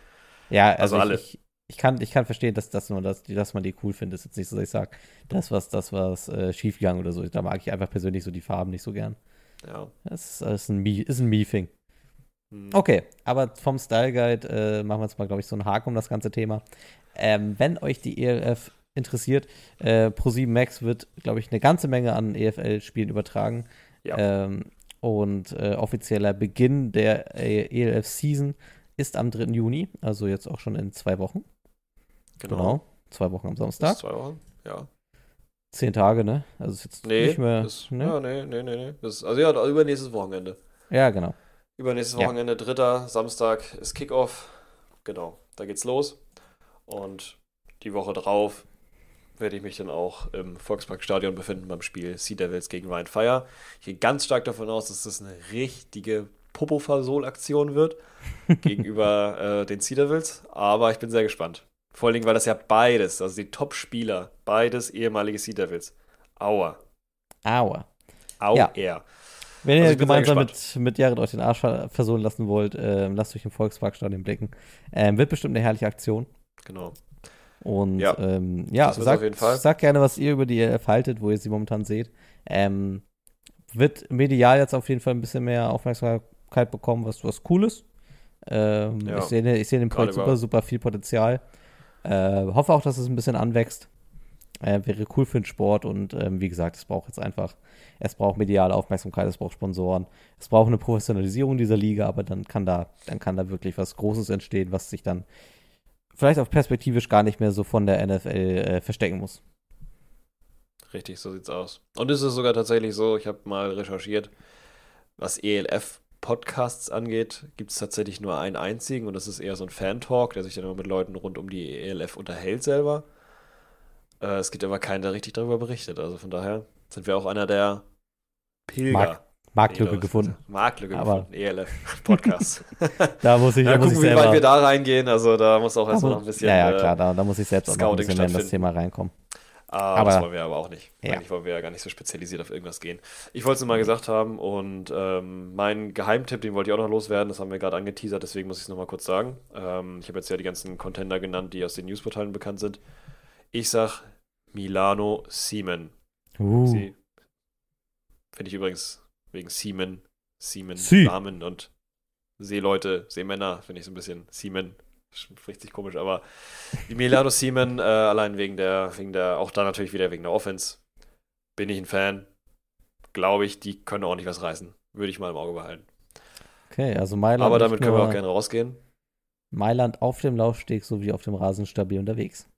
ja, also, Also alle. ich, ich, kann, ich kann verstehen, dass, dass, man das, dass man die cool findet. Ist jetzt nicht so, dass ich sage, das was, das was äh, schiefgegangen oder so. Da mag ich einfach persönlich so die Farben nicht so gern. Ja. Das ist, das ist ein Me- ist ein Me-Thing. Hm. Okay, aber vom Style Guide äh, machen wir jetzt mal, glaube ich, so einen Haken um das ganze Thema. Ähm, wenn euch die ELF interessiert, äh, Pro7 Max wird, glaube ich, eine ganze Menge an EFL-Spielen übertragen. Ja. Ähm, und äh, offizieller Beginn der äh, ELF-Season ist am 3. Juni, also jetzt auch schon in zwei Wochen. Genau. Zwei Wochen am Samstag. zwei Wochen. Ja. Zehn Tage, ne? Also ist jetzt Nee, nicht mehr. das, ne? ja, nee, nee, nee, nee. Das, also ja, übernächstes Wochenende. ja, genau. Übernächstes Ja. Wochenende, dritter Samstag ist Kickoff. Genau, da geht's los. Und die Woche drauf werde ich mich dann auch im Volksparkstadion befinden beim Spiel Sea Devils gegen Ryan Fire. Ich gehe ganz stark davon aus, dass das eine richtige Popo-Fasol-Aktion wird gegenüber äh, den Sea Devils. Aber ich bin sehr gespannt. Vor allen Dingen, weil das ja beides, also die Top-Spieler, beides ehemalige Sea Devils. Aua. Aua. Au Ja. er. Wenn ihr Also sehr gemeinsam mit, mit Jared euch den Arsch ver- versohlen lassen wollt, ähm, lasst euch im Volksparkstadion blicken. Ähm, wird bestimmt eine herrliche Aktion. Genau. Und Ja. ähm, ja, sagt, sagt gerne, was ihr über die ELF haltet, wo ihr sie momentan seht. Ähm, wird medial jetzt auf jeden Fall ein bisschen mehr Aufmerksamkeit bekommen, was, was cool ist. Ähm, Ja. Ich sehe ich sehe in dem Projekt super, super viel Potenzial. Äh, hoffe auch, dass es ein bisschen anwächst. Äh, wäre cool für den Sport und ähm, wie gesagt, es braucht jetzt einfach, es braucht mediale Aufmerksamkeit, es braucht Sponsoren, es braucht eine Professionalisierung dieser Liga, aber dann kann da, dann kann da wirklich was Großes entstehen, was sich dann vielleicht auch perspektivisch gar nicht mehr so von der NFL äh, verstecken muss. Richtig, so sieht's aus. Und es ist sogar tatsächlich so, ich habe mal recherchiert, was ELF-Podcasts angeht, gibt es tatsächlich nur einen einzigen und das ist eher so ein Fan-Talk, der sich dann immer mit Leuten rund um die ELF unterhält selber. Äh, es gibt aber keinen, der richtig darüber berichtet. Also von daher sind wir auch einer der Pilger. Mark- Marktlücke das- gefunden. Marktlücke Aber- gefunden, ELF-Podcast. Da muss ich, da muss gucken, ich wie selber. weit wir da reingehen. Also da muss auch erstmal noch ein bisschen. ja, ja, äh, klar, da, da muss ich selbst auch noch ein Scouting bisschen in das. Thema reinkommen. Ah, Aber- das wollen wir aber auch nicht. Ja. Eigentlich wollen wir ja gar nicht so spezialisiert auf irgendwas gehen. Ich wollte es nur mal gesagt haben und ähm, mein Geheimtipp, den wollte ich auch noch loswerden, das haben wir gerade angeteasert, deswegen muss ich es nochmal kurz sagen. Ähm, ich habe jetzt ja die ganzen Contender genannt, die aus den Newsportalen bekannt sind. Ich sag Milano Siemen. Uh, finde ich übrigens wegen Siemen, Siemen, Sie. Damen und Seeleute, Seemänner, finde ich so ein bisschen Siemen. Spricht sich komisch, aber die Milano Siemen, äh, allein wegen der, wegen der, auch da natürlich wieder wegen der Offense, bin ich ein Fan. Glaube ich, die können ordentlich was reißen. Würde ich mal im Auge behalten. okay, also Mailand, aber nicht damit können wir auch gerne rausgehen. Mailand auf dem Laufsteg sowie auf dem Rasen stabil unterwegs.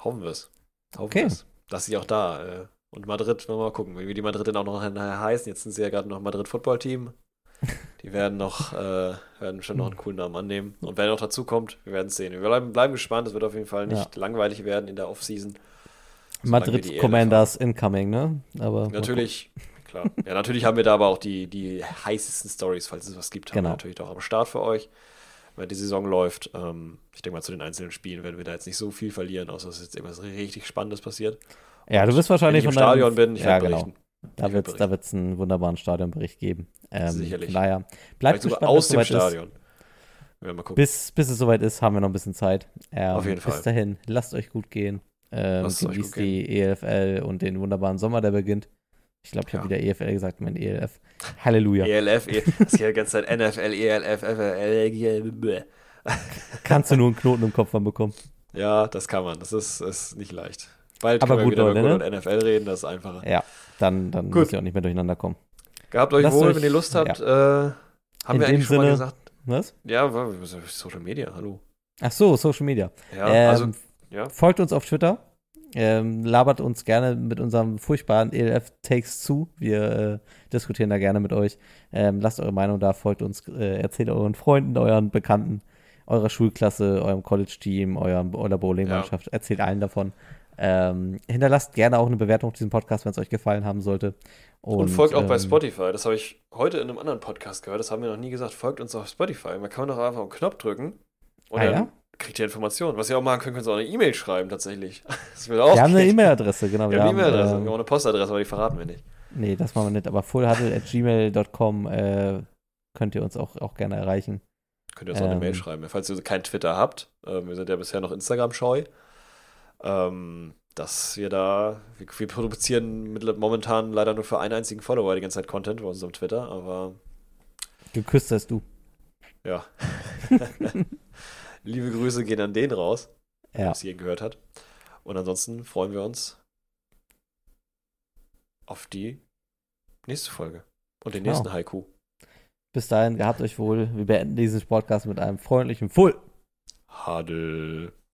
Hoffen wir es. Hoffen Okay. wir's. Dass sie auch da. Äh, und Madrid, wollen wir mal gucken, wie die Madrid denn auch noch heißen. Jetzt sind sie ja gerade noch Madrid Football Team. Die werden noch, äh, werden schon noch einen coolen Namen annehmen. Und wer noch dazu kommt, wir werden es sehen. Wir bleiben, bleiben gespannt. Es wird auf jeden Fall nicht langweilig werden in der Offseason. Madrid Commanders incoming, ne? Aber Natürlich, klar. Ja, natürlich haben wir da aber auch die, die heißesten Stories, falls es was gibt, haben Genau. wir natürlich auch am Start für euch, wenn die Saison läuft. Ähm, ich denke mal, zu den einzelnen Spielen werden wir da jetzt nicht so viel verlieren, außer dass jetzt irgendwas richtig Spannendes passiert. Ja, du wirst wahrscheinlich Wenn ich im von deinem- Stadion bin, ich ja, werde genau. berichten. Da wird es da wird's einen wunderbaren Stadionbericht geben. Ähm, Sicherlich. Vielleicht bleibt sogar gespannt, aus bis dem es soweit ist. Stadion. Wir mal gucken. Bis, bis es soweit ist, haben wir noch ein bisschen Zeit. Ähm, Auf jeden Bis Fall. dahin, lasst euch gut gehen. Ähm, genießt die ELFL und den wunderbaren Sommer, der beginnt. Ich glaube, ich habe Ja. wieder EFL gesagt, mein ELF. Halleluja. ELF, E- das hier die ganze Zeit NFL, ELF, bläh. Kannst du nur einen Knoten im Kopf von bekommen. Ja, das kann man. Das ist, ist nicht leicht. Bald Aber können wir gut, wieder Leute, über ne? NFL reden, das ist einfacher. Ja, dann, dann Gut. müsst ihr auch nicht mehr durcheinander kommen. Gehabt euch Lasst wohl, euch- wenn ihr Lust habt. Äh, haben In wir eigentlich schon mal gesagt. Was? Ja, Social Media, hallo. Ach so, Social Media. Ja, ähm, also, ja. Folgt uns auf Twitter. Ähm, labert uns gerne mit unserem furchtbaren ELF-Takes zu. Wir äh, diskutieren da gerne mit euch. Ähm, lasst eure Meinung da, folgt uns, äh, erzählt euren Freunden, euren Bekannten, eurer Schulklasse, eurem College-Team, eurer Bowling-Mannschaft. Erzählt allen davon. Ähm, hinterlasst gerne auch eine Bewertung auf diesem Podcast, wenn es euch gefallen haben sollte. Und, folgt auch bei ähm, Spotify. Das habe ich heute in einem anderen Podcast gehört. Das haben wir noch nie gesagt. Folgt uns auf Spotify. Man kann doch einfach einen Knopf drücken und Ah, dann ja? kriegt ihr Informationen. Was ihr auch machen könnt, könnt ihr auch eine E-Mail schreiben, tatsächlich. Wir haben eine. E-Mail-Adresse, genau. Wir haben eine E-Mail-Adresse. ähm, Wir haben auch eine Postadresse, aber die verraten wir nicht. Nee, das machen wir nicht. Aber fullhuddle.gmail.com äh, könnt ihr uns auch, auch gerne erreichen. Könnt ihr uns auch eine Ähm. Mail schreiben. Falls ihr kein Twitter habt, ähm, wir sind ja bisher noch Instagram-scheu, ähm, dass wir da, wir, wir produzieren mit, momentan leider nur für einen einzigen Follower die ganze Zeit Content bei unserem Twitter, aber Geküsst hast du. ja. Liebe Grüße gehen an den raus, der Ja. es hier gehört hat. Und ansonsten freuen wir uns auf die nächste Folge und den Genau. nächsten Haiku. Bis dahin, gehabt euch wohl. Wir beenden diesen Podcast mit einem freundlichen Full. Hadel.